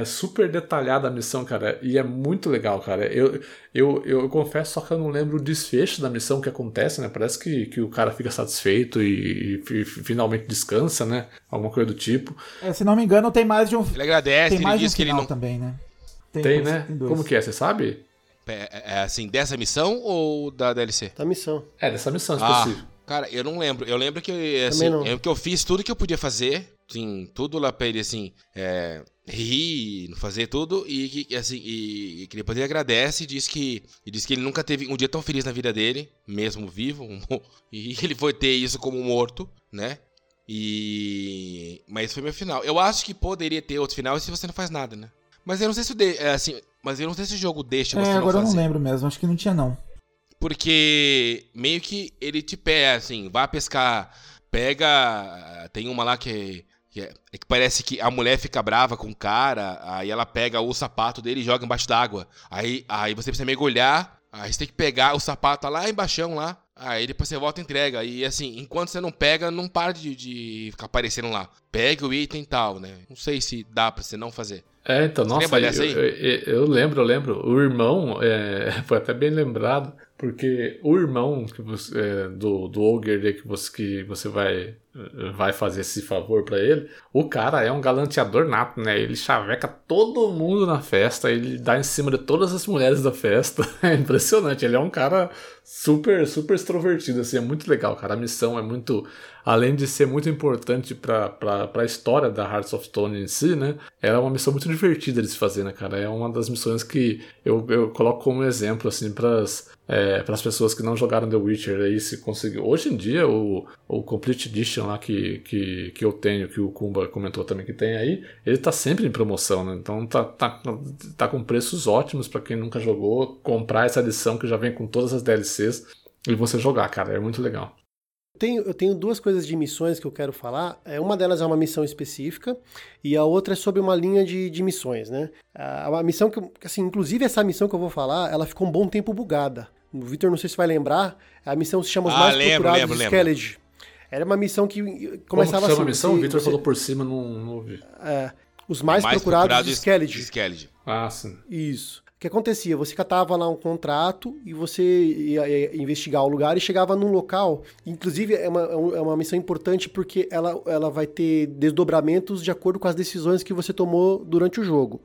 é super detalhada a missão, cara, e é muito legal, cara. Eu, eu, eu, confesso só que eu não lembro o desfecho da missão que acontece, né? Parece que, que o cara fica satisfeito e, e- e finalmente descansa, né? Alguma coisa do tipo. É, se não me engano, tem mais de um. Ele agradece, tem ele mais de um diz que ele final não. também, né? Tem, dois, né? tem. Como que é, você sabe? É, é assim, dessa missão ou da DLC? Da missão. É, dessa missão Ah, específica. cara, eu não lembro. Eu lembro que assim, Também não. eu lembro que eu fiz tudo que eu podia fazer. Sim, tudo lá pra ele, assim. é, rir, fazer tudo e que assim e, que depois ele agradece e diz que e diz que ele nunca teve um dia tão feliz na vida dele, mesmo vivo, e *laughs* ele foi ter isso como morto, né? E mas foi meu final. Eu acho que poderia ter outro final se você não faz nada, né? Mas eu não sei se o de... é, assim, mas eu não sei se o jogo deixa você É, agora eu não lembro mesmo, acho que não tinha não. Porque meio que ele te pega, assim, vai pescar, pega. Tem uma lá que, que, é, é que parece que a mulher fica brava com o cara, aí ela pega o sapato dele e joga embaixo d'água. Aí, aí você precisa mergulhar, aí você tem que pegar o sapato lá embaixo lá. Aí depois você volta e entrega. E assim, enquanto você não pega, não para de, de ficar aparecendo lá. Pega o item e tal, né? Não sei se dá pra você não fazer. É, então, Você nossa, eu, eu- eu lembro, eu lembro. O irmão, é, *laughs* foi até bem lembrado, porque o irmão que você, é, do, do Ogre que você, que você vai, vai fazer esse favor pra ele, o cara é um galanteador nato, né? Ele chaveca todo mundo na festa, ele dá em cima de todas as mulheres da festa. *laughs* É impressionante, ele é um cara super, super extrovertido, assim, é muito legal, cara. A missão é muito, além de ser muito importante pra, pra história da Hearts of Stone em si, né? Ela é uma missão muito divertida de se fazer, né, cara? É uma das missões que eu, eu coloco como exemplo, assim, pras, é, pras pessoas que não jogaram The Witcher aí, se conseguiu. Hoje em dia, o, o Complete Edition lá que, que, que eu tenho, que o Kumba comentou também que tem aí, ele tá sempre em promoção, né? Então tá, tá, tá com preços ótimos pra quem nunca jogou, comprar essa edição que já vem com todas as DLCs e você jogar, cara, é muito legal. Tenho, eu tenho duas coisas de missões que eu quero falar. É, uma delas é uma missão específica e a outra é sobre uma linha de, de missões, né? A, a missão que, assim, inclusive essa missão que eu vou falar, ela ficou um bom tempo bugada. O Victor, não sei se vai lembrar, a missão se chama Os Ah, Mais lembro, Procurados lembro, de lembro. Skellige. Era uma missão que Como começava que chama assim. a missão? você- o Victor você- falou por cima, não, não ouvi. é, os Mais, Mais Procurados procurado de de Skellige. Skellige. Ah, sim. Isso. O que acontecia? Você catava lá um contrato e você ia, ia investigar o lugar e chegava num local. Inclusive, é uma, é é uma missão importante porque ela, ela vai ter desdobramentos de acordo com as decisões que você tomou durante o jogo.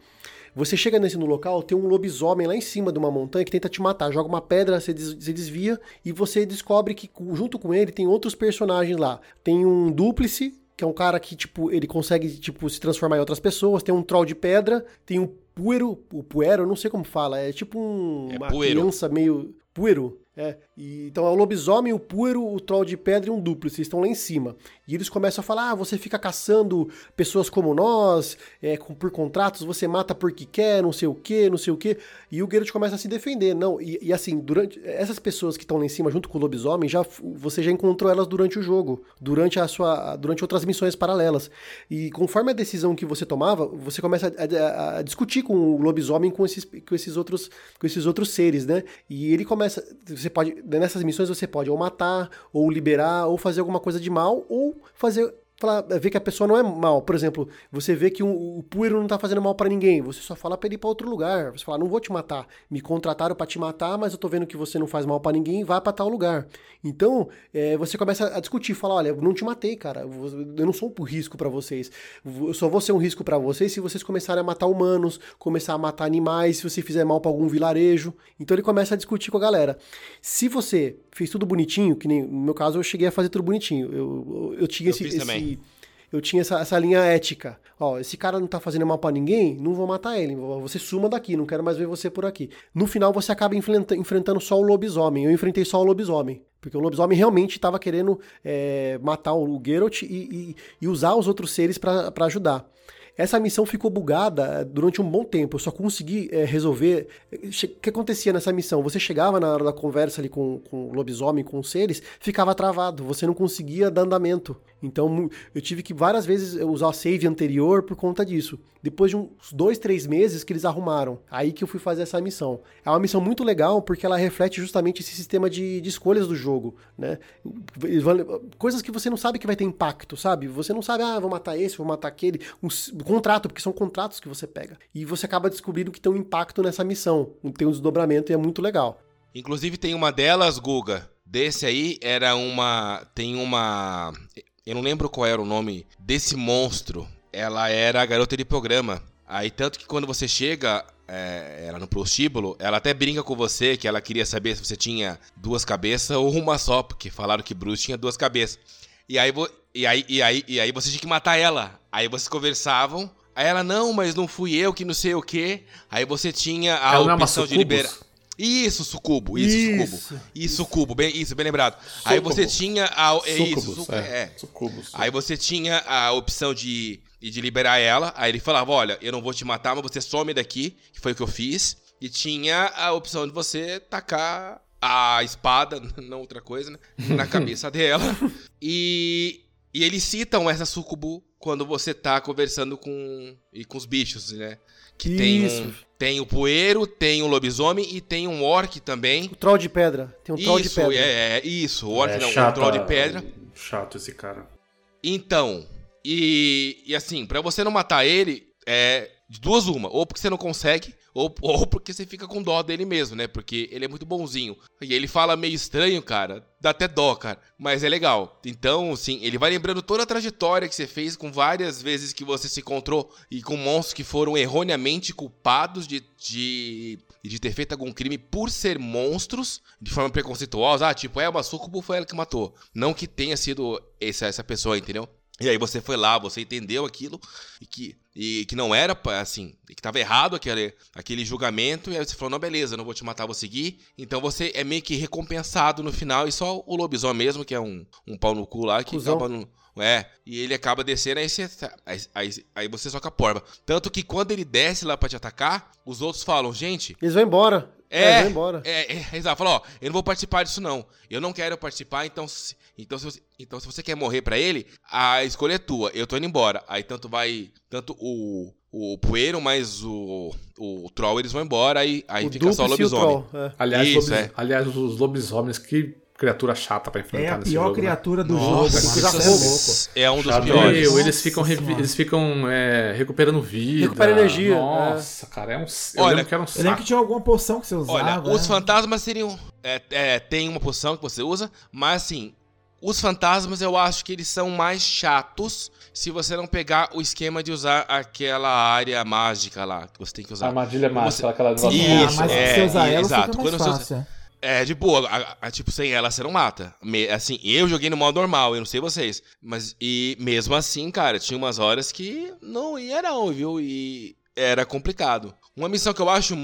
Você chega nesse no local, tem um lobisomem lá em cima de uma montanha que tenta te matar. Joga uma pedra, você, des- você desvia e você descobre que junto com ele tem outros personagens lá. Tem um dúplice, que é um cara que, tipo, ele consegue, tipo, se transformar em outras pessoas. Tem um troll de pedra, tem um puero, o puero, eu não sei como fala, é tipo um, É uma puero. criança meio... Puero, é. E, então é o lobisomem, o puero, o troll de pedra e um vocês estão lá em cima. E eles começam a falar, ah, você fica caçando pessoas como nós, é, com- por contratos, você mata porque quer, não sei o que, não sei o que. E o Geralt começa a se defender. Não, e, e assim, durante essas pessoas que estão lá em cima junto com o lobisomem, já, você já encontrou elas durante o jogo, durante a sua, durante outras missões paralelas. E conforme a decisão que você tomava, você começa a, a- a discutir com o lobisomem com esses, com esses outros, com esses outros seres, né? E ele começa, você pode nessas missões você pode ou matar, ou liberar, ou fazer alguma coisa de mal, ou fazer falar, ver que a pessoa não é mal. Por exemplo, você vê que o, o Puero não tá fazendo mal pra ninguém, você só fala pra ele ir pra outro lugar. Você fala, não vou te matar. Me contrataram pra te matar, mas eu tô vendo que você não faz mal pra ninguém, vá pra tal lugar. Então, é, você começa a discutir, fala, olha, eu não te matei, cara. Eu não sou um risco pra vocês. Eu só vou ser um risco pra vocês se vocês começarem a matar humanos, começar a matar animais, se você fizer mal pra algum vilarejo. Então ele começa a discutir com a galera. Se você fez tudo bonitinho, que nem no meu caso eu cheguei a fazer tudo bonitinho. Eu, eu, eu tinha Eu esse. Eu tinha essa, essa linha ética. Ó, esse cara não tá fazendo mal pra ninguém, não vou matar ele. Você suma daqui, não quero mais ver você por aqui. No final você acaba enfrenta- enfrentando só o lobisomem. Eu enfrentei só o lobisomem. Porque o lobisomem realmente estava querendo é, matar o Geralt e, e- e usar os outros seres pra ajudar. Essa missão ficou bugada eh, durante um bom tempo. Eu só consegui eh, resolver. eh, O que acontecia nessa missão? Você chegava na hora da conversa ali com, com o lobisomem, com os seres, ficava travado. Você não conseguia dar andamento. Então eu tive que várias vezes eh, usar save anterior por conta disso. Depois de uns dois, três meses que eles arrumaram. Aí que eu fui fazer essa missão. É uma missão muito legal porque ela reflete justamente esse sistema de, de escolhas do jogo, né? Coisas que você não sabe que vai ter impacto, sabe? Você não sabe, ah, vou matar esse, vou matar aquele. Um contrato, porque são contratos que você pega. E você acaba descobrindo que tem um impacto nessa missão. Tem um desdobramento e é muito legal. Inclusive tem uma delas, Guga. Desse aí era uma. Tem uma. Eu não lembro qual era o nome desse monstro. Ela era a garota de programa. Aí tanto que quando você chega é, ela no prostíbulo, ela até brinca com você que ela queria saber se você tinha duas cabeças ou uma só, porque falaram que Bruce tinha duas cabeças. E aí, e aí, e aí, e aí você tinha que matar ela. Aí vocês conversavam, Aí ela, não, mas não fui eu que não sei o quê. Aí você tinha a Ela é opção de liberar. Isso, sucubo, isso, Isso. sucubo. Isso, sucubo, bem, isso, bem lembrado. Aí você Sucubo. tinha a. É isso, Sucubus, sucu- é. é. Sucubus. Aí você tinha a opção de, de liberar ela. Aí ele falava: Olha, eu não vou te matar, mas você some daqui, que foi o que eu fiz. E tinha a opção de você tacar a espada, *laughs* não outra coisa, né? Na *laughs* cabeça dela. E, e eles citam essa sucubu quando você tá conversando com, e com os bichos, né? Que tem, Isso. um, tem o poeiro, tem um lobisomem e tem um orc também. O troll de pedra. Tem um troll de Isso, pedra. é, é, isso. O orc É não, um chato, troll de pedra. Chato esse cara. Então, e, e assim, pra você não matar ele, é de duas uma. Ou porque você não consegue, ou, ou porque você fica com dó dele mesmo, né? Porque ele é muito bonzinho. E ele fala meio estranho, cara. Dá até dó, cara. Mas é legal. Então, assim, ele vai lembrando toda a trajetória que você fez com várias vezes que você se encontrou e com monstros que foram erroneamente culpados de, de, de ter feito algum crime por ser monstros de forma preconceituosa. Ah, tipo, é uma sucubo foi ela que matou. Não que tenha sido essa, essa pessoa, entendeu? E aí você foi lá, você entendeu aquilo e que, e que não era assim, e que tava errado aquele, aquele julgamento, e aí você falou, não, beleza, não vou te matar, vou seguir. Então você é meio que recompensado no final, e só o lobisomem mesmo, que é um, um pau no cu lá, que Cusão. acaba no. É, e ele acaba descendo, aí você, aí, aí, aí você soca a porba. Tanto que quando ele desce lá pra te atacar, os outros falam, gente, Eles vão embora. É, vão embora. é, é, exato. Falou, ó, eu não vou participar disso não. Eu não quero participar, então se, então se, você, então se você quer morrer pra ele, a escolha é tua. Eu tô indo embora. Aí tanto vai, tanto o o poeiro mais o o troll eles vão embora aí aí o fica só o e o lobisomem. troll. É. Aliás, Isso, lobis- é. aliás, os lobisomens, que criatura chata pra enfrentar É a nesse pior jogo, né? criatura do Nossa, jogo. fogo. Isso é é um dos Chato. piores. Meu, eles Nossa ficam, eles ficam é, recuperando vida. Recupera energia, Nossa, cara, é um. Eu Olha, que era um Eu lembro saco. que tinha alguma poção que você usava. Olha, os né? fantasmas seriam. É, é, tem uma poção que você usa, mas assim, os fantasmas eu acho que eles são mais chatos se você não pegar o esquema de usar aquela área mágica lá que você tem que usar. Armadilha Você- mágica, aquela Sim, negócio- é, Isso, mas é, se você usar ela, exato. fica mais Quando você usa- fácil. é. É, de boa. A- a- tipo, sem ela você não mata. Me- assim, eu joguei no modo normal, eu não sei vocês. Mas, e mesmo assim, cara, tinha umas horas que não ia não, viu? E era complicado. Uma missão que eu acho...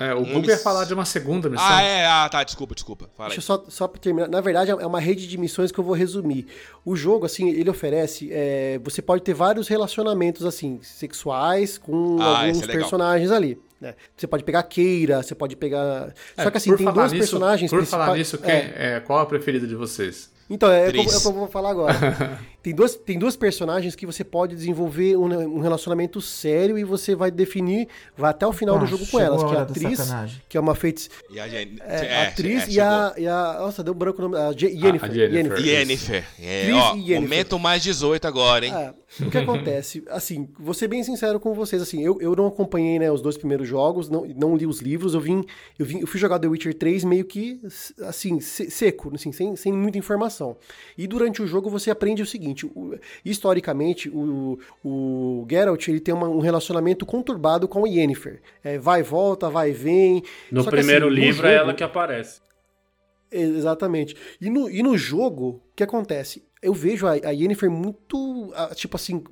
É, o Google ia miss- falar de uma segunda missão. Ah, é, ah, tá, desculpa, desculpa. Fala aí. Deixa eu só, só pra terminar. Na verdade, é uma rede de missões que eu vou resumir. O jogo, assim, ele oferece. é, você pode ter vários relacionamentos, assim, sexuais com Ah, alguns é personagens ali. Né? Você pode pegar Keira, você pode pegar. É, Só que assim, por tem dois nisso- personagens Por falar nisso, quem, É. é, qual a preferida de vocês? Então, é, o que eu- Tris. é o que eu vou falar agora. *laughs* tem, duas, tem duas personagens que você pode desenvolver um, um relacionamento sério e você vai definir, vai até o final Ah, do jogo com elas, a que é a sacanagem. que é uma feitice. E a, Jen- É, é, atriz é, e, a, e a. Nossa, deu um branco o nome. A Je- Yennefer. a. Yennefer. É, ó, Yennefer. momento mais 18 agora, hein? Ah, o que acontece? Assim, vou ser bem sincero com vocês, assim, eu, eu não acompanhei né, os dois primeiros jogos, não, não li os livros, eu vim, eu vim, eu fui jogar The Witcher 3 meio que assim, se- seco, assim, sem, sem muita informação. E durante o jogo você aprende o seguinte: o- historicamente, o, o Geralt ele tem uma- um relacionamento conturbado com a Yennefer. É, vai e volta, vai e vem. No Só que, primeiro assim, no livro é jogo- ela que aparece. Exatamente. E no, e no jogo, o que acontece? Eu vejo a, a Yennefer muito, ah, tipo assim,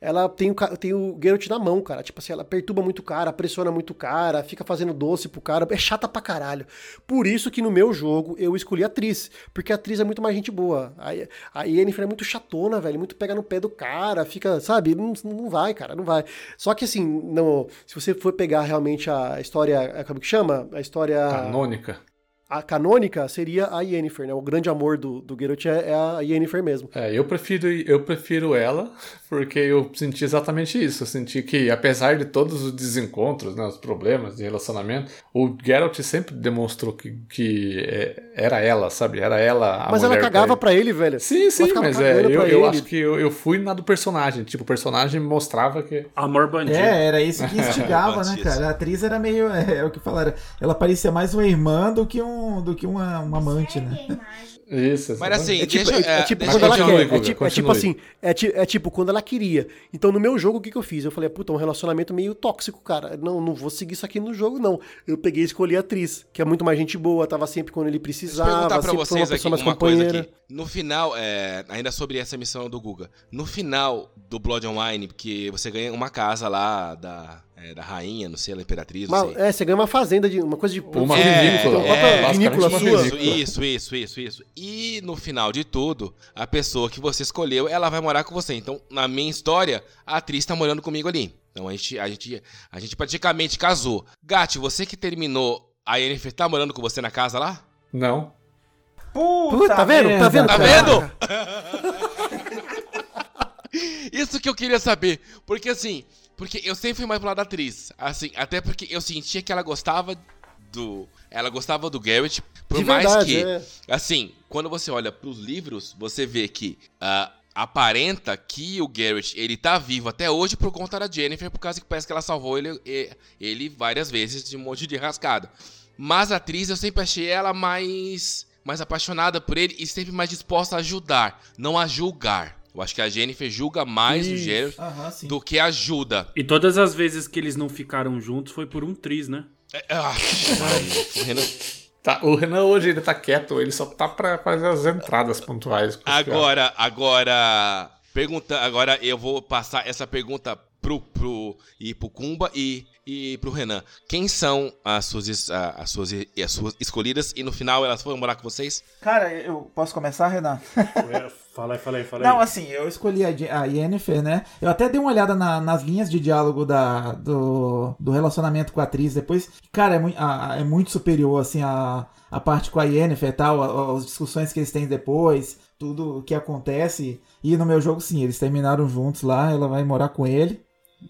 ela tem o, tem o Geralt na mão, cara. Tipo assim, ela perturba muito o cara, pressiona muito o cara, fica fazendo doce pro cara. É chata pra caralho. Por isso que no meu jogo eu escolhi a atriz. Porque a atriz é muito mais gente boa. A, a Yennefer é muito chatona, velho. Muito pega no pé do cara, fica, sabe? Não, não vai, cara, não vai. Só que assim, no, se você for pegar realmente a história, como que chama? A história Canônica. A canônica seria a Yennefer, né? O grande amor do, do Geralt é, é a Yennefer mesmo. É, eu prefiro, eu prefiro ela, porque eu senti exatamente isso. Eu senti que, apesar de todos os desencontros, né, os problemas de relacionamento, o Geralt sempre demonstrou que, que é, era ela, sabe? Era ela a Mas ela cagava pra pra ele, velho. Sim, sim, mas é, eu, eu ele. acho que eu, eu fui na do personagem. Tipo, o personagem mostrava que. Amor bandido. É, era isso que *laughs* instigava, né, cara? A atriz era meio. *laughs* É, é o que falaram. Ela parecia mais uma irmã do que um, um, do que uma, uma amante, né? Isso, Mas assim, É tipo, deixa, é, é tipo deixa quando ela quer. É tipo, é tipo assim, é, é tipo quando ela queria. Então no meu jogo, o que, que eu fiz? Eu falei, puta, um relacionamento meio tóxico, cara. Não, não vou seguir isso aqui no jogo, não. Eu peguei e escolhi a atriz, que é muito mais gente boa, tava sempre quando ele Deixa eu precisava, perguntar pra foi uma vocês aqui mais uma coisa aqui. No final, é, ainda sobre essa missão do Guga, no final do Blood and Wine, porque você ganha uma casa lá da, é, da rainha, não sei, da imperatriz, não Mas, sei. é, você ganha uma fazenda de uma coisa de Uma É, vinícola. Uma é, vinícola basicamente uma sua. vinícola. Isso, isso, isso, isso, isso. E no final de tudo, a pessoa que você escolheu, ela vai morar com você. Então, na minha história, a atriz tá morando comigo ali. Então a gente, a gente, a gente praticamente casou. Gatti, você que terminou, a Yennefer tá morando com você na casa lá? Não. Puta, tá vendo? Tá vendo? Tá vendo? *laughs* Isso que eu queria saber. Porque assim, porque eu sempre fui mais pro lado da atriz. Assim, até porque eu sentia que ela gostava do. Ela gostava do Garrett. Por De mais verdade, que. é. Assim, quando você olha pros livros, você vê que. ah, aparenta que o Garrett, ele tá vivo até hoje por conta da Jennifer, por causa que parece que ela salvou ele, ele várias vezes de um monte de rascada. Mas a atriz, eu sempre achei ela mais, mais apaixonada por ele e sempre mais disposta a ajudar, não a julgar. Eu acho que a Jennifer julga mais o Geralt Aham, sim. do que ajuda. E todas as vezes que eles não ficaram juntos foi por um triz, né? É, ah, ai, o Renan- Tá, o Renan hoje ainda tá quieto, ele só tá pra fazer as entradas pontuais. Agora, agora, pergunta, agora eu vou passar essa pergunta pro, pro, e pro Kumba e, e pro Renan. Quem são as suas, as, suas, as suas escolhidas e no final elas foram morar com vocês? Cara, eu posso começar, Renan? *laughs* Fala aí, fala aí, fala Não, assim, eu escolhi a, a Yennefer, né? Eu até dei uma olhada na- nas linhas de diálogo da, do, do relacionamento com a atriz depois. Cara, é, mui- a- é muito superior, assim, a, a parte com a Yennefer e tal, a- a- as discussões que eles têm depois, tudo o que acontece. E no meu jogo, sim, eles terminaram juntos lá, ela vai morar com ele.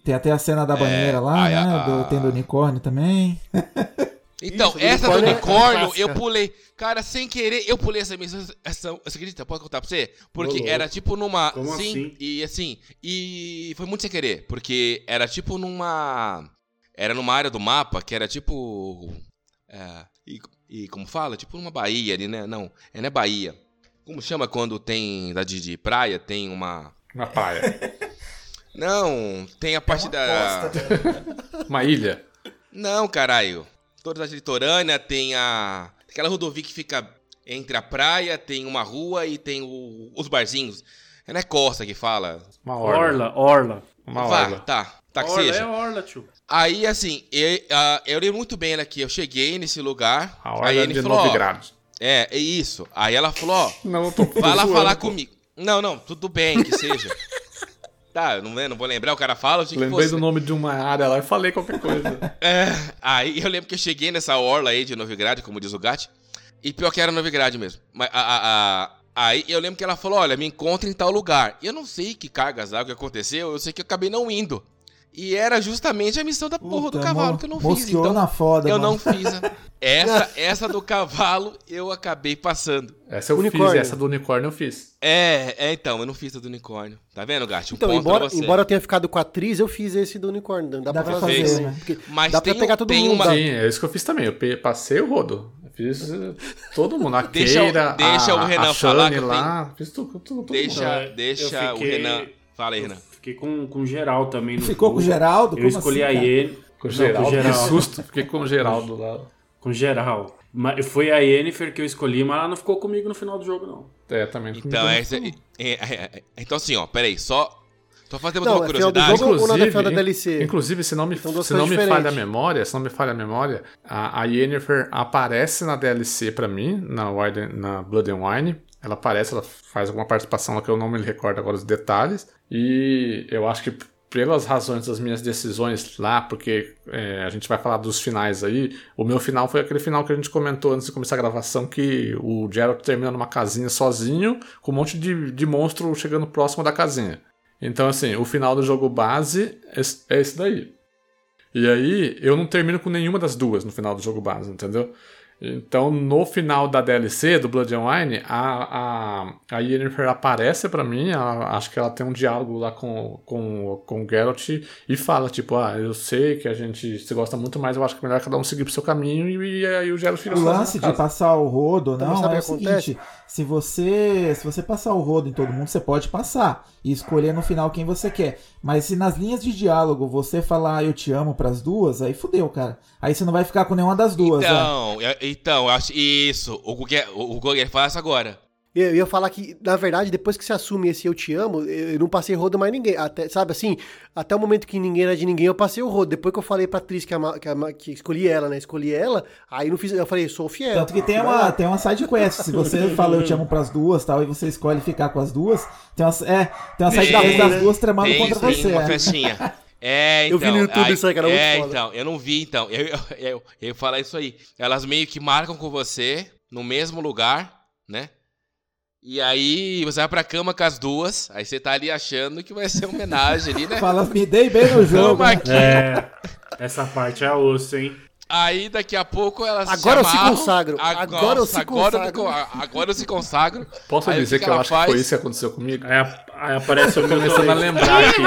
Tem até a cena da banheira lá, ai, né? a- do, tem do unicórnio também. *laughs* Então, Isso, essa do unicórnio é eu pulei. Cara, sem querer, eu pulei essa missão. Essa, você acredita? Pode contar pra você? Porque louco. era tipo numa. Como sim, assim? e assim. E foi muito sem querer. Porque era tipo numa. Era numa área do mapa que era tipo. é, e, e como fala? Tipo numa Bahia ali, né? Não, é não é Bahia. Como chama quando tem. Da de, de praia, tem uma. Na praia. *laughs* Não, tem a parte da. *laughs* Uma ilha. Não, caralho. Toda a litorânea tem a. Aquela rodovia que fica entre a praia, tem uma rua e tem o- os barzinhos. É não é Costa que fala. Uma orla. Orla, Orla. Uma Vá, orla. tá. Tá que Orla seja. é Orla, tio. Aí, assim, eu, ah, eu lembro muito bem ela que eu cheguei nesse lugar. A aí orla ele de falou, ó, Novigrad. É, é isso. Aí ela falou, ó, *laughs* Não, eu tô vai lá falar comigo. Não, não, tudo bem que seja. *laughs* tá, não, não vou lembrar, o cara fala, eu Lembrei fosse, do nome de uma área lá e falei qualquer coisa. *laughs* É, aí eu lembro que eu cheguei nessa orla aí de Novigrad, como diz o Gatti, e pior que era Novigrad mesmo. Mas, a, a- a- aí eu lembro que ela falou, olha, me encontre em tal lugar. E eu não sei que cargas d'água que aconteceu, eu sei que eu acabei não indo. E era justamente a missão da porra do cavalo que eu não fiz. Então, na foda, eu mano. não fiz. a- *laughs* Essa, essa do cavalo eu acabei passando. Essa eu Unicórnio. fiz, essa do unicórnio eu fiz. É, é, então, eu não fiz a do unicórnio. Tá vendo, Gatti? Um Então, ponto embora, pra você. embora eu tenha ficado com a atriz, eu fiz esse do unicórnio. Dá, Dá pra pra fazer, fazer, né? né? Porque Mas dá pra tem- pegar todo tem mundo. uma-. Sim, é isso que eu fiz também. Eu passei o rodo. Eu Fiz *laughs* eh, todo mundo. A *laughs* Deixa o- Keira, deixa a, o Renan a falar eu lá. Fiz tudo, tudo, tudo mundo. Deixa, Eu deixa fiquei- o Renan. Fala aí, Renan. Fiquei com, com geral também no Ficou com o. Geraldo? Eu Como escolhi assim, a? Yen. Com o Não, Geraldo, que Geraldo. susto. Fiquei com o Geraldo lá. Com geral. Mas foi a Yennefer que eu escolhi, mas ela não ficou comigo no final do jogo, não. É, também. Então, é, é, é, é, então assim, ó, peraí, só. Tô fazendo Não, uma é curiosidade. jogo final da DLC? Inclusive, se não me, duas se não me falha a memória, se não me falha a memória, a, a Yennefer aparece na DLC pra mim, na, Wine- na Blood and Wine. Ela aparece, ela faz alguma participação lá que eu não me recordo agora os detalhes. E eu acho que pelas razões das minhas decisões lá, porque é, a gente vai falar dos finais aí, o meu final foi aquele final que a gente comentou antes de começar a gravação, que o Geralt termina numa casinha sozinho, com um monte de, de monstro chegando próximo da casinha. Então, assim, o final do jogo base é esse- é esse daí. E aí, eu não termino com nenhuma das duas no final do jogo base, entendeu? Então, no final da DLC do Blood and Wine, a, a, a Yennefer aparece pra mim, ela- acho que ela tem um diálogo lá com, com, com o Geralt e fala, tipo, ah, eu sei que a gente se gosta muito, mas eu acho que é melhor cada um seguir pro seu caminho e, e aí o Geralt fica O lance de casa. passar o rodo Então, não sabe é o o que acontece? Se você, se você passar o rodo em todo mundo, você pode passar e escolher no final quem você quer. Mas se nas linhas de diálogo você falar eu te amo pras duas, aí fudeu, cara. Aí você não vai ficar com nenhuma das duas. né? Então, eu- então, eu acho isso. O Guilherme, o Guilherme faz agora. Eu ia falar que, na verdade, depois que você assume esse eu te amo, eu eu não passei rodo mais ninguém. Até, sabe assim, até o momento que ninguém era de ninguém, eu passei o rodo. Depois que eu falei pra atriz que, a ma- que, a ma- que escolhi ela, né? Escolhi ela, aí não fiz. Eu falei, sou fiel. Tanto que tem uma, tem uma side quest. Se você *laughs* fala eu te amo pras duas tal, e você escolhe ficar com as duas, tem uma, é, tem uma side quest das duas tramando Tem, contra tem você. uma é. festinha. *laughs* É, Eu então. vi no YouTube aí- isso aí, cara, muito É, foda. então, eu não vi, então. Eu, eu, eu, eu ia falar isso aí. Elas meio que marcam com você no mesmo lugar, né? E aí você vai pra cama com as duas, aí você tá ali achando que vai ser uma homenagem ali, né? *laughs* Fala, me dei bem no jogo. É, essa parte é osso, hein? Aí daqui a pouco elas Agora eu se amarram. consagro. Agora eu se agora consagro. co- agora eu se consagro. Posso Aí dizer que que, eu acho faz? que foi isso que aconteceu comigo? Aí, a- aí aparece o meu começando a lembrar aqui.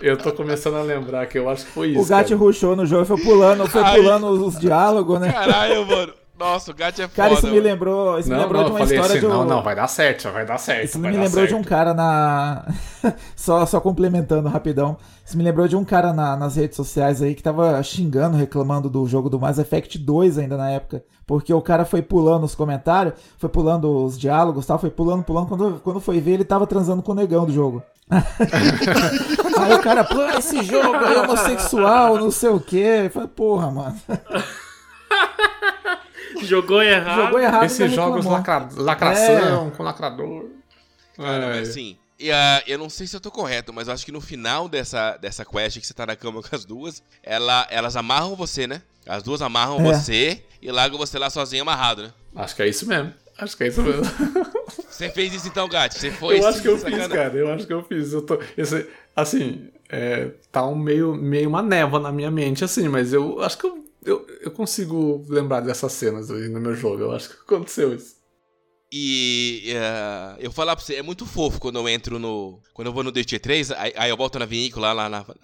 Eu tô começando a lembrar que eu acho que foi isso. O Gat cara. rushou no jogo, foi pulando, foi Ai. pulando os, os diálogos, né? Caralho, mano. Nossa, o gato é foda. Cara, isso me lembrou, isso me Não, lembrou não, de uma história assim, de um... não, não, vai dar certo, vai dar certo. Isso vai me dar lembrou de um certo. cara na. *laughs* só, só complementando rapidão. Isso me lembrou de um cara na- nas redes sociais aí que tava xingando, reclamando do jogo do Mass Effect 2 ainda na época. Porque o cara foi pulando os comentários, foi pulando os diálogos e tal, foi pulando, pulando. Quando, quando foi ver, ele tava transando com o negão do jogo. *laughs* aí o cara, pô, esse jogo é homossexual, não sei o quê. Eu falei, porra, mano. Jogou errado. Jogou errado. Esses jogos lacra... lacração, com lacrador. Cara, É. mas assim, e, ah, eu não sei se eu tô correto, mas eu acho que no final dessa, dessa quest que você tá na cama *laughs* com as duas, ela, elas amarram você, né? As duas amarram É. você e largam você lá sozinho amarrado, né? Acho que é isso mesmo. Acho que é isso mesmo. *laughs* Você fez isso então, Gat? Você foi eu acho que eu fiz, sacana? cara. Eu acho que eu fiz. Eu tô, esse- assim, é, tá um meio, meio uma névoa na minha mente, assim, mas eu acho que eu, eu, eu consigo lembrar dessas cenas no meu jogo. Eu acho que aconteceu isso. E ah, eu falar pra você, é muito fofo quando eu entro no. Quando eu vou no DT 3, aí, aí eu volto na vinícola lá na. *laughs*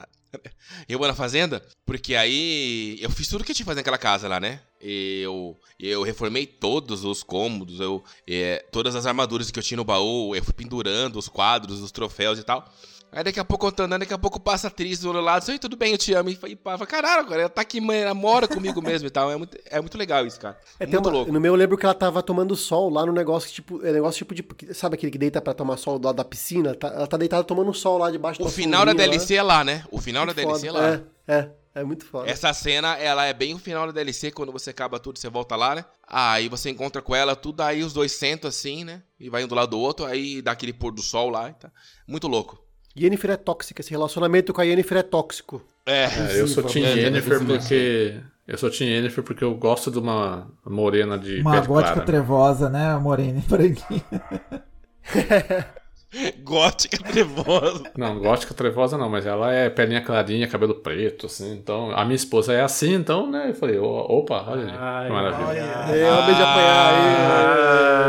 Eu vou na fazenda, porque aí eu fiz tudo que eu tinha que fazer naquela casa lá, né? Eu, eu reformei todos os cômodos, eu, é, todas as armaduras que eu tinha no baú, eu fui pendurando os quadros, os troféus e tal. Aí daqui a pouco eu tô andando, daqui a pouco passa a atriz do outro lado, assim, tudo bem, eu te amo. E fa- fala, caralho, agora ela tá aqui, mãe, ela mora comigo mesmo e tal. É muito, é muito legal isso, cara. É, tem muito uma- louco. No meu eu lembro que ela tava tomando sol lá no negócio, tipo, é negócio tipo de. Sabe aquele que deita pra tomar sol do lado da piscina? Tá- ela tá deitada tomando sol lá debaixo O da final da sombrinha lá. DLC é lá, né? O final da Muito DLC é foda. lá. É, é, é muito foda. Essa cena, ela é bem o final da DLC, quando você acaba tudo, você volta lá, né? Aí você encontra com ela, tudo, aí os dois sentam assim, né? E vai um do lado do outro, aí dá aquele pôr do sol lá. e Tá. Muito louco. Yennefer é tóxica, esse relacionamento com a Yennefer é tóxico. É. É, eu sou vamos- Yennefer porque. Eu sou Team Yennefer porque eu gosto de uma morena de Uma gótica clara. trevosa, né, Morena branquinha. *laughs* *laughs* *laughs* Gótica trevosa. Não, gótica trevosa não, mas ela é pelinha clarinha, cabelo preto, assim. Então, a minha esposa é assim, então, né? Eu falei, "Ó, opa, olha ali. Ai, que maravilha. É, o beijo apanhar aí.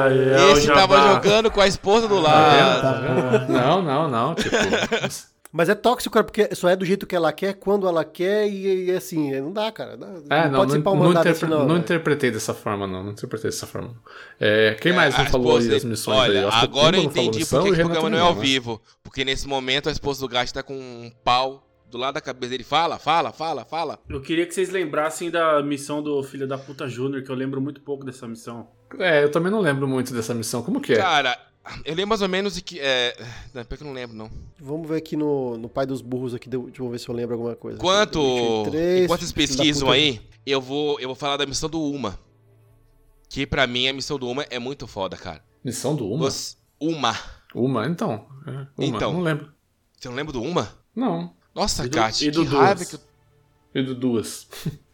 Ai, é Esse tava jogando com a esposa do Tá lado. Tá? Não, não, não. Tipo, *laughs* Mas é tóxico, cara, porque só é do jeito que ela quer, quando ela quer, e, e assim, não dá, cara. Não, É, não, pode não, ser pau não, interpre- assim, não. não velho. interpretei dessa forma, não. Não interpretei dessa forma. É, quem mais É, não a falou aí esposa das missões Olha, agora eu não entendi missão por e que o programa não é ao né? vivo. Porque nesse momento a esposa do gato tá com um pau do lado da cabeça dele. Fala, fala, fala, fala. Eu queria que vocês lembrassem da missão do Filho da Puta Júnior, que eu lembro muito pouco dessa missão. É, eu também não lembro muito dessa missão. Como que é? Cara, eu lembro mais ou menos de que. É... Não, pior que eu não lembro, não. Vamos ver aqui no, no Pai dos Burros aqui, deixa eu ver se eu lembro alguma coisa. 3, enquanto vocês pesquisam aí, eu vou, eu vou falar da missão do Uma. Que pra mim a missão do Uma é muito foda, cara. Missão do Uma? Você- Uma. Uma, então. É, uma, Então. Não lembro. Você não lembra do Uma? Não. Nossa, E do- Kat, e que do raiva Duas? que eu... E do duas.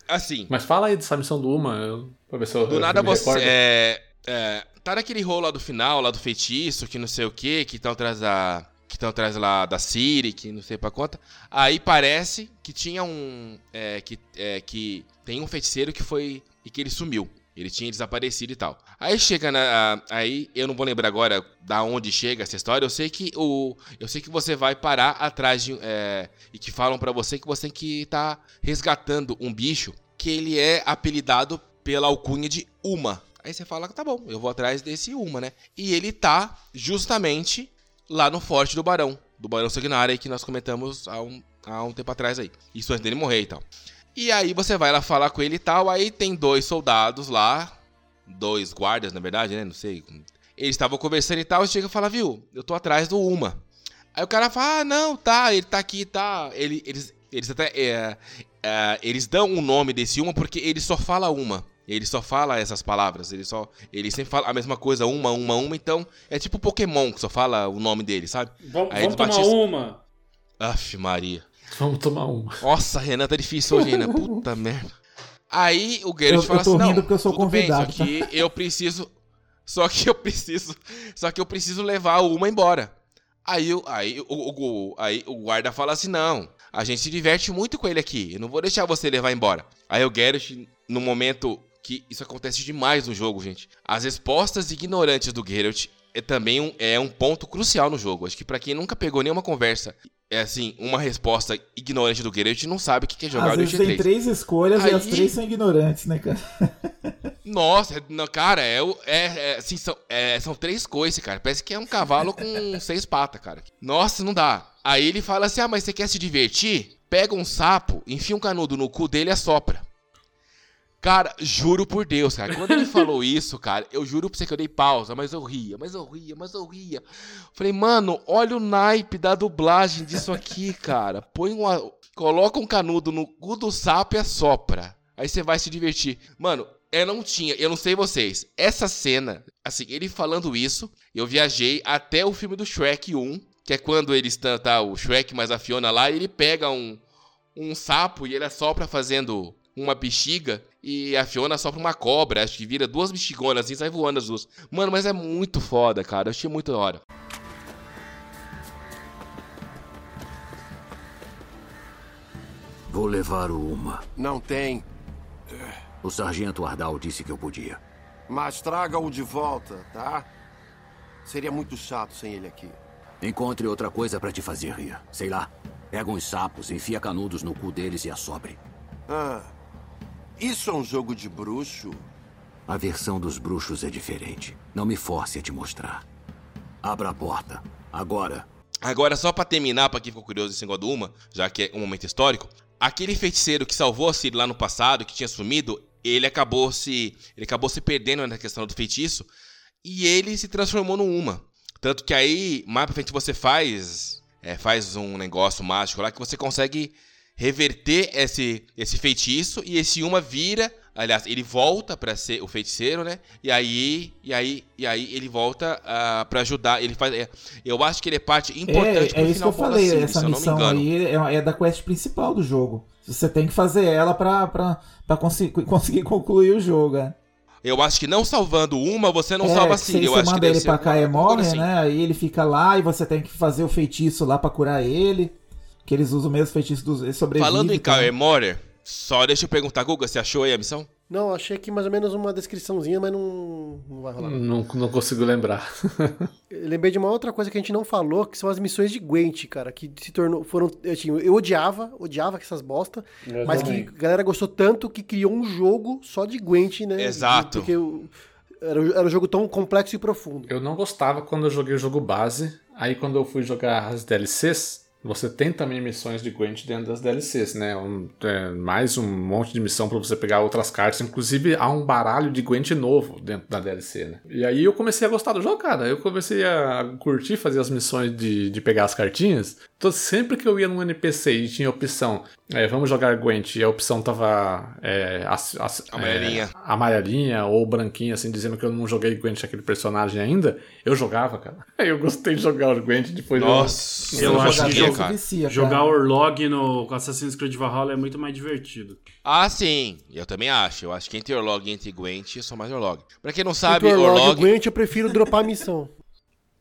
Assim, Mas fala aí dessa missão do Uma, eu- pra ver se eu do eu nada me você... É, é, tá naquele rolo lá do final, lá do feitiço, que não sei o que, que estão atrás da... Que estão atrás lá da Siri, que não sei pra conta. Aí parece que tinha um... é, que, é, que tem um feiticeiro que foi... E que ele sumiu. Ele tinha desaparecido e tal. Aí chega na. Aí eu não vou lembrar agora da onde chega essa história. Eu sei que o. Eu sei que você vai parar atrás de. é, e que falam pra você que você tem que estar resgatando um bicho que ele é apelidado pela alcunha de Uma. Aí você fala, tá bom, eu vou atrás desse Uma, né? E ele tá justamente lá no Forte do Barão. Do Barão Sanguinário que nós comentamos há um, há um tempo atrás aí. Isso antes dele morrer e tal. E aí você vai lá falar com ele e tal, aí tem dois soldados lá, dois guardas, na verdade, né? Não sei. Eles estavam conversando e tal, e chega e fala, viu, eu tô atrás do Uma. Aí o cara fala, ah, não, tá, ele tá aqui, tá. Ele, eles, eles até. é, é, eles dão o nome desse Uma porque ele só fala uma. Ele só fala essas palavras, ele só. Ele sempre fala a mesma coisa, uma, uma, uma, então. É tipo Pokémon que só fala o nome dele, sabe? Vamos, Aí vamos eles tomar batizam- uma. Aff, Maria. Vamos tomar uma. Nossa, Renan, tá difícil hoje ainda. Puta *laughs* merda. Aí o Geralt fala eu assim: não, porque eu sou tudo bem, convidado, só que eu preciso. Só que eu preciso. Só que eu preciso levar uma embora. Aí, o- aí, o, o, o- aí o guarda fala assim: não, a gente se diverte muito com ele aqui. Eu não vou deixar você levar embora. Aí o Geralt, no momento que isso acontece demais no jogo, gente. As respostas ignorantes do Geralt é também um, é um ponto crucial no jogo. Acho que pra quem nunca pegou nenhuma conversa, é assim, uma resposta ignorante do Geralt não sabe o que é jogar Às vezes Witcher tem 3. três escolhas e Aí- as três são ignorantes, né, cara? *laughs* Nossa, não, cara, é, o- é, é, assim, são, é, são três coisas, cara. Parece que é um cavalo com *laughs* seis patas, cara. Nossa, não dá. Aí ele fala assim: ah, mas você quer se divertir? Pega um sapo, enfia um canudo no cu dele e assopra. Cara, juro por Deus, cara. Quando ele falou isso, cara, eu juro pra você que eu dei pausa, mas eu ria, mas eu ria, mas eu ria. Falei, mano, olha o naipe da dublagem disso aqui, cara. Põe uma. Coloca um canudo no cu do sapo e assopra. Aí você vai se divertir. Mano, eu não tinha, eu não sei vocês. Essa cena, assim, ele falando isso, eu viajei até o filme do Shrek 1, que é quando eles estão, tá, o Shrek mais a Fiona lá, e ele pega um, um sapo e ele assopra fazendo uma bexiga e a Fiona sopra uma cobra, acho que vira duas bexigonas assim, sai voando as duas. Mano, mas é muito foda, cara. Eu achei muito da hora. Vou levar o uma. Não tem, O sargento Ardal disse que eu podia. mas traga-o de volta, tá? Seria muito chato sem ele aqui. Encontre outra coisa pra te fazer rir. Sei lá. Pega uns sapos, enfia canudos no cu deles e assobre. Ah, isso é um jogo de bruxo? A versão dos bruxos é diferente. Não me force a te mostrar. Abra a porta. Agora. Agora, só pra terminar, pra quem ficou curioso desse negócio do Uma, já que é um momento histórico, aquele feiticeiro que salvou a Ciri lá no passado, que tinha sumido, ele acabou se. Ele acabou se perdendo na questão do feitiço. E ele se transformou no Uma. Tanto que aí, mais pra frente, você faz. é, faz um negócio mágico lá que você consegue reverter esse, esse feitiço e esse Uma vira. Aliás, ele volta pra ser o feiticeiro, né? E aí, e aí, e aí ele volta uh, para ajudar. Ele faz, é, eu acho que ele é parte importante É, é isso que eu falei, Sim, essa missão aí é, é da quest principal do jogo. Você tem que fazer ela pra consi- *laughs* conseguir concluir o jogo. É. Eu acho que não salvando uma, você não é, salva que assim. Eu acho que manda deve ele pra assim. né? Aí ele fica lá e você tem que fazer o feitiço lá pra curar ele. Que eles usam o mesmo feitiço dos. Falando em. Kyle Moore, só deixa eu perguntar, Guga, você achou aí a missão? Não, achei aqui mais ou menos uma descriçãozinha, mas não, não vai rolar. Não, não consigo lembrar. *laughs* Lembrei de uma outra coisa que a gente não falou, que são as missões de Gwent, cara, que se tornou, foram, eu, tinha- eu odiava, odiava essas bosta, Eu mas também. que a galera gostou tanto que criou um jogo só de Gwent, né? Exato. Porque era, era um jogo tão complexo e profundo. Eu não gostava quando eu joguei o jogo base. Aí quando eu fui jogar as DLCs, você tem também missões de Gwent dentro das DLCs, né? Um- é, mais um monte de missão pra você pegar outras cartas. Inclusive há um baralho de Gwent novo dentro da DLC, né? E aí eu comecei a gostar do jogo, cara. Eu comecei a curtir fazer as missões de, de pegar as cartinhas. Então sempre que eu ia num NPC e tinha a opção, é, vamos jogar Gwent, e a opção tava é, as- as- Amarelinha. é, amarelinha ou branquinha, assim, dizendo que eu não joguei Gwent aquele personagem ainda, eu jogava, cara. *laughs* Eu gostei de jogar o Gwent depois Nossa, eu, Eu acho Jogar que jogo cara. vicia, cara. Jogar Orlog no Assassin's Creed Valhalla é muito mais divertido. Ah, sim, eu também acho. Eu acho que entre Orlog e entre Gwent, eu sou mais Orlog. Pra quem não sabe, Entre Orlog e Orlog... Gwent, eu prefiro dropar a missão.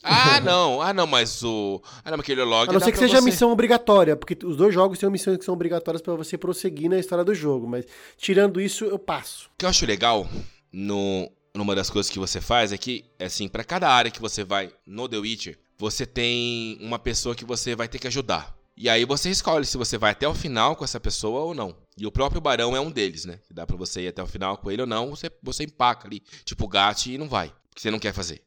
Ah, não, ah, não, mas o... Ah, não, mas aquele Orlog A não ser que seja você- missão obrigatória, porque os dois jogos têm missões que são obrigatórias pra você prosseguir na história do jogo, mas tirando isso, eu passo. O que eu acho legal no, numa das coisas que você faz é que, assim, pra cada área que você vai no The Witcher, você tem uma pessoa que você vai ter que ajudar. E aí você escolhe se você vai até o final com essa pessoa ou não. E o próprio Barão é um deles, né? Que dá pra você ir até o final com ele ou não, você, você empaca ali, tipo gato e não vai, porque você não quer fazer.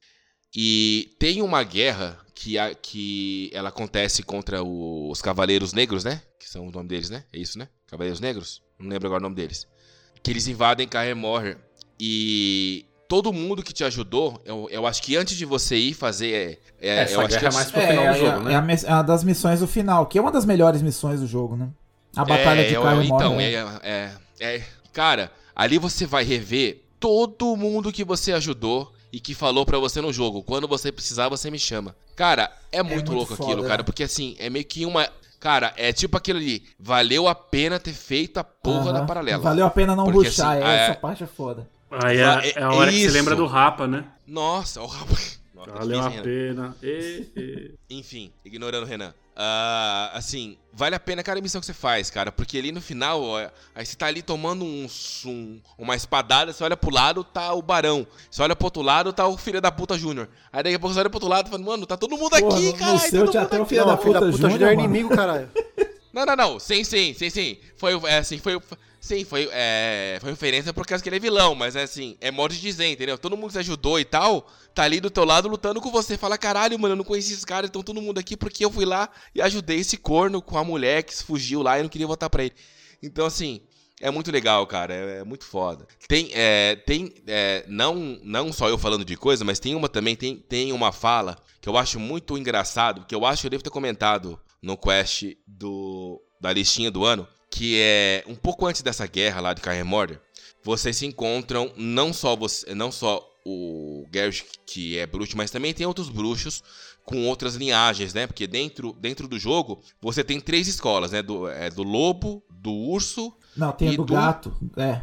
E tem uma guerra que, a, que ela acontece contra o- os Cavaleiros Negros, né? Que são o nome deles, né? É isso, né? Cavaleiros Negros? Não lembro agora o nome deles. Que eles invadem Kaer E todo mundo que te ajudou, eu, eu acho que antes de você ir fazer. É, é, Essa eu acho guerra que é mais pro É, final do é, jogo, é né? a é uma das missões do final, que é uma das melhores missões do jogo, né? A Batalha é, de Kaer Então, é, é, é. Cara, ali você vai rever todo mundo que você ajudou e que falou pra você no jogo. Quando você precisar, você me chama. Cara, é muito, muito louco foda, aquilo, cara, é. porque assim, é meio que uma. Cara, é tipo aquilo ali. Valeu a pena ter feito a porra da Aham. paralela. Valeu a pena não Porque, ruxar, assim, essa é- parte é foda. Aí Va- é, é a hora que você isso. lembra do Rapa, né? Nossa, o. *laughs* Nossa, tá Valeu a pena. E, e. Enfim, ignorando o Renan. Ah, assim, vale a pena cada missão que você faz, cara. Porque ali no final, ó, aí você tá ali tomando um, um- uma espadada, você olha pro lado, tá o Barão. Você olha pro outro lado, tá o filho da puta Júnior. Aí daqui a pouco você olha pro outro lado e fala, mano, tá todo mundo Porra, aqui, cara. no seu tinha até o filho Não, da filho puta, da puta Júnior, é inimigo, caralho. Não, não, não. Sim, sim, sim, sim. Foi, é, assim, foi, sim, foi, é, foi referência por causa que ele é vilão, mas é assim, é modo de dizer, entendeu? Todo mundo que você ajudou e tal, tá ali do teu lado lutando com você. Fala, caralho, mano, eu não conheci esses caras, então todo mundo aqui porque eu fui lá e ajudei esse corno com a mulher que fugiu lá e não queria voltar pra ele. Então, assim, é muito legal, cara. É, é muito foda. Tem, é, tem é, não, não só eu falando de coisa, mas tem uma também, tem, tem uma fala que eu acho muito engraçado, que eu acho que eu devo ter comentado no quest do, da listinha do ano, que é um pouco antes dessa guerra lá de Kaer Morder, vocês se encontram não só você, não só o Geralt que é bruxo, mas também tem outros bruxos com outras linhagens, né? Porque dentro, dentro do jogo você tem três escolas, né? Do, é, do lobo, do urso Não, tem a do do- gato. É.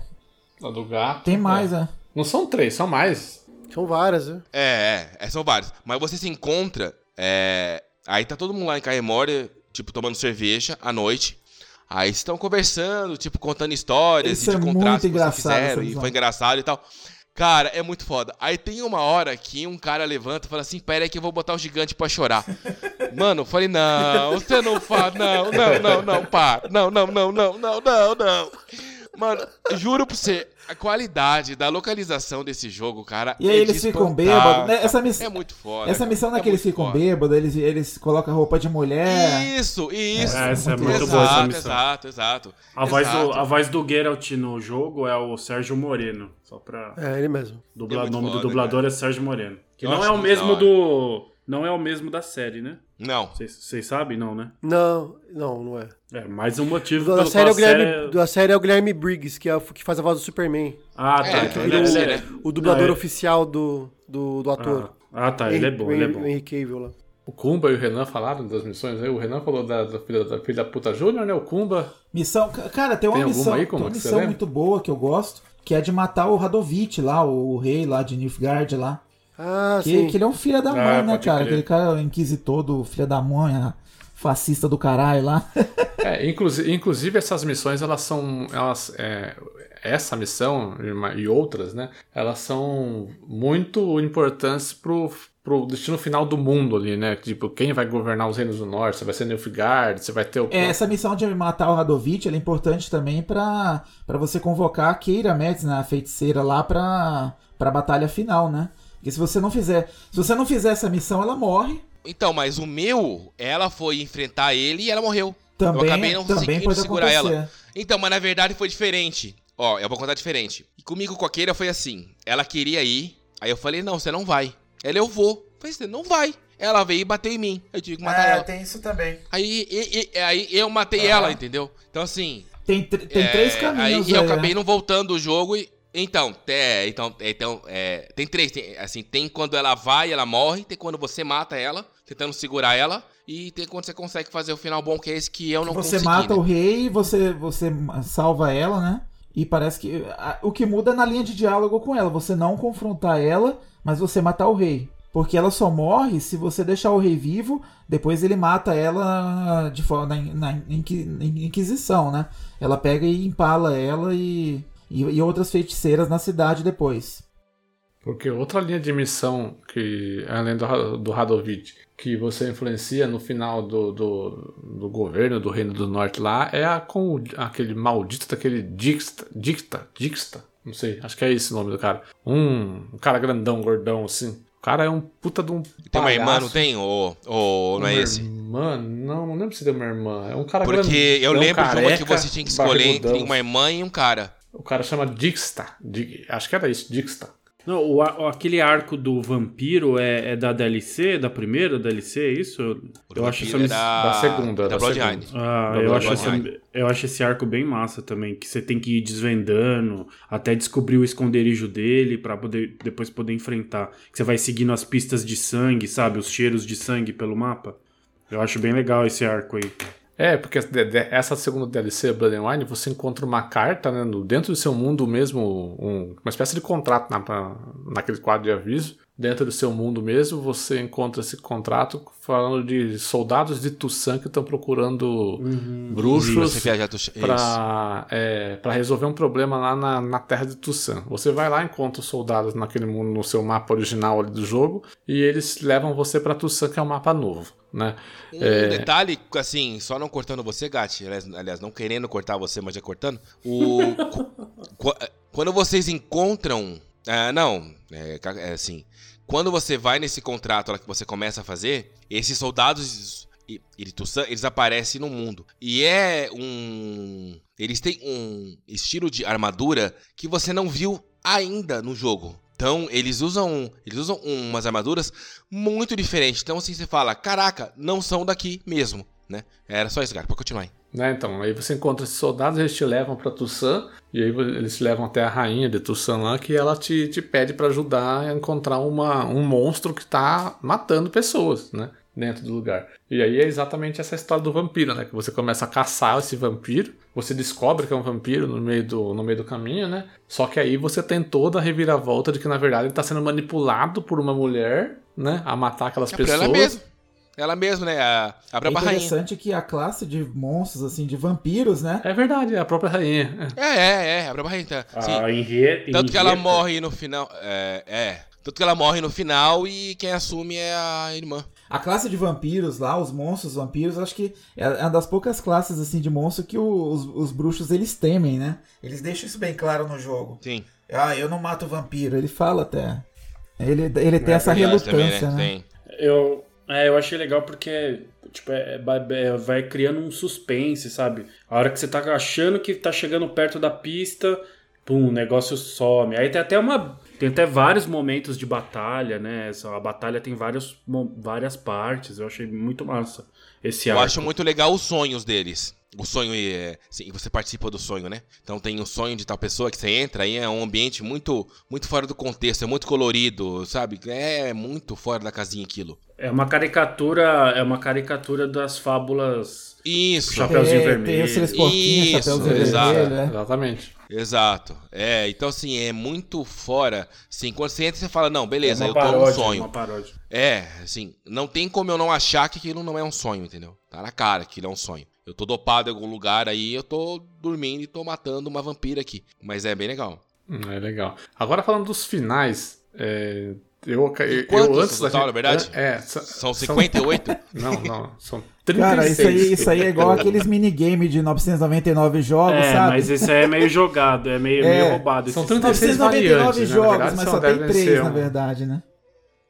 A do gato. Tem mais, é. né? Não são três, são mais. São várias, né? É, é, é, são vários. Mas você se encontra. é, aí tá todo mundo lá em Caemória, tipo, tomando cerveja à noite. Aí estão conversando, tipo, contando histórias Isso e de é contratos muito que fizeram. E foi engraçado e tal. Cara, é muito foda. Aí tem uma hora que um cara levanta e fala assim: Pera aí que eu vou botar o gigante pra chorar. *laughs* Mano, eu falei: Não, você não faz. Não, não, não, não, para. Não, não, não, não, não, não, não. Mano, juro pra você, a qualidade da localização desse jogo, cara. E aí é eles de ficam bêbados, né? cara. Essa miss- É muito foda. Essa cara. missão É naqueles muito ficam foda. bêbados, eles, eles colocam roupa de mulher. Isso, isso. É, essa é muito exato, boa essa missão. exato, exato. A voz, do, Exato. a voz do Geralt no jogo é o Sérgio Moreno. Só pra. É, ele mesmo. Dubla, É muito nome do foda, dublador é Sérgio Moreno. Que Eu não é o mesmo do. Não é o mesmo da série, né? Não. Vocês sabem, não, né? Não, não, não é. É mais um motivo Da série, é o Guilherme, série- da série é o Guilherme Briggs, que, é, o que faz a voz do Superman. Ah, tá. É, então ele ele deve é- ser, né? O dublador Ah, é. oficial do, do, do ator. Ah, ah, tá. Ele é bom, ele é bom. O Henry Cavill lá. O Kumba e o Renan falaram das missões aí. O Renan falou da, da filha da filha da puta Júnior, né? O Kumba. Missão. ca- Cara, tem uma Tem missão, aí, tem uma que missão muito boa que eu gosto, que é de matar o Radovich lá, o, o rei lá de Nilfgaard lá. Ah, Que, sim. que ele é um filho da Ah, mãe, né, pode cara? crer. Aquele cara inquisitor do filho da mãe, ah, fascista do caralho lá. É, inclusive, inclusive essas missões, elas são. Elas, é, essa missão e e outras, né? Elas são muito importantes pro, pro destino final do mundo ali, né? Tipo, quem vai governar os reinos do norte? Você vai ser Nilfgaard, você vai ter o. É, essa missão de matar o Radovich ela é importante também pra, pra você convocar a Keira Metz, né, a feiticeira, lá pra, pra batalha final, né? Porque se você não fizer. Se você não fizer essa missão, ela morre. Então, mas o meu, ela foi enfrentar ele e ela morreu. Também, eu acabei não também conseguindo pode segurar acontecer. ela. Então, mas na verdade foi diferente. Ó, eu vou contar diferente. E comigo com a Keira foi assim. Ela queria ir, aí eu falei, não, você não vai. Ela, eu vou. Eu falei, você não vai. Ela veio e bateu em mim. Eu tive que matar ela. É, tem isso também. Aí, e- e- aí eu matei ela, entendeu? Então assim. Tem, tr- tem é, três Aí caminhos. eu aí, acabei né? não voltando o jogo e. Então, é, então, então é, tem três. Tem, assim, tem quando ela vai ela morre, tem quando você mata ela, tentando segurar ela, e tem quando você consegue fazer o final bom, que é esse que eu não Você consegui. mata né? o rei, você, você salva ela, né? E parece que. a- o que muda é na linha de diálogo com ela. Você não confrontar ela, mas você matar o rei. Porque ela só morre se você deixar o rei vivo, depois ele mata ela de forma na, na na Inquisição, né? Ela pega e empala ela e, e, e outras feiticeiras na cidade depois. Porque outra linha de missão que, além do, do Radovid, que você influencia no final do, do, do governo do Reino do Norte lá, é a com o- aquele maldito daquele Dixta, Dicta, Dixta, não sei, acho que é esse o nome do cara. Um, um cara grandão, gordão, assim. O cara é um puta de um Tem uma irmã, não tem? Ou, ou não é Uma esse? Irmã? Não, não lembro se tem uma irmã. É um cara Porque eu lembro de uma que careca, você tinha que escolher entre uma irmã e um cara. O cara chama Dixta. Di- Acho que era isso, Dixta. Não, o, aquele arco do vampiro é, é da DLC, da primeira DLC, é isso? Eu acho essa é da- Da segunda, da da Bloodline. segunda. Ah, Da eu acho, Bloodline. essa- eu acho esse arco bem massa também, que você tem que ir desvendando até descobrir o esconderijo dele pra poder depois poder enfrentar. Que você vai seguindo as pistas de sangue, sabe, os cheiros de sangue pelo mapa. Eu acho bem legal esse arco aí. É, porque essa segunda DLC, Blood and Wine, você encontra uma carta, né, dentro do seu mundo mesmo, um- uma espécie de contrato na- naquele quadro de aviso. Dentro do seu mundo mesmo, você encontra esse contrato falando de soldados de Tussan que estão procurando bruxos tu- isso. para é, pra resolver um problema lá na, na terra de Tussan. Você vai lá, encontra os soldados naquele mundo, no seu mapa original ali do jogo, e eles levam você para Tussan, que é um mapa novo, né? Um É, detalhe, assim, só não cortando você, Gatti, aliás, aliás, não querendo cortar você, mas já cortando. O, *laughs* qu- quando vocês encontram. ah, não, é, é assim. Quando você vai nesse contrato que você começa a fazer, esses soldados de Tussan, eles aparecem no mundo. E é um. Eles têm um estilo de armadura que você não viu ainda no jogo. Então, eles usam, eles usam umas armaduras muito diferentes. Então, assim, você fala, caraca, não são daqui mesmo, né? Era só isso, cara, pode continuar aí. Né, então, aí você encontra esses soldados, eles te levam pra Tussan, e aí eles te levam até a rainha de Tussan lá, que ela te, te pede pra ajudar a encontrar uma, um monstro que tá matando pessoas, né? Dentro do lugar. E aí é exatamente essa história do vampiro, né? Que você começa a caçar esse vampiro, você descobre que é um vampiro no meio do, no meio do caminho, né? Só que aí você tem toda a reviravolta de que, na verdade, ele tá sendo manipulado por uma mulher, né? A matar aquelas É por pessoas. ela mesmo. Ela mesmo, né? A, a É própria rainha. interessante que a classe de monstros, assim, de vampiros, né? É verdade, é a própria rainha. É, é, é, a própria rainha. tá. Sim. A Henriette. Tanto que ela morre no final. É, é. Tanto que ela morre no final e quem assume é a irmã. A classe de vampiros lá, os monstros vampiros, acho que é uma das poucas classes assim de monstro que os, os bruxos eles temem, né? Eles deixam isso bem claro no jogo. Sim. Ah, eu não mato vampiro. Ele fala até. Ele, ele tem essa Verdade também, relutância, né? Tem. Eu, é, eu achei legal porque tipo, é- é- é- vai criando um suspense, sabe? A hora que você tá achando que tá chegando perto da pista, pum, o negócio some. Aí tem até uma. Tem até vários momentos de batalha, né? A batalha tem vários, várias partes. Eu achei muito massa esse Eu arco. acho muito legal os sonhos deles. O sonho é. Sim, você participa do sonho, né? Então tem o sonho de tal pessoa que você entra aí, é um ambiente muito, muito fora do contexto, é muito colorido, sabe? É muito fora da casinha aquilo. É uma caricatura, é uma caricatura das fábulas. Isso. Chapeuzinho É, vermelho. tem os três porquinhos, Isso, chapeuzinho exato. vermelho, é. Exatamente. Exato. É, então assim, é muito fora. Assim, quando você entra, você fala, não, beleza, é eu uma tô num paródia, sonho. uma paródia. É, assim, não tem como eu não achar que aquilo não é um sonho, entendeu? Tá na cara que aquilo é um sonho. Eu tô dopado em algum lugar aí, eu tô dormindo e tô matando uma vampira aqui. Mas é bem legal. Hum, É legal. Agora falando dos finais, é, eu, eu, eu antes total, na verdade? É, é, São 58? *laughs* Não, não, são 36. Cara, isso aí, isso aí é igual *laughs* aqueles minigame de 999 jogos, É, sabe? mas esse aí é meio jogado, é meio, É, meio roubado. são esse 36 999 variantes, né? Jogos, verdade, mas só tem devem três, ser na um- verdade, né?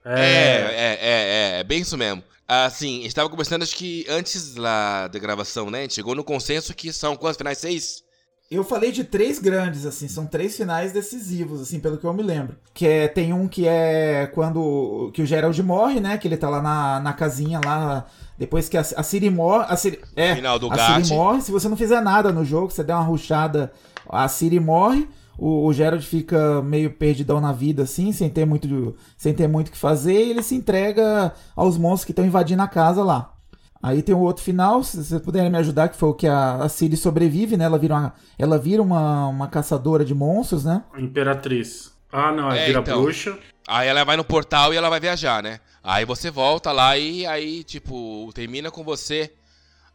É, é, é, é, é bem isso mesmo. Assim, a gente tava conversando, acho que antes lá da gravação, né? A gente chegou no consenso que são quantos finais? Seis? Eu falei de três grandes, assim, são três finais decisivos, assim, pelo que eu me lembro. Que é, tem um que é quando que o Gerald morre, né? Que ele tá lá na, na casinha lá. Depois que a, a Ciri morre. A Ciri, é, Final do a Gat. morre. Se você não fizer nada no jogo, você der uma rushada, a Ciri morre. O, o Gerald fica meio perdidão na vida, assim, sem ter muito sem ter muito o que fazer, e ele se entrega aos monstros que estão invadindo a casa lá. Aí tem o outro final, se vocês puderem me ajudar, que foi o que a, a Ciri sobrevive, né? Ela vira uma, ela vira uma, uma caçadora de monstros, né? Imperatriz. Ah, não, é, É, vira então. bruxa. Aí ela vai no portal e ela vai viajar, né? Aí você volta lá e aí, tipo, termina com você.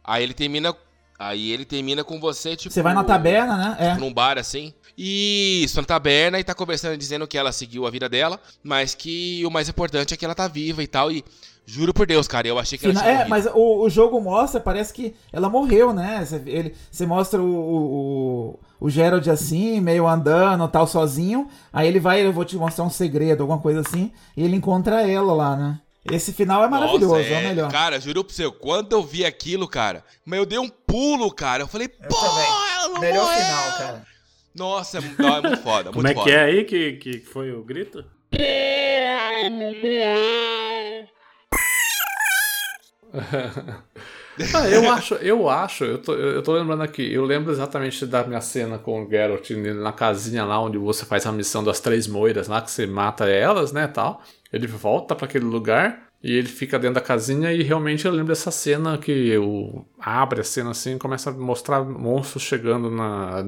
Aí ele termina. Aí ele termina com você, tipo. Você vai na taberna, né? É. Num bar assim. Isso, na taberna e tá conversando, dizendo que ela seguiu a vida dela, mas que o mais importante é que ela tá viva e tal. E juro por Deus, cara, eu achei que Fina- ela tinha É, mas o, o jogo mostra, parece que ela morreu, né? Você, ele, você mostra o, o, o Gerald assim, meio andando, tal, sozinho. Aí ele vai, eu vou te mostrar um segredo, alguma coisa assim. E ele encontra ela lá, né? Esse final é maravilhoso, Nossa, é, o melhor. Cara, juro pro você, quando eu vi aquilo, cara, mas eu dei um pulo, cara. Eu falei, pô, ela não Melhor morreu. final, cara. Nossa, é, não, é muito foda, *laughs* Como muito é foda. que é aí que, que foi o grito? *laughs* Ah, eu acho, eu acho, eu tô, eu tô lembrando aqui, eu lembro exatamente da minha cena com o Geralt na casinha lá onde você faz a missão das três moiras lá, que você mata elas, né, tal. Ele volta pra aquele lugar e ele fica dentro da casinha e realmente eu lembro dessa cena que o abre a cena assim e começa a mostrar monstros chegando na,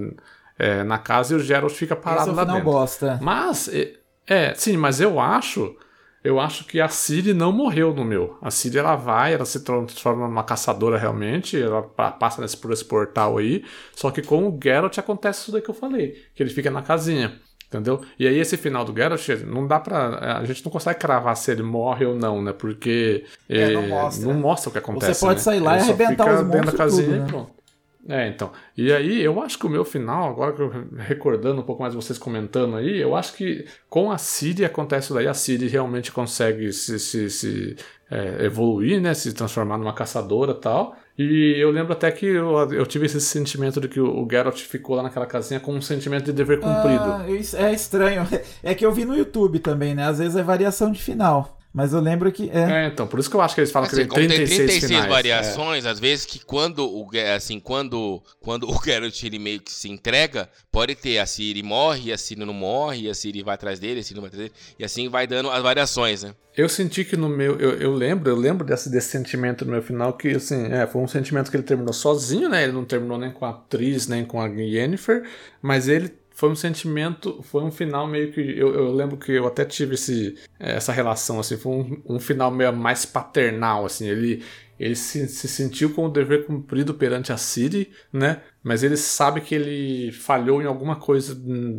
é, na casa e o Geralt fica parado Esse é lá dentro. bosta. Mas, é, é, sim, mas eu acho. Eu acho que a Ciri não morreu no meu. A Ciri ela vai, ela se transforma numa caçadora realmente, ela pa- passa nesse, por esse portal aí. Só que com o Geralt acontece isso daí que eu falei, que ele fica na casinha. Entendeu? E aí esse final do Geralt, não dá pra. A gente não consegue cravar se ele morre ou não, né? Porque É, não eh, mostra. não mostra o que acontece. Você pode né? sair lá Ele e arrebentar os dentro da monstros casinha tudo, e né? pronto. É, então. E aí, eu acho que o meu final, agora que eu recordando um pouco mais vocês comentando aí, eu acho que com a Siri acontece isso daí, a Siri realmente consegue se, se, se, é, evoluir, né? Se transformar numa caçadora tal. E eu lembro até que eu, eu tive esse sentimento de que o, o Geralt ficou lá naquela casinha com um sentimento de dever cumprido. Ah, é estranho. *laughs* É que eu vi no YouTube também, né? Às vezes é variação de final. Mas eu lembro que. É. É, então, por isso que eu acho que eles falam Assim, que tem como 36, tem 36 finais. variações, às vezes que quando o assim, quando quando o Geralt ele meio que se entrega, pode ter a Ciri morre, e a Ciri não morre, e a Ciri vai atrás dele, a Ciri não vai atrás dele, e assim vai dando as variações, né? Eu senti que no meu. Eu, eu lembro, eu lembro desse, desse sentimento no meu final, que assim, é, foi um sentimento que ele terminou sozinho, né? Ele não terminou nem com a atriz, nem com a Yennefer, mas ele foi um sentimento, foi um final meio que. Eu, eu lembro que eu até tive esse, essa relação, assim, foi um, um final meio mais paternal, assim. Ele, ele se, se sentiu com o dever cumprido perante a Ciri, né? Mas ele sabe que ele falhou em alguma coisa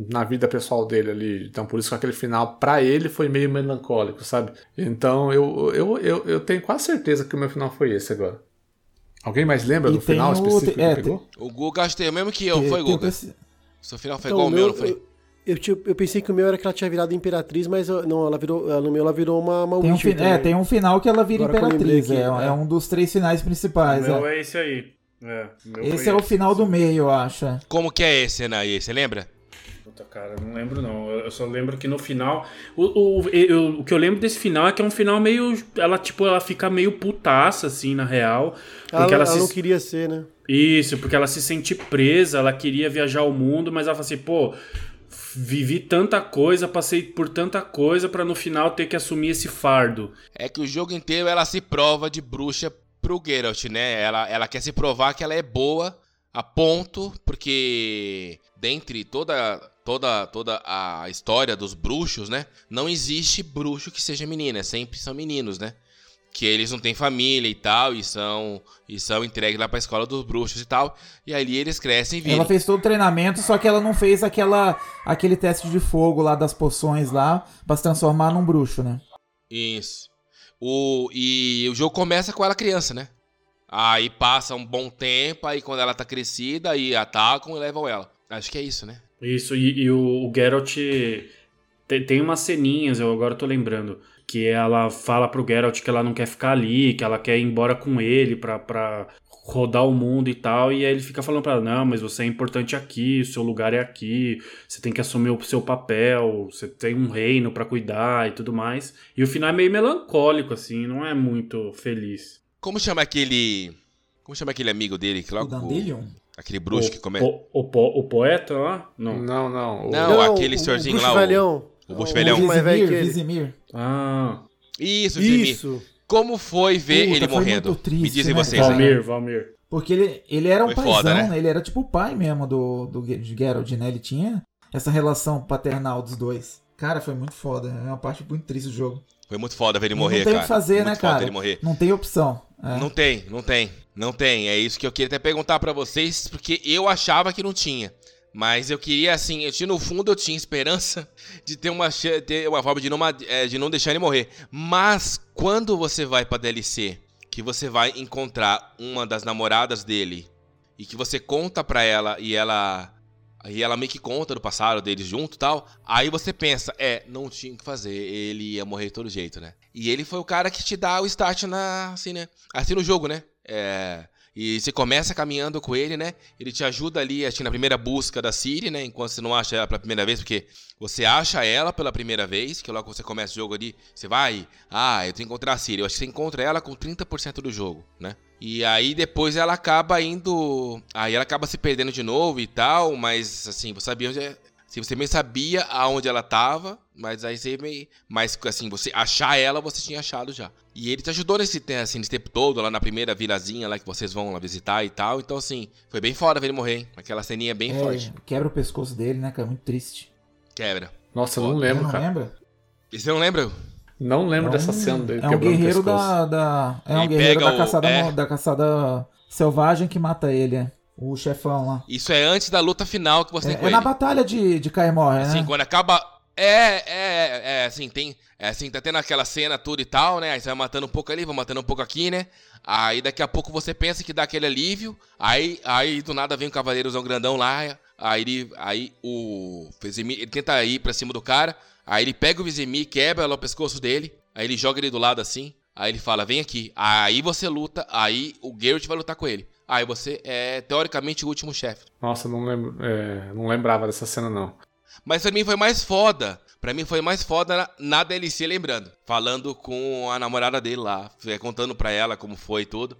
na vida pessoal dele ali. Então, por isso que aquele final, pra ele, foi meio melancólico, sabe? Então, eu, eu, eu, eu tenho quase certeza que o meu final foi esse agora. Alguém mais lembra E do final tem o- específico é, que pegou? O Guga acho que tem o mesmo que eu, Tem- foi, tem Guga? esse- Seu final foi Então, igual o ao meu, não foi? Eu, eu, tinha- eu pensei que o meu era que ela tinha virado imperatriz, mas eu- não, ela virou, ela- no meu ela virou uma, uma Tem um, é, tem um final que ela vira Agora imperatriz. aqui, é, é. é um dos três finais O principais. meu é. é esse aí. É, o meu Esse é o final do meio, eu acho. Como que é esse, Anaí? Você lembra? Puta, cara, não lembro não. Eu só lembro que no final. O, o, eu- o que eu lembro desse final é que é um final meio. Ela, tipo, ela fica meio putaça, assim, na real. Ela, Porque ela, ela se. não queria ser, né? Isso, porque ela se sente presa, ela queria viajar o mundo, mas ela fala assim, pô. Vivi tanta coisa, passei por tanta coisa pra no final ter que assumir esse fardo. É que o jogo inteiro ela se prova de bruxa pro Geralt, né? Ela, ela quer se provar que ela é boa a ponto, porque dentre toda, toda, toda a história dos bruxos, né? Não existe bruxo que seja menina, é sempre são meninos, né? Que eles não têm família e tal, e são, e são entregues lá pra escola dos bruxos e tal. E ali eles crescem e Ela fez todo o treinamento, só que ela não fez aquela, aquele teste de fogo lá das poções lá pra se transformar num bruxo, né? Isso. O, e o jogo começa com ela criança, né? Aí passa um bom tempo, aí quando ela tá crescida, aí atacam e levam ela. Acho que é isso, né? Isso, e, e o, o Geralt tem, tem umas ceninhas, eu agora tô lembrando, que ela fala pro Geralt que ela não quer ficar ali, que ela quer ir embora com ele pra, pra rodar o mundo e tal, e aí ele fica falando pra ela, não, mas você é importante aqui, o seu lugar é aqui, você tem que assumir o seu papel, você tem um reino pra cuidar e tudo mais. E o final é meio melancólico, assim, não é muito feliz. Como chama aquele. Como chama aquele amigo dele que O logo. Dandelion? Aquele bruxo o, que começa. O, o, o poeta lá? Não. Não, não. o- Não, aquele senhorzinho bruxo lá, o- velhão. O bruxo O velhão. Vizimir, mais velho que Vizimir. Vizimir. Ah, Isso, Vizimir. Isso. Como foi ver Puta, ele foi morrendo? muito triste, Me dizem né, vocês aí. Valmir, Valmir. Porque ele, ele era um Foi paizão, foda, né? né? Ele era tipo o pai mesmo do, do Geralt, né? Ele tinha essa relação paternal dos dois. Cara, foi muito foda. É uma parte muito triste do jogo. Foi muito foda ver ele morrer, não tem o cara. que fazer, muito né, cara? Não tem opção. É. Não tem, não tem. Não tem, é isso que eu queria até perguntar pra vocês, porque eu achava que não tinha. Mas eu queria, assim, eu tinha no fundo, eu tinha esperança *laughs* de ter uma, ter uma forma de não, é, de não deixar ele morrer. Mas quando você vai pra DLC, que você vai encontrar uma das namoradas dele e que você conta pra ela e ela. E ela meio que conta do passado deles junto tal. Aí você pensa, é, não tinha o que fazer, ele ia morrer de todo jeito, né? E ele foi o cara que te dá o start na. Assim, né? Assim no jogo, né? É. E você começa caminhando com ele, né? Ele te ajuda ali, acho que na primeira busca da Siri, né? Enquanto você não acha ela pela primeira vez, porque você acha ela pela primeira vez, que logo você começa o jogo ali, você vai, ah, eu tenho que encontrar a Siri. Eu acho que você encontra ela com 30% do jogo, né? E aí depois ela acaba indo. Aí ela acaba se perdendo de novo e tal, mas assim, você sabia onde é. Assim, você meio sabia aonde ela tava, mas aí você meio. Mas assim, você achar ela, você tinha achado já. E ele te ajudou nesse, assim, nesse tempo todo, lá na primeira vilazinha lá que vocês vão lá visitar e tal. Então, assim, foi bem foda ver ele morrer, hein? Aquela ceninha bem É, forte. quebra o pescoço dele, né, cara? Muito triste. Quebra. Nossa, eu não Você lembro, não cara. lembra? E você não lembra? Não lembro É dessa um- cena dele É um o guerreiro da, da- É um Ele guerreiro da o- caçada, é. mo- da caçada selvagem que mata ele, é. O chefão lá. Isso é antes da luta final que você tem É, com é ele. na batalha de, de Kaimor, né? Assim, quando acaba. É, é, é, assim, tem. É assim, tá tendo aquela cena tudo e tal, né? Aí você vai matando um pouco ali, vai matando um pouco aqui, né? Aí daqui a pouco você pensa que dá aquele alívio. Aí, aí do nada vem o cavaleirozão grandão lá. Aí, ele, aí o Vezemir, ele tenta ir pra cima do cara. Aí ele pega o Vezemir, quebra lá o pescoço dele. Aí ele joga ele do lado assim. Aí ele fala, vem aqui. Aí você luta. Aí o Geralt vai lutar com ele. Aí você é, teoricamente, o último chefe. Nossa, não, lembro, é, não lembrava dessa cena, não. Mas pra mim foi mais foda. Pra mim foi mais foda na, na DLC, lembrando. Falando com a namorada dele lá. é, Contando pra ela como foi e tudo.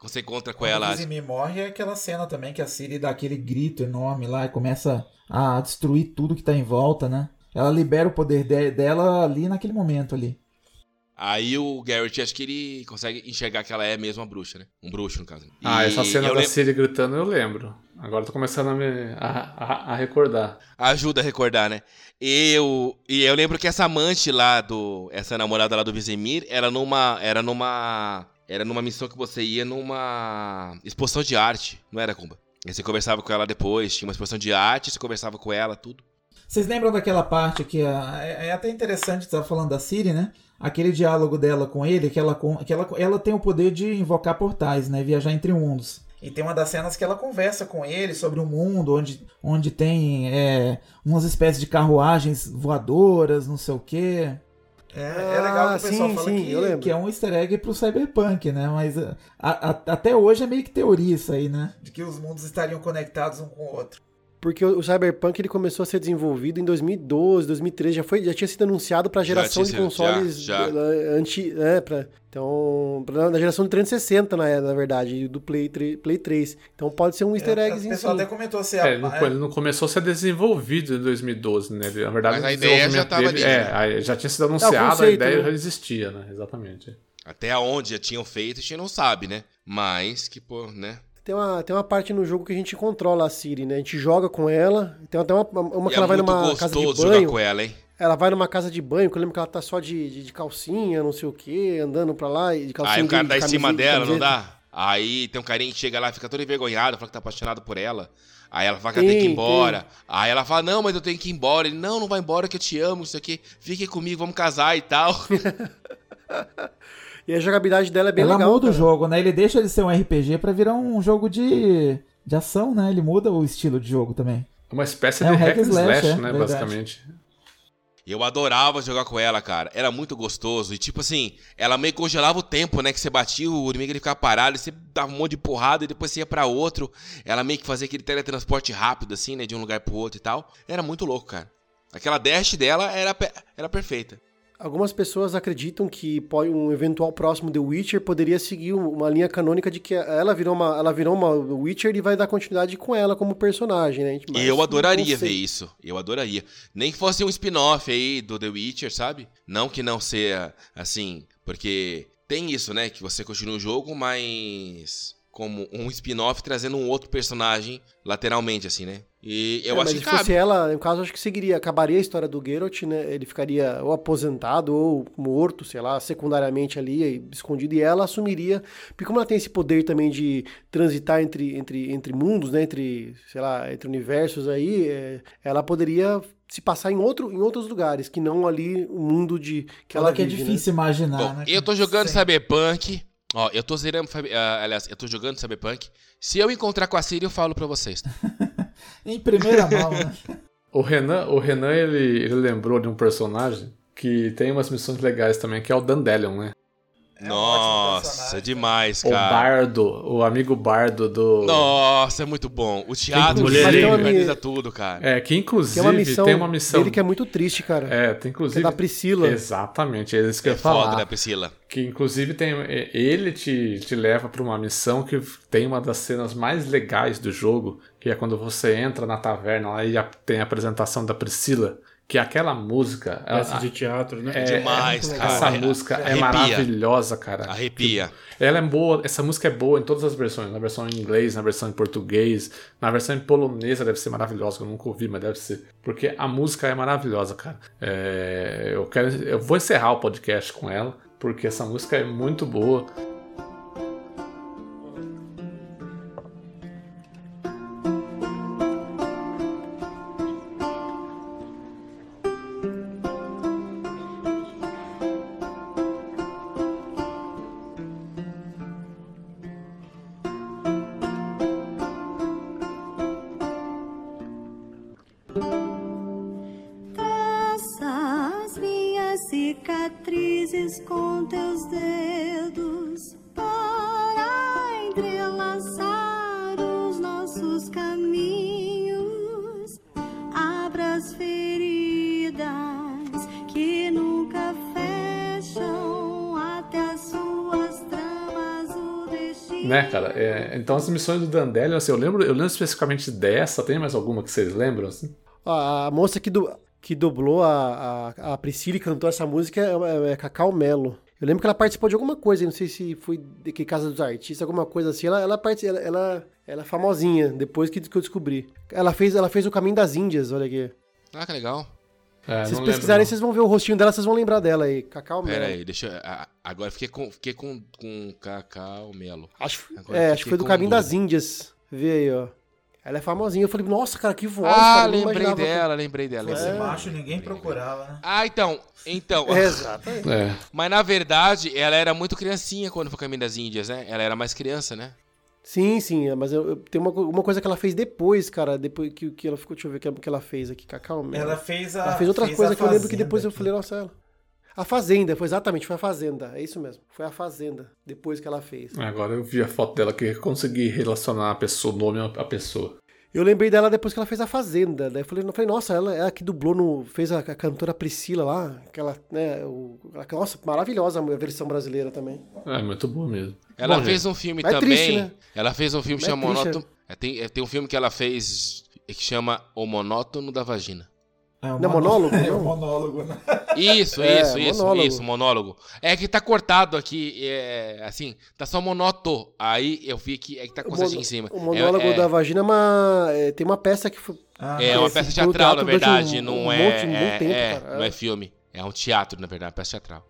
Você encontra com Quando ela. o Vizimir morre é aquela cena também que a Ciri dá aquele grito enorme lá e começa a destruir tudo que tá em volta, né? Ela libera o poder de- dela ali naquele momento ali. Aí o Garrett, acho que ele consegue enxergar que ela é mesmo uma bruxa, né? Um bruxo, no caso. Ah, E essa cena da lem- Siri gritando eu lembro. Agora eu tô começando a, me, a, a- a recordar. Ajuda a recordar, né? Eu, e eu lembro que essa amante lá do. Essa namorada lá do Vizemir era numa. Era numa. Era numa missão que você ia numa exposição de arte, não era, Kumba? E você conversava com ela depois, tinha uma exposição de arte, você conversava com ela, tudo. Vocês lembram daquela parte que a- é, é até interessante, você tava falando da Ciri, né? Aquele diálogo dela com ele, que ela, que ela, ela tem o poder de invocar portais, né? Viajar entre mundos. E tem uma das cenas que ela conversa com ele sobre um mundo onde, onde tem é, umas espécies de carruagens voadoras, não sei o quê. É, é legal que o Ah, pessoal sim, fala sim, que, que é um easter egg pro Cyberpunk, né? Mas a- a- até hoje é meio que teoria isso aí, né? De que os mundos estariam conectados um com o outro. Porque o Cyberpunk ele começou a ser desenvolvido em 2012, 2013, já, foi, já tinha sido anunciado para a geração de consoles já, já. da- anti, é, pra, então, pra, da geração de 360, na, na verdade, do Play 3, Play 3. Então pode ser um easter É, egg o pessoal até comentou assim, É, ele, não, ele não começou a ser desenvolvido em 2012, né? Ele- Na verdade, Mas a ideia já desenvolvimento tava dele, ali, é, né? já tinha sido anunciado, a conceito, ideia né? já existia, né? Exatamente. Até onde já tinham feito, a gente não sabe, né? Mas que, pô, né? Tem uma, tem uma parte no jogo que a gente controla a Siri, né? A gente joga com ela. Tem até uma, uma que ela é vai muito numa casa de banho. com ela, hein? Ela vai numa casa de banho, que eu lembro que ela tá só de, de, de calcinha, não sei o que, andando pra lá e de calcinha Aí o cara dá em cima camisinha, de dela, não dá? Aí tem um carinha que chega lá, fica todo envergonhado, fala que tá apaixonado por ela. Aí ela fala que ela Tem, que ir embora. Aí ela fala, não, mas eu tenho que ir embora. Ele, não, não vai embora que eu te amo, isso aqui. Fique comigo, vamos casar e tal. *laughs* E a jogabilidade dela é bem Ela legal. muda o cara. jogo, né? Ele deixa de ser um RPG pra virar um jogo de, de ação, né? Ele muda o estilo de jogo também. Uma espécie É de um hack and slash, slash, é, né? verdade. Basicamente. Eu adorava jogar com ela, cara. Era muito gostoso. E tipo assim, ela meio congelava o tempo, né? Que você batia, o inimigo ele ficava parado, e você dava um monte de porrada e depois você ia pra outro. Ela meio que fazia aquele teletransporte rápido, assim, né? De um lugar pro outro e tal. Era muito louco, cara. Aquela dash dela era, era perfeita. Algumas pessoas acreditam que pode- um eventual próximo The Witcher poderia seguir um- uma linha canônica de que ela virou uma, ela virou uma Witcher e vai dar continuidade com ela como personagem, né? Mas eu adoraria ver isso. Eu adoraria. Nem que fosse um spin-off aí do The Witcher, sabe? Não que não seja assim, porque tem isso, né? Que você continua o jogo, mas como um spin-off trazendo um outro personagem lateralmente, assim, né? E eu É, acho mas que se cabe. fosse ela, no caso, acho que seguiria, acabaria a história do Geralt, né? Ele ficaria ou aposentado ou morto, sei lá, secundariamente ali, escondido, e ela assumiria, porque como ela tem esse poder também de transitar entre, entre, entre mundos, né? Entre, sei lá, entre universos aí, é, ela poderia se passar em, outro, em outros lugares, que não ali o mundo de que Fala ela que é vive, né? difícil imaginar, Bom, né? eu tô jogando Sim. Cyberpunk. Ó, eu tô zerando. Ah, aliás, eu tô jogando Cyberpunk. Se eu encontrar com a Siri, eu falo pra vocês. tá? *laughs* Em primeira mão, né? *laughs* O Renan, o Renan ele, ele lembrou de um personagem que tem umas missões legais também, que é o Dandelion, né? Nossa, demais, O cara. Bardo, o amigo Bardo do. Nossa, é muito bom. O teatro dele Liga. organiza tudo, cara. É, que inclusive Tem uma missão, tem uma missão. dele que é muito triste, cara. É, tem inclusive. Que é da Priscila. Exatamente, é isso que eu É ia falar. foda, né, Priscila? Que inclusive tem. é, Ele te, te leva pra uma missão que tem uma das cenas mais legais do jogo, que é quando você entra na taverna lá e tem a apresentação da Priscila. Que aquela música. Peça ela- de teatro, né? é- Demais, é- cara. Essa música é arrepia. maravilhosa, cara. Arrepia. Ela é boa, essa música é boa em todas as versões, na versão em inglês, na versão em português, na versão em polonesa deve ser maravilhosa, que eu nunca ouvi, mas deve ser. Porque a música é maravilhosa, cara. É, eu quero, eu vou encerrar o podcast com ela, porque essa música é muito boa. Então as missões do Dandelion, assim, eu lembro, eu lembro especificamente dessa, tem mais alguma que vocês lembram? Assim? A, a moça que, du, que dublou a, a, a Priscila e cantou essa música é, é Cacau Melo. Eu lembro que ela participou de alguma coisa, não sei se foi de que Casa dos Artistas, alguma coisa assim. Ela, ela, ela, ela, ela é famosinha, depois que, que eu descobri. Ela fez, ela fez o Caminho das Índias, olha aqui. Ah, que legal. É, Se vocês não lembro, pesquisarem, não. vocês vão ver o rostinho dela, vocês vão lembrar dela aí. Cacau Melo. Pera aí, deixa eu. Agora fiquei com, fiquei com, com Cacau Melo. Acho, Agora é, acho que foi do Caminho das Índias. Vê aí, ó. Ela é famosinha. Eu falei, nossa, cara, que voz. Ah, cara, lembrei imaginava que- dela, lembrei dela. Fosse lembrei. macho, ninguém procurava, né? Ah, então. Então. É, *laughs* exatamente. É. Mas na verdade, ela era muito criancinha quando foi Caminho das Índias, né? Ela era mais criança, né? Sim, sim, é, mas eu, eu- tem uma, uma coisa que ela fez depois, cara, depois que, que ela ficou, deixa eu ver o que, que ela fez aqui, Cacau Melo. Ela fez a. Ela fez outras fez coisas a que eu lembro que depois eu aqui. falei, nossa, ela. A Fazenda, foi exatamente, foi a Fazenda, é isso mesmo. Foi a Fazenda, depois que ela fez. Agora eu vi a foto dela que eu consegui relacionar a pessoa, o nome à pessoa. Eu lembrei dela depois que ela fez a Fazenda. Daí eu falei, eu falei nossa, ela, ela que dublou no. fez a, a cantora Priscila lá, aquela, né? O, aquela- nossa, maravilhosa a versão brasileira também. É muito boa mesmo. Ela Bom, fez um filme é também. triste, né? Ela fez um filme é chamado triste, Monótono. é, tem, é, tem um filme que ela fez que chama O Monótono da Vagina. É, Não é monó- monólogo, É, não? monólogo, né? Isso, É, isso, isso, monólogo. isso, monólogo. É que tá cortado aqui, é, assim, tá só monótono. Aí eu vi que é que tá com em cima. O monólogo é, é, da vagina é uma, é, tem uma peça que foi. Ah, É uma Esse peça teatral, na verdade, um- não um é, monte- um bom é, tempo, é, não é filme. É um teatro, na verdade, uma peça teatral.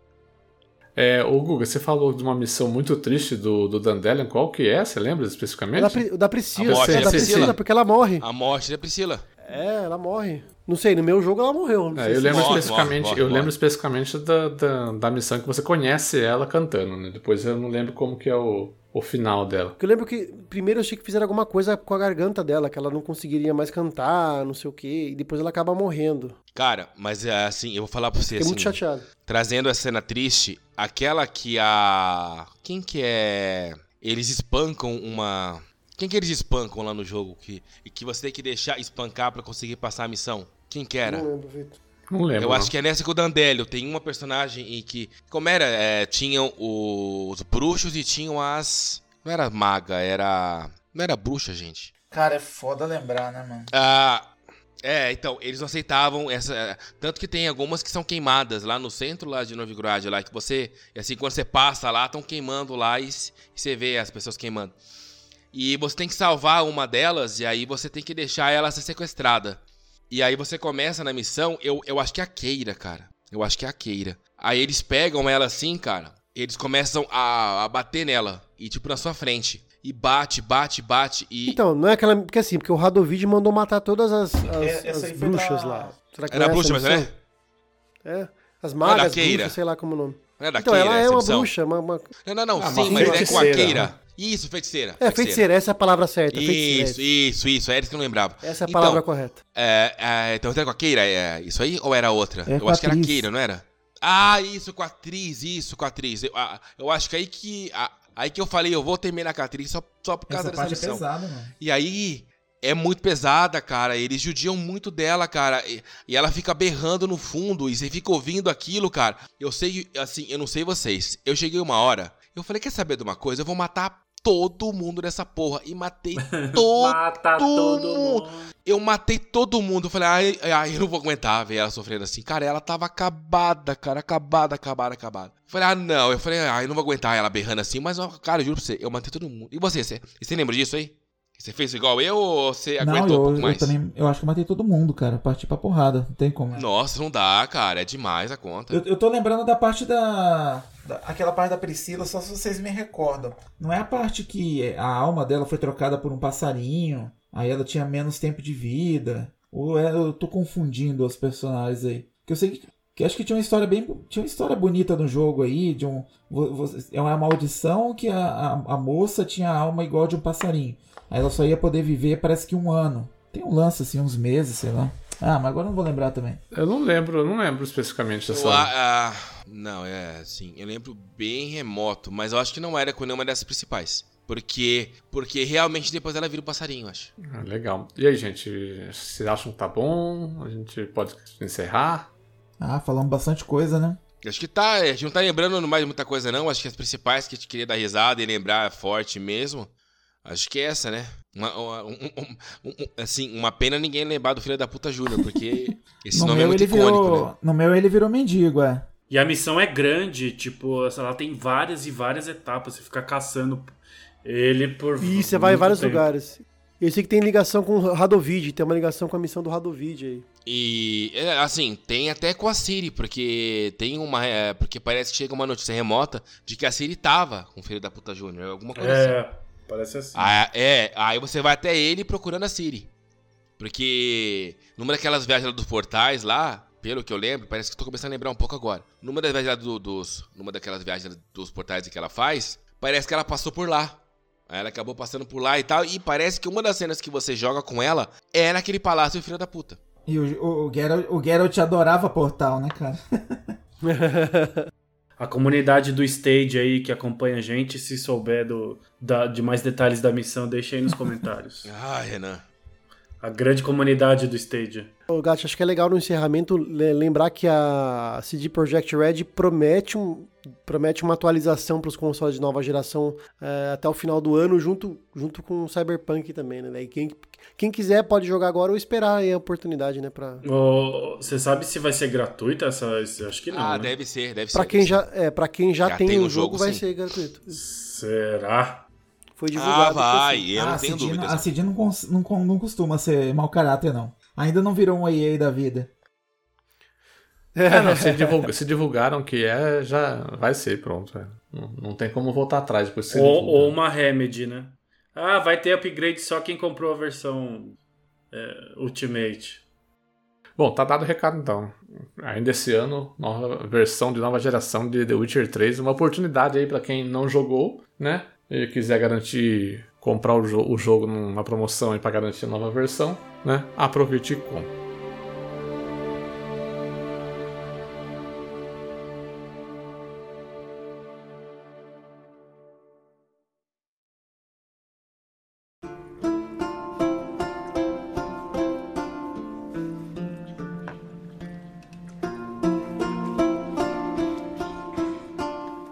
É, ô Guga, você falou de uma missão muito triste do, do Dandelion, qual que é? Você lembra especificamente? Da, da Priscila, A morte é da da Priscila. Priscila, porque ela morre. A morte da Priscila. É, ela morre. Não sei, no meu jogo ela morreu. Não É, sei eu lembro Morre, especificamente, morre, eu morre. lembro especificamente da, da, da missão que você conhece ela cantando, né? Depois eu não lembro como que é o, o final dela. Porque eu lembro que primeiro eu achei que fizeram alguma coisa com a garganta dela, que ela não conseguiria mais cantar, não sei o quê, e depois ela acaba morrendo. Cara, mas é assim, eu vou falar pra você Fiquei assim. muito chateado. Trazendo a cena triste, aquela que a. Quem que é. Eles espancam uma. Quem que eles espancam lá no jogo? Que, e que você tem que deixar espancar pra conseguir passar a missão? Quem que era? Não lembro, Vitor. Não lembro. Eu acho que é nessa que o Dandelion tem uma personagem em que. Como era? É, tinham os bruxos e tinham as. Não era maga, era. Não era bruxa, gente. Cara, é foda lembrar, né, mano? Ah. É, então, eles não aceitavam essa. Tanto que tem algumas que são queimadas lá no centro lá de Novigrad, lá que você. Assim, quando você passa lá, estão queimando lá e, e você vê as pessoas queimando. E você tem que salvar uma delas, e aí você tem que deixar ela ser sequestrada. E aí você começa na missão, eu, eu acho que é a Keira, cara. Eu acho que é a Keira. Aí eles pegam ela assim, cara. Eles começam a, a bater nela. E tipo, na sua frente. E bate, bate, bate. E. Então, não é aquela. Porque assim, porque o Radovid mandou matar todas as, as, É, as bruxas da- lá. Será que Era não é bruxa, mas não é? É. As é magas, bruxas, sei lá como é o nome. Não é da então, Keira ela é uma bruxa, uma, uma- Não, não, não. Ah, sim, mas é com a Keira. Isso, feiticeira. É, feiticeira, essa é a palavra certa. feiticeira. Isso, isso, isso. Era isso que eu não lembrava. Essa é a Então, palavra correta. É, é, então era com a Keira, é isso aí? Ou era outra? É eu a acho que era a atriz. Keira, não era? Ah, isso, com a atriz, isso, com a atriz. Eu, ah, eu acho que aí que. ah, aí que eu falei, eu vou terminar com a atriz só, só por causa Essa dessa parte é pesada, mano. E aí é muito pesada, cara. Eles judiam muito dela, cara. E, e ela fica berrando no fundo e você fica ouvindo aquilo, cara. Eu sei, assim, eu não sei vocês. Eu cheguei uma hora, eu falei, quer saber de uma coisa? Eu vou matar todo mundo nessa porra. E matei todo *laughs* Mata todo mundo. eu matei todo mundo. Eu falei, ai, ai, eu não vou aguentar ver ela sofrendo assim. Cara, ela tava acabada, cara, acabada, acabada, acabada. Eu falei, ah, não. Eu falei, ai, eu não vou aguentar ela berrando assim. Mas, cara, eu juro pra você, eu matei todo mundo. E você, você, você lembra disso aí? Você fez igual eu ou você Não, aguentou eu, um pouco eu mais? também. Eu acho que eu matei todo mundo, cara. Parti pra porrada. Não tem como. Nossa, não dá, cara. É demais a conta. Eu, eu tô lembrando da parte da, da- Aquela parte da Priscila, só se vocês me recordam. Não é a parte que a alma dela foi trocada por um passarinho, aí ela tinha menos tempo de vida. Ou é- eu tô confundindo os personagens aí. Que eu sei que, que acho que tinha uma história bem. Tinha uma história bonita no jogo aí. De um, é uma maldição que a, a, a moça tinha a alma igual de um passarinho. Aí ela só ia poder viver parece que um ano. Tem um lance assim, uns meses, sei lá. Ah, mas agora eu não vou lembrar também. Eu não lembro, eu não lembro especificamente dessa. Eu, ah, não, é assim, eu lembro bem remoto, mas eu acho que não era com nenhuma dessas principais. Porque, porque realmente depois ela vira um passarinho, eu acho. Ah, legal. E aí, gente, vocês acham que tá bom? A gente pode encerrar? Ah, falamos bastante coisa, né? Acho que tá, a gente não tá lembrando mais muita coisa não, acho que as principais que a gente queria dar risada e lembrar forte mesmo, acho que é essa, né? Uma, uma- um- um- um- assim, uma pena ninguém lembrar do Filho da Puta Júnior, porque *laughs* esse no nome meu é muito ele icônico, virou, né? No meu ele virou mendigo, é. E a missão é grande, tipo, ela tem várias e várias etapas. Você fica caçando ele por. E você vai em vários tempo. lugares. Eu sei que tem ligação com o Radovid, tem uma ligação com a missão do Radovid aí. E, é, assim, tem até com a Siri, porque tem uma. é, porque parece que chega uma notícia remota de que a Siri tava com o Filho da Puta Júnior, alguma coisa assim. É, parece assim. Ah, é, aí você vai até ele procurando a Siri. Porque numa daquelas viagens lá dos portais lá, pelo que eu lembro, parece que eu tô começando a lembrar um pouco agora. Numa das viagens do- dos. Numa daquelas viagens dos portais que ela faz, parece que ela passou por lá. Aí ela acabou passando por lá e tal. E parece que uma das cenas que você joga com ela é naquele palácio filho da puta. E o, o, o, Geralt, o Geralt adorava Portal, né, cara? *laughs* A comunidade do Stage aí que acompanha a gente, se souber do, da- de mais detalhes da missão, deixa aí nos comentários. Ah, Renan. A grande comunidade do Stage. Ô, Gat, acho que é legal no encerramento le- lembrar que a CD Projekt Red promete, um, promete uma atualização para os consoles de nova geração é, até o final do ano, junto, junto com o Cyberpunk também, né? E quem, quem quiser pode jogar agora ou esperar aí a oportunidade, né? Pra, Ô, Você sabe se vai ser gratuita essa? Acho que não. ah, né? deve ser, deve pra ser. quem deve já, ser. é, pra quem já, Já tem, tem o o jogo, jogo, vai sim. ser gratuito. Será? Foi Ah, divulgado. vai, que sim. eu ah, não a tenho dúvidas. A Cidinha não, cons- não, con- não costuma ser mau caráter, não. Ainda não virou um EA da vida. É, não, *laughs* se, divulga- se divulgaram que é, já vai ser, pronto. é. Não, não tem como voltar atrás depois Ou, ou uma Remedy, né? Ah, vai ter upgrade só quem comprou a versão é, Ultimate. Bom, tá dado o recado então. Ainda esse ano, nova versão de nova geração de The Witcher 3, uma oportunidade aí pra quem não jogou, né? E quiser garantir comprar o, jo- o jogo numa promoção aí pra garantir a nova versão, né? Aproveite e compre.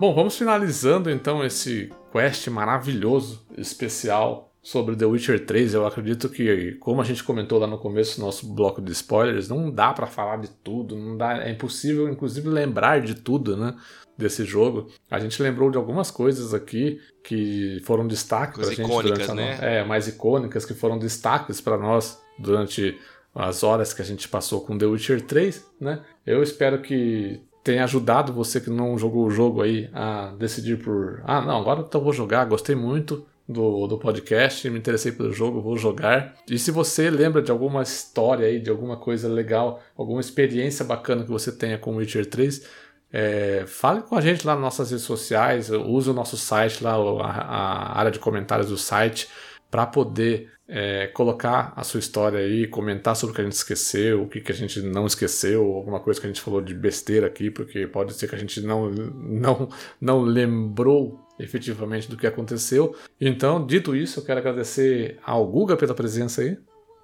Bom, vamos finalizando então esse quest maravilhoso, especial sobre The Witcher 3. Eu acredito que, como a gente comentou lá no começo do nosso bloco de spoilers, não dá pra falar de tudo, não dá, é impossível, inclusive, lembrar de tudo, né? Desse jogo. A gente lembrou de algumas coisas aqui que foram destaque pra Coisas gente durante a né? É, mais icônicas, que foram destaques pra nós durante as horas que a gente passou com The Witcher 3, né? Eu espero que tenha ajudado você que não jogou o jogo aí a decidir por. Ah, não, agora então vou jogar, gostei muito do, do podcast, me interessei pelo jogo, vou jogar. E se você lembra de alguma história aí, de alguma coisa legal, alguma experiência bacana que você tenha com Witcher 3, é, fale com a gente lá nas nossas redes sociais, use o nosso site lá, a, a área de comentários do site, para poder é, colocar a sua história aí, comentar sobre o que a gente esqueceu, o que, que a gente não esqueceu, alguma coisa que a gente falou de besteira aqui, porque pode ser que a gente não, não, não lembrou efetivamente do que aconteceu. Então, dito isso, eu quero agradecer ao Guga pela presença aí.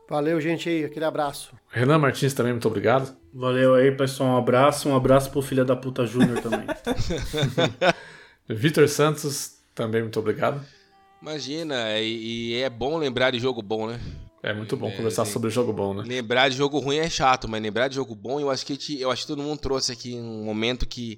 Valeu, gente aí. Aquele abraço. Renan Martins também, muito obrigado. Valeu aí, pessoal. Um abraço. Um abraço pro filho da puta Júnior também. *laughs* *laughs* Vitor Santos, também muito obrigado. Imagina, e, e é bom lembrar de jogo bom, né? É muito bom conversar sobre jogo bom, né? Lembrar de jogo ruim é chato, mas lembrar de jogo bom, eu acho que, te- eu acho que todo mundo trouxe aqui um momento que.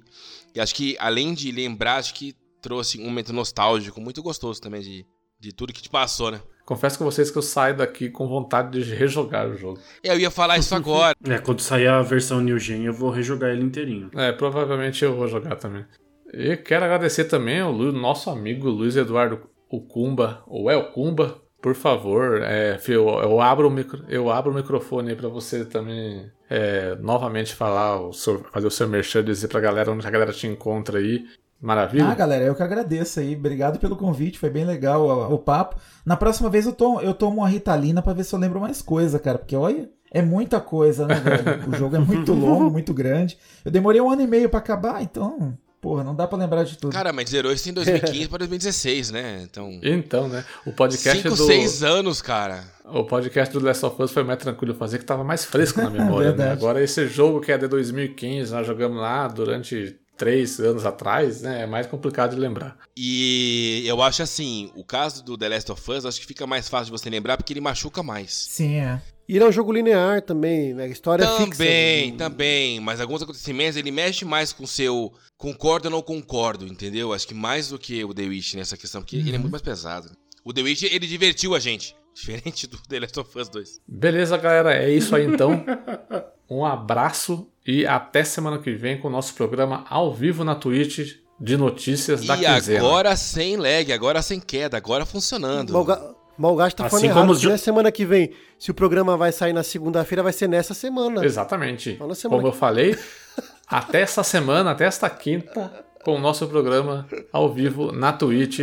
Eu acho que, além de lembrar, acho que trouxe um momento nostálgico, muito gostoso também de, de tudo que te passou, né? Confesso com vocês que eu saio daqui com vontade de rejogar o jogo. Eu ia falar isso agora. *laughs* é, quando sair a versão New Gen, eu vou rejogar ele inteirinho. É, provavelmente eu vou jogar também. E quero agradecer também ao Lu- nosso amigo Luiz Eduardo Ucumba, ou El Cumba, por favor, é, eu, eu abro o micro, eu abro o microfone aí pra você também é, novamente falar, o seu- fazer o seu merchan, dizer pra galera onde a galera te encontra aí. Maravilha? Ah, galera, eu que agradeço aí. Obrigado pelo convite, foi bem legal o, o papo. Na próxima vez eu tomo, eu tomo uma Ritalina pra ver se eu lembro mais coisa, cara. Porque olha, é muita coisa, né, velho? O jogo é muito *laughs* longo, muito grande. Eu demorei um ano e meio pra acabar, então, porra, não dá pra lembrar de tudo. Cara, mas zerou isso em 2015 pra 2016, né? Então. Então, né? O podcast 5, do 6 anos, cara. O podcast do Last of Us foi mais tranquilo fazer, que tava mais fresco na *laughs* memória, né? Agora esse jogo que é de 2015, nós jogamos lá durante três anos atrás, né? É mais complicado de lembrar. E eu acho assim, o caso do The Last of Us, acho que fica mais fácil de você lembrar porque ele machuca mais. Sim, é. E ele é um jogo linear também, né? História fixa. Também, também, mas alguns acontecimentos ele mexe mais com o seu concordo ou não concordo, entendeu? Acho que mais do que o The Witch nessa questão, porque ele é muito mais pesado. O The Witch, ele divertiu a gente, *laughs* diferente do The Last of Us 2. Beleza, galera? É isso aí então. *laughs* Um abraço e até semana que vem com o nosso programa ao vivo na Twitch de notícias da E quinzena. agora sem lag, agora sem queda, agora funcionando. Malga... Malgache tá falando Assim errado, os não é semana que vem. Se o programa vai sair na segunda-feira, vai ser nessa semana. Exatamente. Fala semana Como eu falei, *laughs* até essa semana, até esta quinta, com o nosso programa ao vivo na Twitch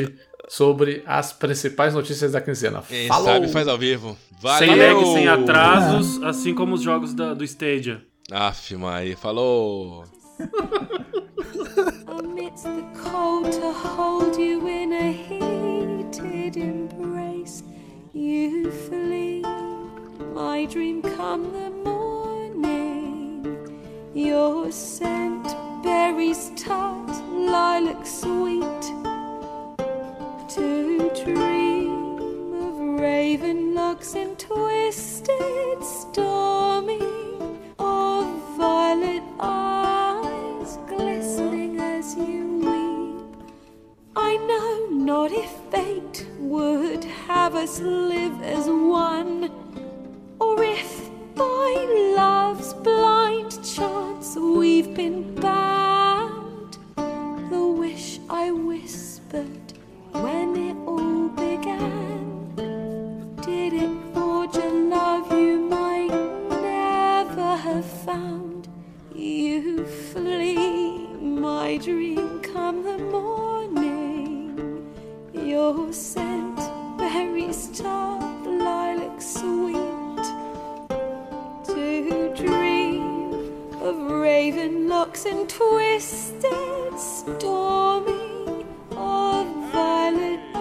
sobre as principais notícias da quinzena. Quem Falou! sabe faz ao vivo. Valeu! Sem lag, sem atrasos, assim como os jogos da- do Stadia. Aff, Maria, falou! *laughs* Amidst the cold to hold you in a heated embrace. You my dream come the morning. Your scent, berries tart, lilac sweet. To dream of raven locks and twisted stormy, of violet eyes glistening as you. I know not if fate would have us live as one, or if by love's blind chance we've been bound. The wish I whispered when it all began. Did it forge a love you might never have found? You flee, my dream come the morning your scent, berries tart, lilac sweet. To dream of raven locks and twisted stormy, of violet